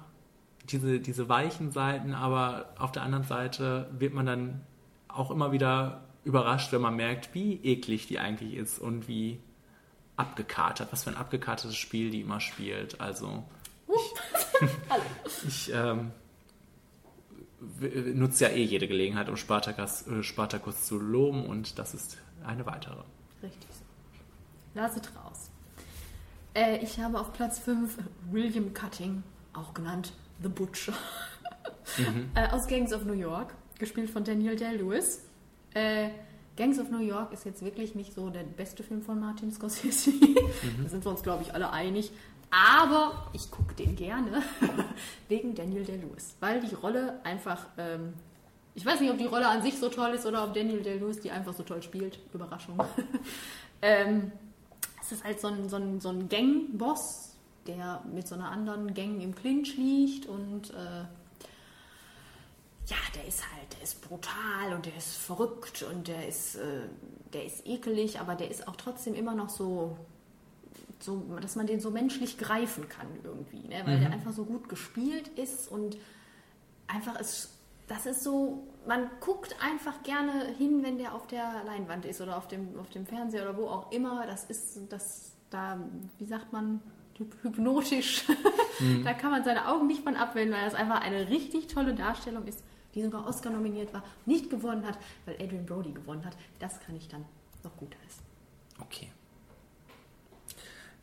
[SPEAKER 2] diese, diese weichen Seiten, aber auf der anderen Seite wird man dann auch immer wieder überrascht, wenn man merkt, wie eklig die eigentlich ist und wie abgekartet, was für ein abgekartetes Spiel die immer spielt. Also ich, ich ähm, nutze ja eh jede Gelegenheit, um Spartacus, äh, Spartacus zu loben und das ist eine weitere.
[SPEAKER 1] Richtig so. Laset raus. Äh, ich habe auf Platz 5 William Cutting, auch genannt The Butcher,
[SPEAKER 2] Mhm.
[SPEAKER 1] äh, aus Gangs of New York, gespielt von Daniel Day-Lewis. Gangs of New York ist jetzt wirklich nicht so der beste Film von Martin Scorsese. Da sind wir uns, glaube ich, alle einig. Aber ich gucke den gerne wegen Daniel Day-Lewis, weil die Rolle einfach, ähm, ich weiß nicht, ob die Rolle an sich so toll ist oder ob Daniel Day-Lewis die einfach so toll spielt. Überraschung. ähm, es ist halt so ein, so ein, so ein Gang-Boss, der mit so einer anderen Gang im Clinch liegt und äh, ja, der ist halt, der ist brutal und der ist verrückt und der ist, äh, der ist ekelig, aber der ist auch trotzdem immer noch so, so, dass man den so menschlich greifen kann irgendwie, ne? weil
[SPEAKER 2] Mhm.
[SPEAKER 1] der einfach so gut gespielt ist und einfach ist, das ist so, man guckt einfach gerne hin, wenn der auf der Leinwand ist oder auf dem, auf dem Fernseher oder wo auch immer. Das ist, das da, wie sagt man, hyp- hypnotisch.
[SPEAKER 2] Mhm.
[SPEAKER 1] da kann man seine Augen nicht von abwenden, weil das einfach eine richtig tolle Darstellung ist, die sogar Oscar nominiert war, nicht gewonnen hat, weil Adrian Brody gewonnen hat. Das kann ich dann noch gut heißen.
[SPEAKER 2] Okay.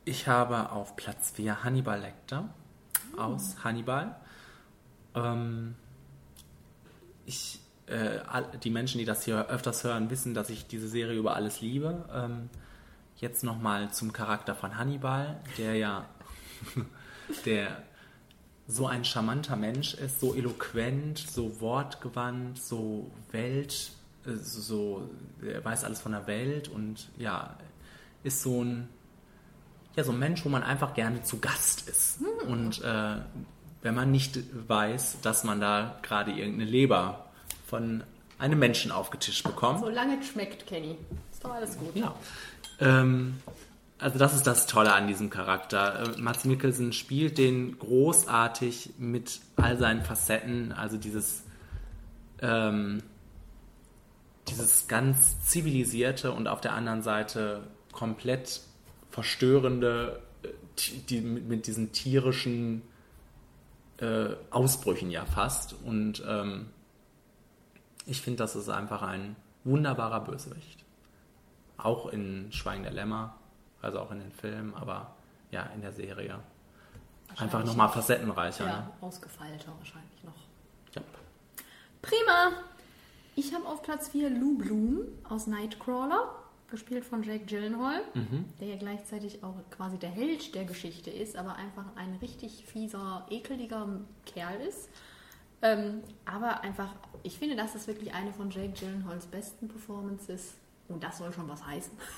[SPEAKER 2] Ich habe auf Platz 4 Hannibal Lecter aus Hannibal. Ähm, ich, äh, die Menschen, die das hier öfters hören, wissen, dass ich diese Serie über alles liebe. Ähm, jetzt nochmal zum Charakter von Hannibal, der ja der so ein charmanter Mensch ist, so eloquent, so wortgewandt, so Welt, äh, so, er weiß alles von der Welt und ja, ist so ein ja, so ein Mensch, wo man einfach gerne zu Gast ist. Und äh, wenn man nicht weiß, dass man da gerade irgendeine Leber von einem Menschen aufgetischt bekommt.
[SPEAKER 1] Solange es schmeckt, Kenny. Ist doch alles gut.
[SPEAKER 2] Ja. Ähm, also das ist das Tolle an diesem Charakter. Äh, Mats Mikkelsen spielt den großartig mit all seinen Facetten. Also dieses, ähm, dieses ganz zivilisierte und auf der anderen Seite komplett verstörende, äh, die, mit, mit diesen tierischen äh, Ausbrüchen ja fast. Und ähm, ich finde, das ist einfach ein wunderbarer Bösewicht. Auch in Schweigen der Lämmer, also auch in den Filmen, aber ja, in der Serie. Einfach nochmal
[SPEAKER 1] noch-
[SPEAKER 2] facettenreicher.
[SPEAKER 1] Ja,
[SPEAKER 2] Ne?
[SPEAKER 1] ausgefeilter wahrscheinlich noch.
[SPEAKER 2] Ja.
[SPEAKER 1] Prima! Ich habe auf Platz 4 Lou Bloom aus Nightcrawler, gespielt von Jake Gyllenhaal,
[SPEAKER 2] Mhm.
[SPEAKER 1] der ja gleichzeitig auch quasi der Held der Geschichte ist, aber einfach ein richtig fieser, ekeliger Kerl ist. Ähm, aber einfach, ich finde, das ist wirklich eine von Jake Gyllenhaals besten Performances. Und das soll schon was heißen,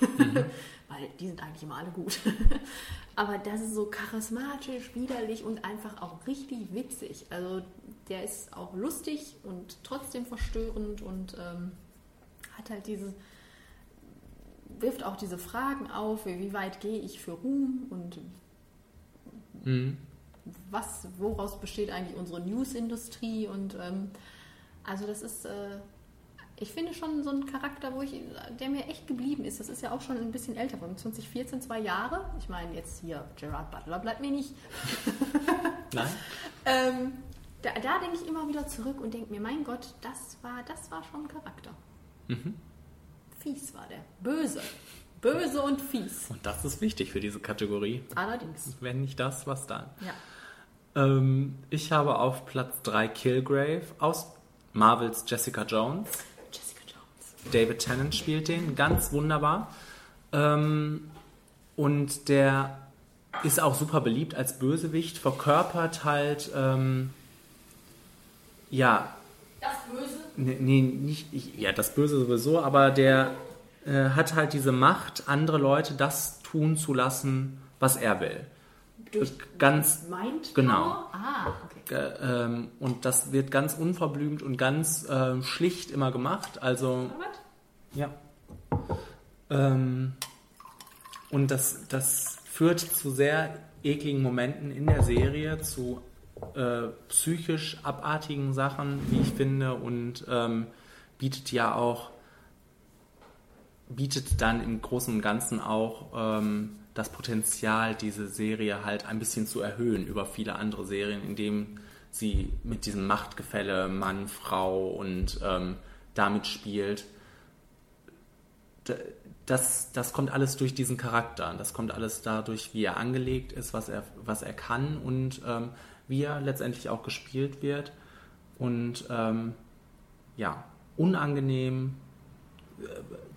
[SPEAKER 1] weil die sind eigentlich immer alle gut. aber das ist so charismatisch, widerlich und einfach auch richtig witzig. Also der ist auch lustig und trotzdem verstörend und ähm, hat halt diese, wirft auch diese Fragen auf, wie weit gehe ich für Ruhm und
[SPEAKER 2] Mhm.
[SPEAKER 1] was, woraus besteht eigentlich unsere Newsindustrie und ähm, also das ist, äh, ich finde schon so ein Charakter, wo ich, der mir echt geblieben ist. Das ist ja auch schon ein bisschen älter, von 2014, zwei Jahre. Ich meine jetzt hier Gerard Butler bleibt mir nicht.
[SPEAKER 2] Nein?
[SPEAKER 1] Ähm, da, da denke ich immer wieder zurück und denke mir, mein Gott, das war, das war schon ein Charakter.
[SPEAKER 2] Mhm.
[SPEAKER 1] Fies war der. Böse. Böse und fies.
[SPEAKER 2] Und das ist wichtig für diese Kategorie.
[SPEAKER 1] Allerdings.
[SPEAKER 2] Wenn nicht das, was dann?
[SPEAKER 1] Ja.
[SPEAKER 2] Ähm, ich habe auf Platz 3 Killgrave aus Marvels Jessica Jones. David Tennant spielt den, ganz wunderbar. Ähm, und der ist auch super beliebt als Bösewicht, verkörpert halt, ähm, ja,
[SPEAKER 1] Das Böse?
[SPEAKER 2] nee, nee, nicht, ich, ja, das Böse sowieso, aber der äh, hat halt diese Macht, andere Leute das tun zu lassen, was er will.
[SPEAKER 1] Durch
[SPEAKER 2] ganz
[SPEAKER 1] Mind
[SPEAKER 2] genau.
[SPEAKER 1] Ah, okay.
[SPEAKER 2] Äh, ähm, und das wird ganz unverblümt und ganz ähm, schlicht immer gemacht. Also ja. Ähm, und das, das führt zu sehr ekligen Momenten in der Serie, zu äh, psychisch abartigen Sachen, wie ich finde, und ähm, bietet ja auch bietet dann im Großen und Ganzen auch ähm, das Potenzial, diese Serie halt ein bisschen zu erhöhen über viele andere Serien, indem sie mit diesem Machtgefälle Mann, Frau und ähm, damit spielt. Das, das kommt alles durch diesen Charakter. Das kommt alles dadurch, wie er angelegt ist, was er, was er kann und ähm, wie er letztendlich auch gespielt wird. Und ähm, ja, unangenehm, äh,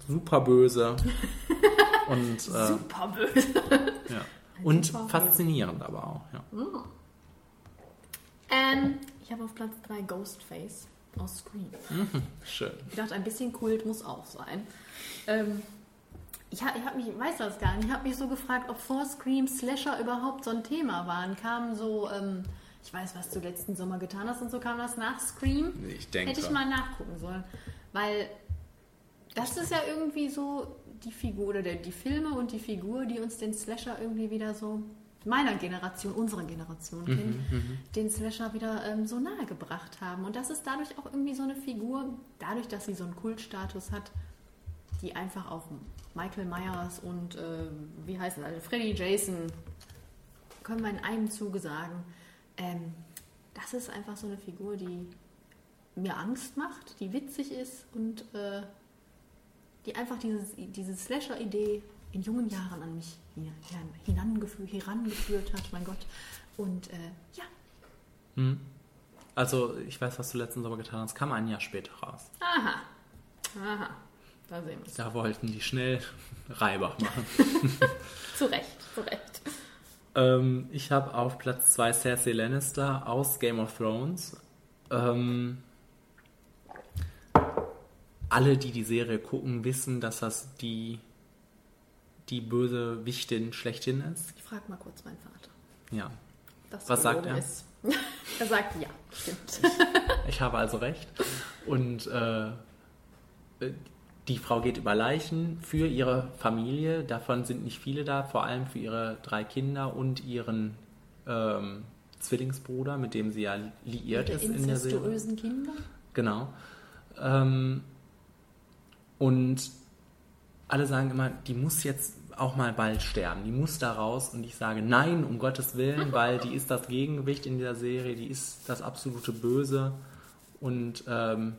[SPEAKER 2] super böse und äh,
[SPEAKER 1] Super böse.
[SPEAKER 2] ja. und
[SPEAKER 1] Super
[SPEAKER 2] faszinierend aber auch. Ja.
[SPEAKER 1] Mm. Ähm, ich habe auf Platz 3 Ghostface aus Scream.
[SPEAKER 2] Mhm, schön.
[SPEAKER 1] Ich dachte, ein bisschen Kult muss auch sein. Ähm, ich habe ich hab mich, ich weiß das gar nicht, ich habe mich so gefragt, ob vor Scream Slasher überhaupt so ein Thema waren. Kamen so, ähm, ich weiß, was du letzten Sommer getan hast und so kam das nach Scream.
[SPEAKER 2] Ich denke.
[SPEAKER 1] Hätte ich mal nachgucken sollen. Weil das ist ja irgendwie so die Figur oder der, die Filme und die Figur, die uns den Slasher irgendwie wieder so meiner Generation, unserer Generation
[SPEAKER 2] Mhm,
[SPEAKER 1] kennen,
[SPEAKER 2] mhm.
[SPEAKER 1] den Slasher wieder ähm, so nahe gebracht haben. Und das ist dadurch auch irgendwie so eine Figur, dadurch, dass sie so einen Kultstatus hat, die einfach auch Michael Myers und äh, wie heißen alle, Freddy Jason, können wir in einem Zuge sagen, ähm, das ist einfach so eine Figur, die mir Angst macht, die witzig ist und äh, die einfach dieses, diese Slasher-Idee in jungen Jahren an mich hinangeführt, herangeführt hat, mein Gott. Und äh, ja,
[SPEAKER 2] Mhm. Also, ich weiß, was du letzten Sommer getan hast. Kam ein Jahr später raus.
[SPEAKER 1] aha, aha, da sehen wir es.
[SPEAKER 2] Da wollten die schnell Reibach machen.
[SPEAKER 1] Zu Recht, zu Recht.
[SPEAKER 2] ähm, ich habe auf Platz 2 Cersei Lannister aus Game of Thrones. Ähm, alle, die die Serie gucken, wissen, dass das die, die böse Wichtin schlechthin ist.
[SPEAKER 1] Ich frage mal kurz meinen Vater.
[SPEAKER 2] Ja.
[SPEAKER 1] Das
[SPEAKER 2] Was sagt er?
[SPEAKER 1] Ist. er sagt ja, stimmt.
[SPEAKER 2] Ich habe also recht. Und äh, die Frau geht über Leichen für ihre Familie. Davon sind nicht viele da, vor allem für ihre drei Kinder und ihren ähm, Zwillingsbruder, mit dem sie ja liiert
[SPEAKER 1] Die
[SPEAKER 2] ist in der Serie.
[SPEAKER 1] Kinder.
[SPEAKER 2] Genau. Ähm, und alle sagen immer, die muss jetzt auch mal bald sterben, die muss da raus. Und ich sage, nein, um Gottes Willen, weil die ist das Gegengewicht in dieser Serie, die ist das absolute Böse. Und ähm,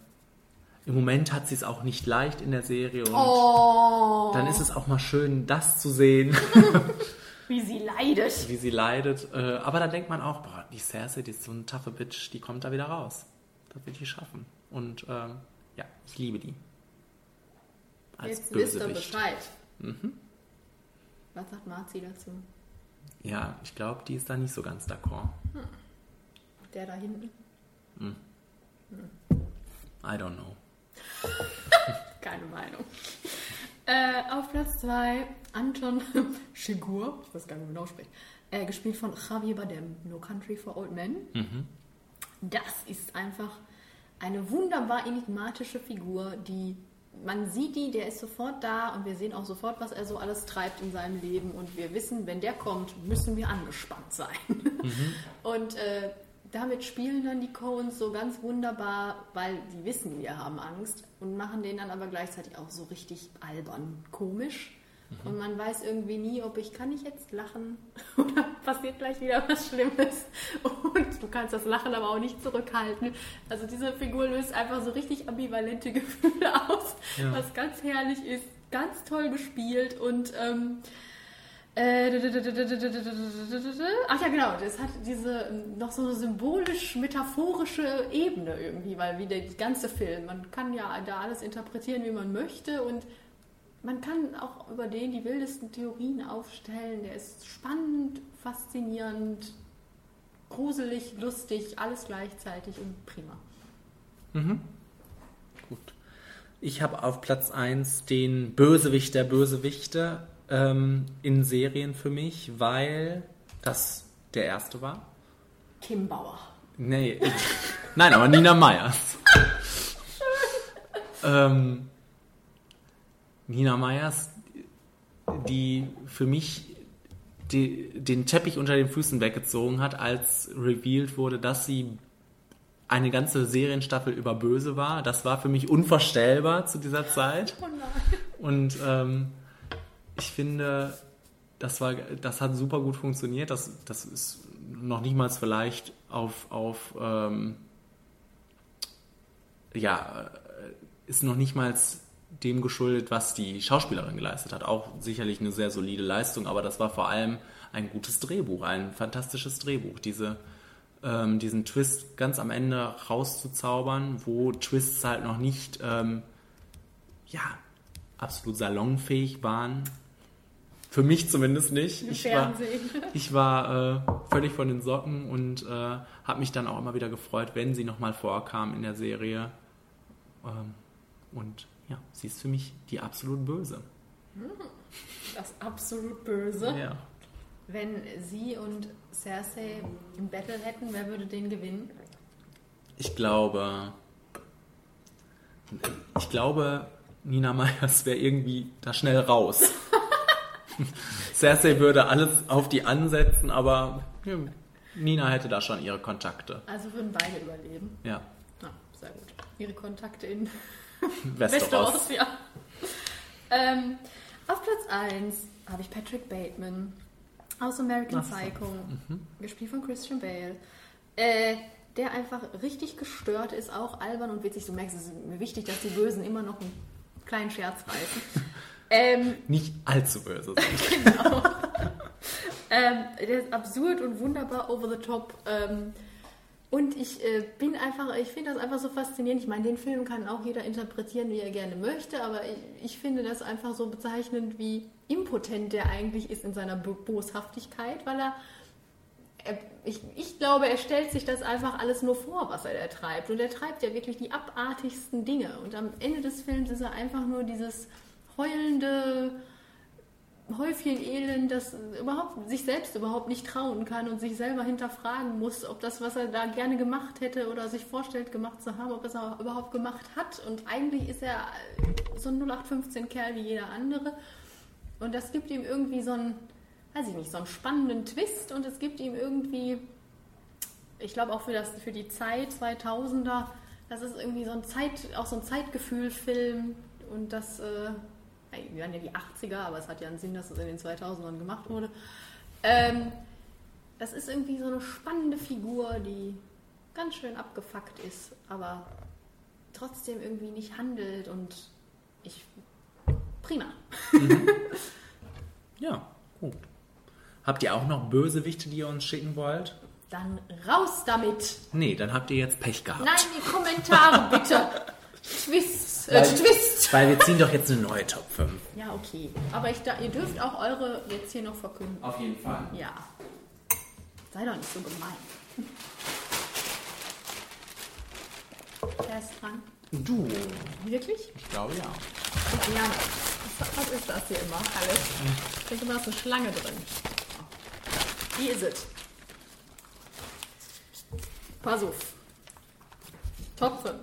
[SPEAKER 2] im Moment hat sie es auch nicht leicht in der Serie. Und
[SPEAKER 1] Oh.
[SPEAKER 2] dann ist es auch mal schön, das zu sehen,
[SPEAKER 1] Wie sie leidet.
[SPEAKER 2] wie sie leidet. Äh, aber dann denkt man auch, boah, die Cersei, die ist so eine taffe Bitch, die kommt da wieder raus. Das wird die schaffen. Und ähm, ja, ich liebe die. Als
[SPEAKER 1] Jetzt wisst ihr. Bescheid.
[SPEAKER 2] Mhm.
[SPEAKER 1] Was sagt Marzi dazu?
[SPEAKER 2] Ja, ich glaube, die ist da nicht so ganz d'accord.
[SPEAKER 1] Hm. Der da hinten?
[SPEAKER 2] Hm.
[SPEAKER 1] Hm.
[SPEAKER 2] I don't know.
[SPEAKER 1] Keine Meinung. Äh, auf Platz 2 Anton Chigurh, ich weiß gar nicht, wie man ausspricht, äh, gespielt von Javier Bardem, No Country for Old Men.
[SPEAKER 2] Mhm.
[SPEAKER 1] Das ist einfach eine wunderbar enigmatische Figur, die man sieht die, der ist sofort da und wir sehen auch sofort, was er so alles treibt in seinem Leben und wir wissen, wenn der kommt, müssen wir angespannt sein. Und äh, damit spielen dann die Coens so ganz wunderbar, weil die wissen, wir haben Angst und machen den dann aber gleichzeitig auch so richtig albern, komisch. Und man weiß irgendwie nie, ob ich kann ich jetzt lachen oder passiert gleich wieder was Schlimmes. Und du kannst das Lachen aber auch nicht zurückhalten. Also diese Figur löst einfach so richtig ambivalente Gefühle aus,
[SPEAKER 2] Ja.
[SPEAKER 1] was ganz herrlich ist, ganz toll gespielt und ähm, äh, Ach ja, genau. Das hat diese ähm, noch so eine symbolisch-metaphorische Ebene irgendwie, weil wie der ganze Film, man kann ja da alles interpretieren, wie man möchte und man kann auch über den die wildesten Theorien aufstellen. Der ist spannend, faszinierend, gruselig, lustig, alles gleichzeitig und prima.
[SPEAKER 2] Mhm. Gut. Ich habe auf Platz 1 den Bösewicht der Bösewichte ähm, in Serien für mich, weil das der erste war.
[SPEAKER 1] Kim Bauer.
[SPEAKER 2] Nee, ich, nein, aber Nina Meyers. ähm, Nina Meyers, die für mich die, den Teppich unter den Füßen weggezogen hat, als revealed wurde, dass sie eine ganze Serienstaffel über Böse war. Das war für mich unvorstellbar zu dieser Zeit.
[SPEAKER 1] Oh nein.
[SPEAKER 2] Und ähm, ich finde, das, war, das hat super gut funktioniert. Das, das ist noch nicht mal vielleicht auf, auf ähm, ja, äh, ist noch nicht mal dem geschuldet, was die Schauspielerin geleistet hat. Auch sicherlich eine sehr solide Leistung, aber das war vor allem ein gutes Drehbuch, ein fantastisches Drehbuch. Diese, ähm, diesen Twist ganz am Ende rauszuzaubern, wo Twists halt noch nicht ähm, ja, absolut salonfähig waren. Für mich zumindest nicht. Ich war, ich war äh, völlig von den Socken und äh, habe mich dann auch immer wieder gefreut, wenn sie nochmal vorkam in der Serie. Ähm, und ja, sie ist für mich die absolut böse.
[SPEAKER 1] Hm, Das absolut Böse.
[SPEAKER 2] Ja.
[SPEAKER 1] Wenn sie und Cersei im Battle hätten, wer würde den gewinnen?
[SPEAKER 2] Ich glaube, ich glaube, Nina Meyers wäre irgendwie da schnell raus. Cersei würde alles auf die ansetzen, aber ja, Nina hätte da schon ihre Kontakte.
[SPEAKER 1] Also würden beide überleben.
[SPEAKER 2] Ja.
[SPEAKER 1] Ja, sehr gut. Ihre Kontakte in
[SPEAKER 2] Westeros.
[SPEAKER 1] Westeros, ja. Ähm, auf Platz 1 habe ich Patrick Bateman aus American
[SPEAKER 2] so.
[SPEAKER 1] Psycho,
[SPEAKER 2] Mhm.
[SPEAKER 1] gespielt von Christian Bale, äh, der einfach richtig gestört ist, auch albern und witzig. Du merkst, es ist mir wichtig, dass die Bösen immer noch einen kleinen Scherz reißen. ähm,
[SPEAKER 2] Nicht allzu böse sind.
[SPEAKER 1] ähm, der ist absurd und wunderbar over the top. Ähm, und ich äh, bin einfach, ich finde das einfach so faszinierend. Ich meine, den Film kann auch jeder interpretieren, wie er gerne möchte, aber ich, ich finde das einfach so bezeichnend, wie impotent der eigentlich ist in seiner Bo- Boshaftigkeit, weil er, er ich, ich glaube, er stellt sich das einfach alles nur vor, was er da treibt. Und er treibt ja wirklich die abartigsten Dinge. Und am Ende des Films ist er einfach nur dieses heulende, Häufchen Elend, das überhaupt sich selbst überhaupt nicht trauen kann und sich selber hinterfragen muss, ob das, was er da gerne gemacht hätte oder sich vorstellt gemacht zu haben, ob er es auch überhaupt gemacht hat. Und eigentlich ist er so ein 0815-Kerl wie jeder andere. Und das gibt ihm irgendwie so einen, weiß ich nicht, so einen spannenden Twist und es gibt ihm irgendwie, ich glaube auch für, das, für die Zeit 2000er, das ist irgendwie so ein Zeit, auch so ein Zeitgefühl-Film und das, äh, wir waren ja die 80er, aber es hat ja einen Sinn, dass es in den 2000ern gemacht wurde. Ähm, das ist irgendwie so eine spannende Figur, die ganz schön abgefuckt ist, aber trotzdem irgendwie nicht handelt und ich. Prima.
[SPEAKER 2] Ja, gut. Habt ihr auch noch Bösewichte, die ihr uns schicken wollt?
[SPEAKER 1] Dann raus damit!
[SPEAKER 2] Nee, dann habt ihr jetzt Pech gehabt.
[SPEAKER 1] Nein, die Kommentare bitte! Twist! Äh,
[SPEAKER 2] Weil-
[SPEAKER 1] Twist!
[SPEAKER 2] Weil wir ziehen doch jetzt eine neue Top 5.
[SPEAKER 1] Ja, okay. Aber ich, da, ihr dürft auch eure jetzt hier noch verkünden.
[SPEAKER 2] Auf jeden Fall.
[SPEAKER 1] Ja. Sei doch nicht so gemein. Wer ist dran?
[SPEAKER 2] Du.
[SPEAKER 1] Wirklich?
[SPEAKER 2] Ich glaube ja.
[SPEAKER 1] Ja, was, ist das hier immer alles? Ich denke, da ist eine Schlange drin. Wie ist es? Pass auf. Top 5.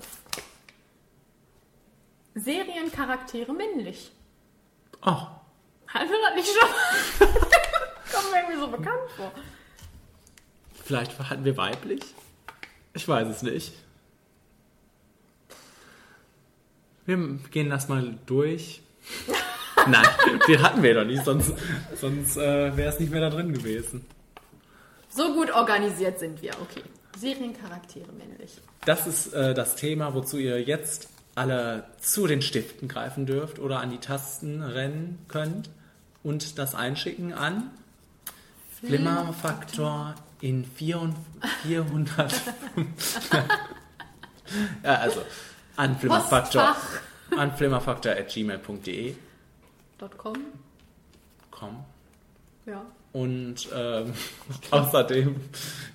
[SPEAKER 1] Seriencharaktere männlich.
[SPEAKER 2] Ach.
[SPEAKER 1] Hatten wir das nicht schon? Kommt mir irgendwie so bekannt vor.
[SPEAKER 2] Vielleicht hatten wir weiblich? Ich weiß es nicht. Wir gehen das mal durch. Nein, den hatten wir doch nicht, sonst, sonst äh, wäre es nicht mehr da drin gewesen.
[SPEAKER 1] So gut organisiert sind wir, okay. Seriencharaktere männlich.
[SPEAKER 2] Das ist äh, das Thema, wozu ihr jetzt alle zu den Stiften greifen dürft oder an die Tasten rennen könnt und das einschicken an Flimmerfaktor in 400. 400 ja, also an Flimmerfaktor an flimmerfaktor at gmail.de
[SPEAKER 1] .com.
[SPEAKER 2] komm.
[SPEAKER 1] Ja.
[SPEAKER 2] Und ähm, außerdem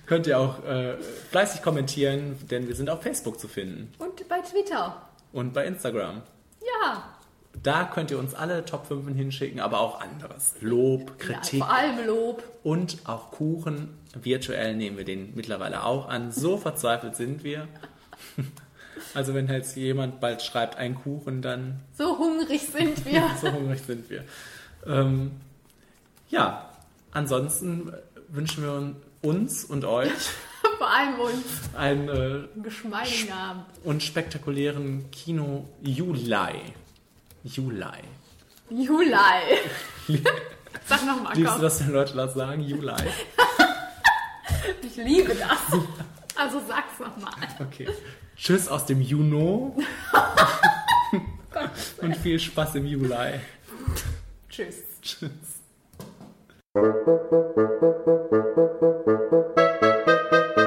[SPEAKER 2] könnt ihr auch äh, fleißig kommentieren, denn wir sind auf Facebook zu finden
[SPEAKER 1] Und bei Twitter.
[SPEAKER 2] Und bei Instagram.
[SPEAKER 1] Ja.
[SPEAKER 2] Da könnt ihr uns alle Top 5 hinschicken, aber auch anderes. Lob, Kritik
[SPEAKER 1] Ja, vor allem Lob.
[SPEAKER 2] und auch Kuchen. Virtuell nehmen wir den mittlerweile auch an. So verzweifelt sind wir. Also wenn jetzt jemand bald schreibt, ein Kuchen, dann
[SPEAKER 1] So hungrig sind wir.
[SPEAKER 2] so hungrig sind wir. Ähm, ja, ansonsten wünschen wir uns und euch
[SPEAKER 1] Vor allem uns.
[SPEAKER 2] einen äh,
[SPEAKER 1] geschmeidigen Abend.
[SPEAKER 2] und spektakulären Kino Juli. Juli.
[SPEAKER 1] Juli. Sag nochmal,
[SPEAKER 2] Liebst du das, wenn Leute das sagen? Juli.
[SPEAKER 1] Ich liebe das. Also sag's nochmal.
[SPEAKER 2] Okay. Tschüss aus dem Juno. und viel Spaß im Juli.
[SPEAKER 1] Tschüss.
[SPEAKER 2] Tschüss. Música